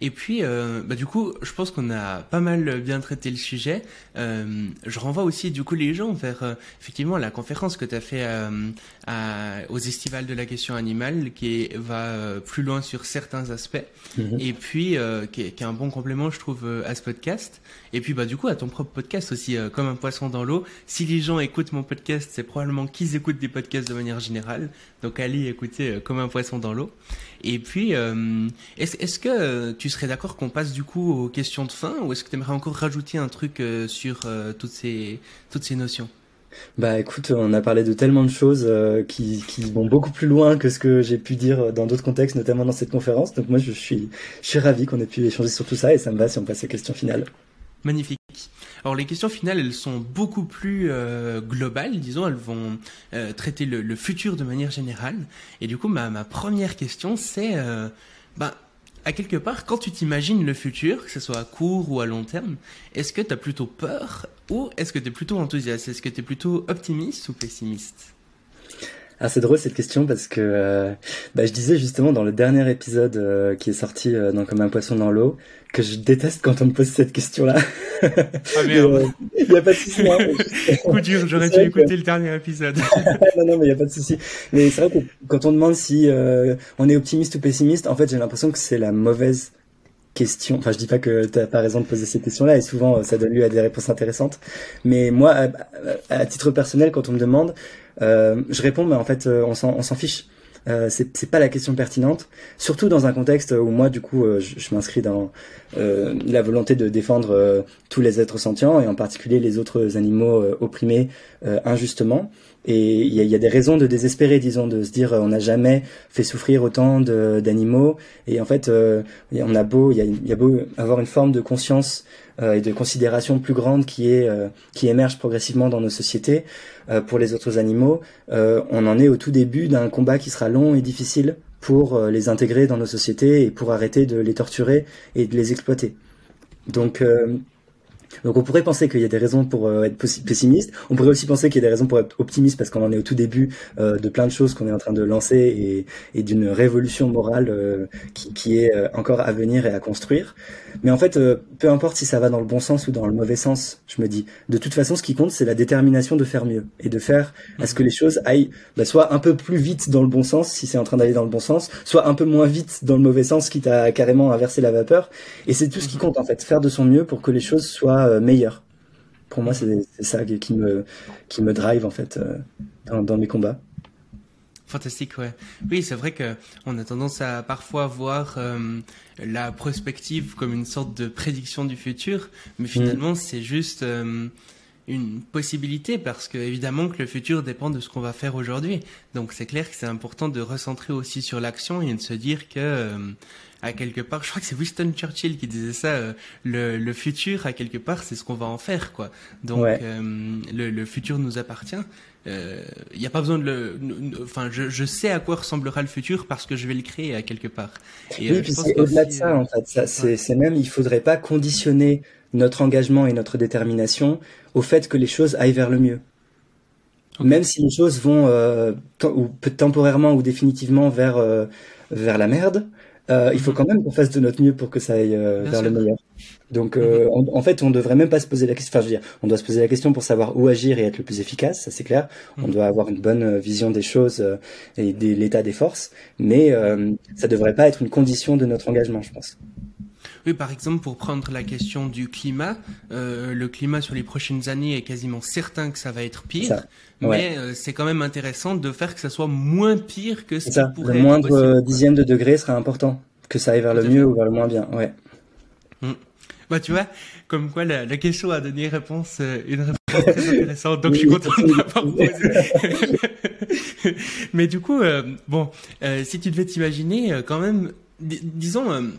Et puis, euh, bah, du coup, je pense qu'on a pas mal bien traité le sujet. Euh, je renvoie aussi, du coup, les gens vers, euh, effectivement, la conférence que tu as fait euh, à, aux estivales de la question animale, qui va euh, plus loin sur certains aspects, mhm. et puis qui est, qui, est, un bon complément, je trouve, à ce podcast. Et puis, bah, du coup, à ton propre podcast aussi, comme un poisson dans l'eau. Si les gens écoutent mon podcast, c'est probablement qu'ils écoutent des podcasts de manière générale. Donc, allez écouter comme un poisson dans l'eau. Et puis, est-ce est que tu serais d'accord qu'on passe du coup aux questions de fin ou est-ce que tu aimerais encore rajouter un truc euh, sur euh, toutes, ces, toutes ces notions? Bah écoute, on a parlé de tellement de choses euh, qui, qui vont beaucoup plus loin que ce que j'ai pu dire dans d'autres contextes, notamment dans cette conférence. Donc moi je suis, je suis ravi qu'on ait pu échanger sur tout ça et ça me va si on passe aux questions finales. Magnifique. Alors les questions finales, elles sont beaucoup plus euh, globales, disons, elles vont euh, traiter le, futur de manière générale. Et du coup, ma, première question, c'est, euh, bah, à quelque part, quand tu t'imagines le futur, que ce soit à court ou à long terme, est-ce que tu as plutôt peur ou est-ce que tu es plutôt enthousiaste? Est-ce que tu es plutôt optimiste ou pessimiste? Ah, c'est drôle cette question parce que euh, bah, je disais justement dans le dernier épisode euh, qui est sorti euh, dans Comme un poisson dans l'eau que je déteste quand on me pose cette question-là. [LAUGHS] Ah merde. Il n'y a pas de souci. Hein, [LAUGHS] Coup dur, j'aurais dû écouter le dernier épisode. [LAUGHS] non, non, mais il n'y a pas de souci. Mais c'est vrai que quand on demande si on est optimiste ou pessimiste, en fait, j'ai l'impression que c'est la mauvaise question. Enfin, je dis pas que tu n'as pas raison de poser ces questions-là, et souvent ça donne lieu à des réponses intéressantes. Mais moi, à, à titre personnel, quand on me demande, euh, je réponds, mais en fait, euh, on s'en fiche. Euh, c'est pas la question pertinente, surtout dans un contexte où moi, du coup, euh, je, je m'inscris dans euh, la volonté de défendre tous les êtres sentients et en particulier les autres animaux opprimés injustement. Et il y a, des raisons de désespérer, disons, de se dire on n'a jamais fait souffrir autant d'animaux. Et en fait, on a beau, il y a, beau avoir une forme de conscience et de considération plus grande qui qui émerge progressivement dans nos sociétés. Euh, pour les autres animaux, euh, on en est au tout début d'un combat qui sera long et difficile pour euh, les intégrer dans nos sociétés et pour arrêter de les torturer et de les exploiter. Donc donc on pourrait penser qu'il y a des raisons pour euh, être pessimiste. On pourrait aussi penser qu'il y a des raisons pour être optimiste parce qu'on en est au tout début euh, de plein de choses qu'on est en train de lancer et, d'une révolution morale euh, qui, qui, est encore à venir et à construire. Mais en fait, peu importe si ça va dans le bon sens ou dans le mauvais sens, je me dis, de toute façon, ce qui compte, c'est la détermination de faire mieux et de faire à ce que les choses aillent bah, soit un peu plus vite dans le bon sens si c'est en train d'aller dans le bon sens, soit un peu moins vite dans le mauvais sens quitte à carrément inverser la vapeur. Et c'est tout ce qui compte en fait, faire de son mieux pour que les choses soient euh, meilleur. Pour moi, c'est ça qui me, qui me drive en fait euh, dans, mes combats. Fantastique, ouais. Oui, c'est vrai que on a tendance à parfois voir euh, la prospective comme une sorte de prédiction du futur, mais mm. finalement, c'est juste une possibilité parce que évidemment que le futur dépend de ce qu'on va faire aujourd'hui. Donc c'est clair que c'est important de recentrer aussi sur l'action et de se dire que à quelque part, je crois que c'est Winston Churchill qui disait ça, euh, le, le, futur, à quelque part, c'est ce qu'on va en faire, quoi. Donc, euh, le, le, futur nous appartient. Il euh, n'y a pas besoin de le. Enfin, je, je, sais à quoi ressemblera le futur parce que je vais le créer à quelque part. Et, oui, puis c'est au-delà de ça, en fait. Ça, c'est même, il faudrait pas conditionner notre engagement et notre détermination au fait que les choses aillent vers le mieux. Même si les choses vont ou temporairement ou définitivement vers vers la merde, euh, il faut quand même qu'on fasse de notre mieux pour que ça aille euh, vers le meilleur. Donc, euh, en fait, on devrait même pas se poser la question. Enfin, je veux dire, on doit se poser la question pour savoir où agir et être le plus efficace, ça c'est clair. On doit avoir une bonne vision des choses et de l'état des forces, mais ça devrait pas être une condition de notre engagement, je pense. Oui, par exemple, pour prendre la question du climat, euh, le climat sur les prochaines années est quasiment certain que ça va être pire, mais euh, c'est quand même intéressant de faire que ça soit moins pire que ce ça. Le moindre dixième de degré sera important, que ça aille vers le mieux ou vers le moins bien. Ouais. Mm. Bah tu vois, comme quoi la, question a donné réponse, euh, une réponse très intéressante, donc je suis content de l'avoir posé. [LAUGHS] Mais du coup, bon, si tu devais t'imaginer quand même, disons,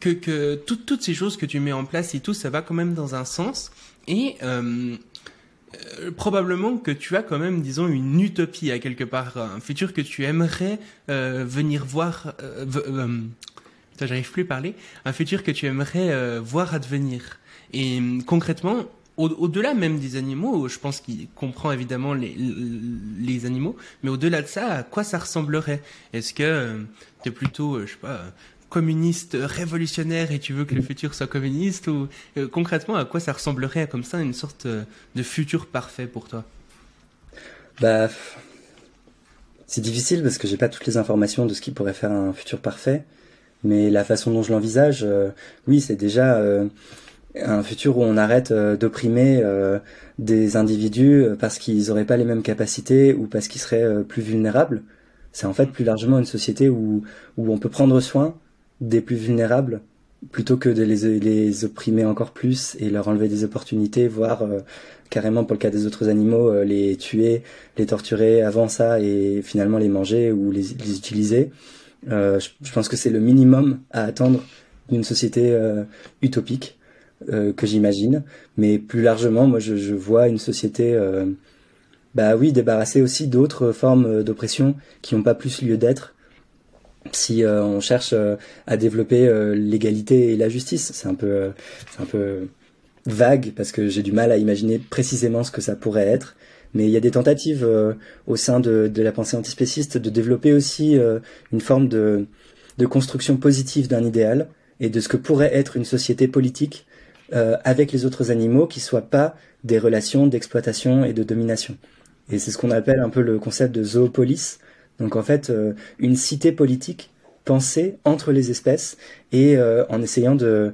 que, toutes ces choses que tu mets en place et tout, ça va quand même dans un sens. Et euh, euh, probablement que tu as quand même, disons, une utopie à quelque part, un futur que tu aimerais euh, venir voir. Euh, euh j'arrive plus à parler. Un futur que tu aimerais voir advenir. Et concrètement, au-delà même des animaux, je pense qu'il comprend évidemment les, animaux, mais au-delà de ça, à quoi ça ressemblerait? Est-ce que tu es plutôt, je sais pas, communiste révolutionnaire et tu veux que le futur soit communiste ou euh, concrètement à quoi ça ressemblerait comme ça une sorte euh, de futur parfait pour toi? Bah c'est difficile parce que j'ai pas toutes les informations de ce qui pourrait faire un futur parfait, mais la façon dont je l'envisage, euh, oui, c'est déjà un futur où on arrête d'opprimer des individus parce qu'ils n'auraient pas les mêmes capacités ou parce qu'ils seraient plus vulnérables. C'est en fait plus largement une société où, où on peut prendre soin des plus vulnérables plutôt que de les, les opprimer encore plus et leur enlever des opportunités, voire euh, carrément pour le cas des autres animaux, euh, les tuer, les torturer avant ça et finalement les manger ou les, les utiliser. Euh, je, pense que c'est le minimum à attendre d'une société utopique que j'imagine. Mais plus largement, moi je, je vois une société, bah oui, débarrassée aussi d'autres formes d'oppression qui n'ont pas plus lieu d'être si euh, on cherche euh, à développer euh, l'égalité et la justice. C'est un peu, c'est un peu vague parce que j'ai du mal à imaginer précisément ce que ça pourrait être. Mais il y a des tentatives au sein de, de, la pensée antispéciste de développer aussi une forme de, de construction positive d'un idéal et de ce que pourrait être une société politique avec les autres animaux qui soient pas des relations d'exploitation et de domination. Et c'est ce qu'on appelle un peu le concept de zoopolis, donc en fait, euh, une cité politique pensée entre les espèces et euh, en essayant de,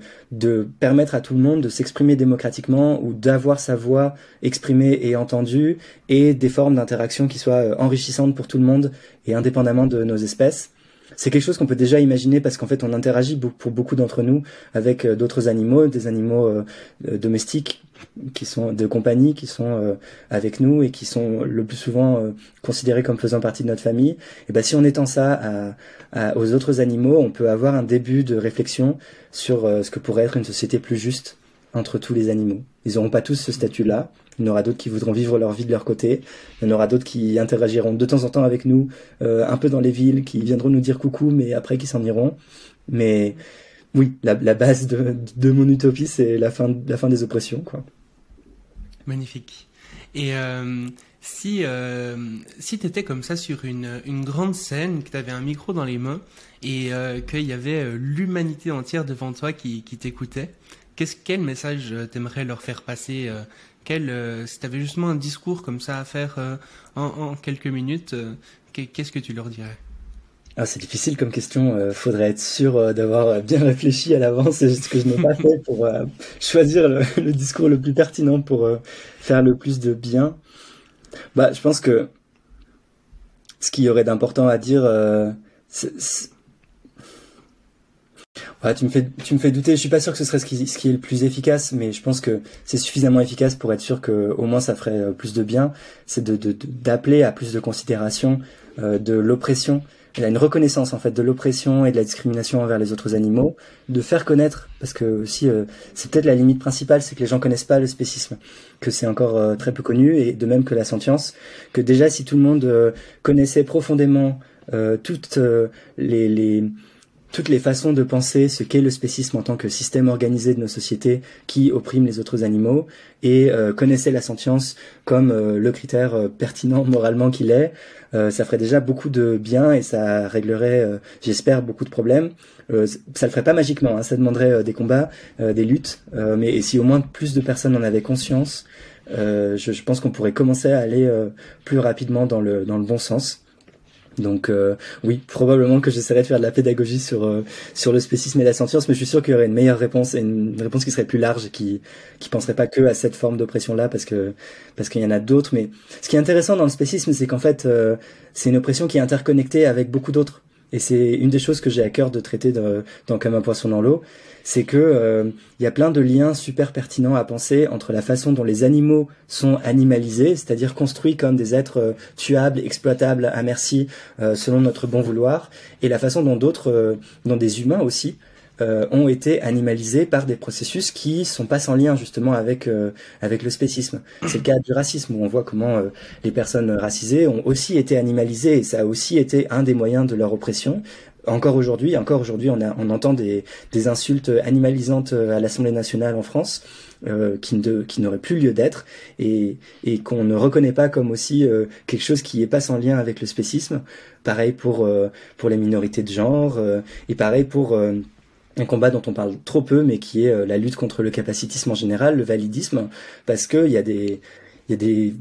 permettre à tout le monde de s'exprimer démocratiquement ou d'avoir sa voix exprimée et entendue et des formes d'interaction qui soient euh, enrichissantes pour tout le monde et indépendamment de nos espèces. C'est quelque chose qu'on peut déjà imaginer parce qu'en fait on interagit pour beaucoup d'entre nous avec d'autres animaux, des animaux domestiques qui sont de compagnie, qui sont euh, avec nous et qui sont le plus souvent euh, considérés comme faisant partie de notre famille. Et ben si on étend ça à, aux autres animaux, on peut avoir un début de réflexion sur euh, ce que pourrait être une société plus juste entre tous les animaux. Ils n'auront pas tous ce statut-là. Il y en aura d'autres qui voudront vivre leur vie de leur côté. Il y en aura d'autres qui interagiront de temps en temps avec nous, un peu dans les villes, qui viendront nous dire coucou, mais après qui s'en iront. Mais oui, la, base de, mon utopie, c'est la fin, des oppressions, quoi. Magnifique. Et euh, si euh, si t'étais comme ça sur une, grande scène, que t'avais un micro dans les mains et euh, qu'il y avait euh, l'humanité entière devant toi qui, t'écoutait, quel message t'aimerais leur faire passer quel, si t'avais justement un discours comme ça à faire en, en, quelques minutes, qu'est-ce que tu leur dirais? Ah, c'est difficile comme question. Euh, faudrait être sûr euh, d'avoir euh, bien réfléchi à l'avance. C'est ce que je n'ai pas [LAUGHS] fait pour euh, choisir le, le, discours le plus pertinent pour faire le plus de bien. Bah, je pense que ce qu'il y aurait d'important à dire, c'est, Ouais, tu me fais, tu me fais douter. Je suis pas sûr que ce serait ce qui, ce qui est le plus efficace, mais je pense que c'est suffisamment efficace pour être sûr que au moins ça ferait plus de bien. C'est de, d'appeler à plus de considération de l'oppression il une reconnaissance en fait de l'oppression et de la discrimination envers les autres animaux, de faire connaître, parce que aussi euh, c'est peut-être la limite principale, c'est que les gens connaissent pas le spécisme, que c'est encore euh, très peu connu, et de même que la sentience, que déjà si tout le monde euh, connaissait profondément toutes les, les toutes les façons de penser ce qu'est le spécisme en tant que système organisé de nos sociétés qui opprime les autres animaux et euh, la sentience comme euh, le critère euh, pertinent [LAUGHS] moralement qu'il est, ça ferait déjà beaucoup de bien et ça réglerait, j'espère, beaucoup de problèmes. ça le ferait pas magiquement, hein, ça demanderait des combats, des luttes, mais si au moins plus de personnes en avaient conscience, je, je, pense qu'on pourrait commencer à aller plus rapidement dans le dans le bon sens. Donc euh, oui, probablement que j'essaierai de faire de la pédagogie sur euh, sur le spécisme et la sentience, mais je suis sûr qu'il y aurait une meilleure réponse et une réponse qui serait plus large et qui qui penserait pas que à cette forme d'oppression là parce que parce qu'il y en a d'autres. Mais ce qui est intéressant dans le spécisme, c'est qu'en fait euh, c'est une oppression qui est interconnectée avec beaucoup d'autres. Et c'est une des choses que j'ai à cœur de traiter dans Comme un poisson dans l'eau, c'est que euh, il y a plein de liens super pertinents à penser entre la façon dont les animaux sont animalisés, c'est-à-dire construits comme des êtres euh, tuables, exploitables à merci euh, selon notre bon vouloir, et la façon dont d'autres, dont des humains aussi, euh, ont été animalisés par des processus qui sont pas sans lien justement avec euh, avec le spécisme. C'est le cas du racisme où on voit comment euh, les personnes racisées ont aussi été animalisées et ça a aussi été un des moyens de leur oppression. Encore aujourd'hui, encore aujourd'hui, on, on entend des, des insultes animalisantes à l'Assemblée nationale en France. Euh, qui, ne, qui n'aurait plus lieu d'être et, et qu'on ne reconnaît pas comme aussi quelque chose qui est pas sans lien avec le spécisme. Pareil pour pour les minorités de genre et pareil pour un combat dont on parle trop peu, mais qui est euh, la lutte contre le capacitisme en général, le validisme, parce que il y a des, il y a des,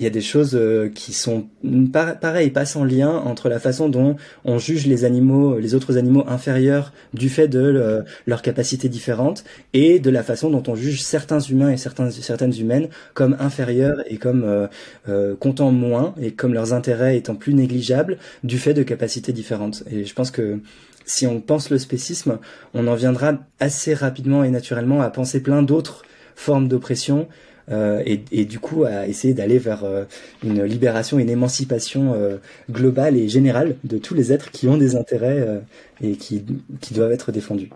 il y a des choses euh, qui sont pareil, pas sans lien entre la façon dont on juge les animaux, les autres animaux inférieurs du fait de euh, leurs capacités différentes et de la façon dont on juge certains humains et certains, certaines humaines comme inférieurs et comme euh, comptant moins et comme leurs intérêts étant plus négligeables du fait de capacités différentes. Et je pense que si on pense le spécisme, on en viendra assez rapidement et naturellement à penser plein d'autres formes d'oppression euh, et, du coup à essayer d'aller vers euh, une libération, une émancipation euh, globale et générale de tous les êtres qui ont des intérêts et qui, qui doivent être défendus.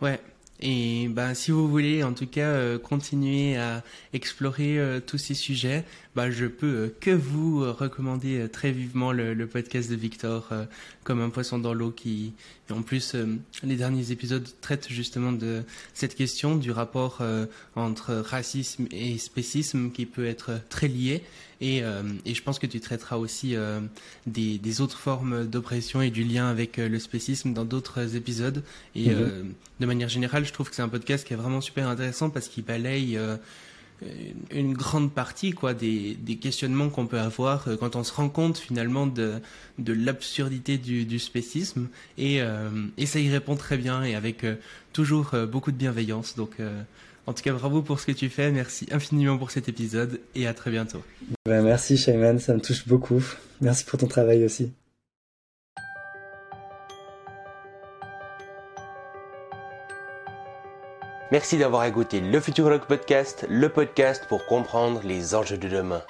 Ouais, et ben, si vous voulez, en tout cas, continuer à explorer tous ces sujets, bah, je peux euh, que vous euh, recommander euh, très vivement le podcast de Victor, comme un poisson dans l'eau, qui, en plus, les derniers épisodes traitent justement de cette question du rapport entre racisme et spécisme qui peut être très lié. Et, et je pense que tu traiteras aussi des, des, autres formes d'oppression et du lien avec le spécisme dans d'autres épisodes. Et mhm. de manière générale, je trouve que c'est un podcast qui est vraiment super intéressant parce qu'il balaye une grande partie quoi des, des questionnements qu'on peut avoir euh, quand on se rend compte finalement de, de l'absurdité du, du spécisme et, euh, et ça y répond très bien et avec euh, toujours beaucoup de bienveillance donc en tout cas bravo pour ce que tu fais. Merci infiniment pour cet épisode et à très bientôt. Ben, merci Shayman. Ça me touche beaucoup. Merci pour ton travail aussi. Merci d'avoir écouté le Futurologue Podcast, le podcast pour comprendre les enjeux de demain.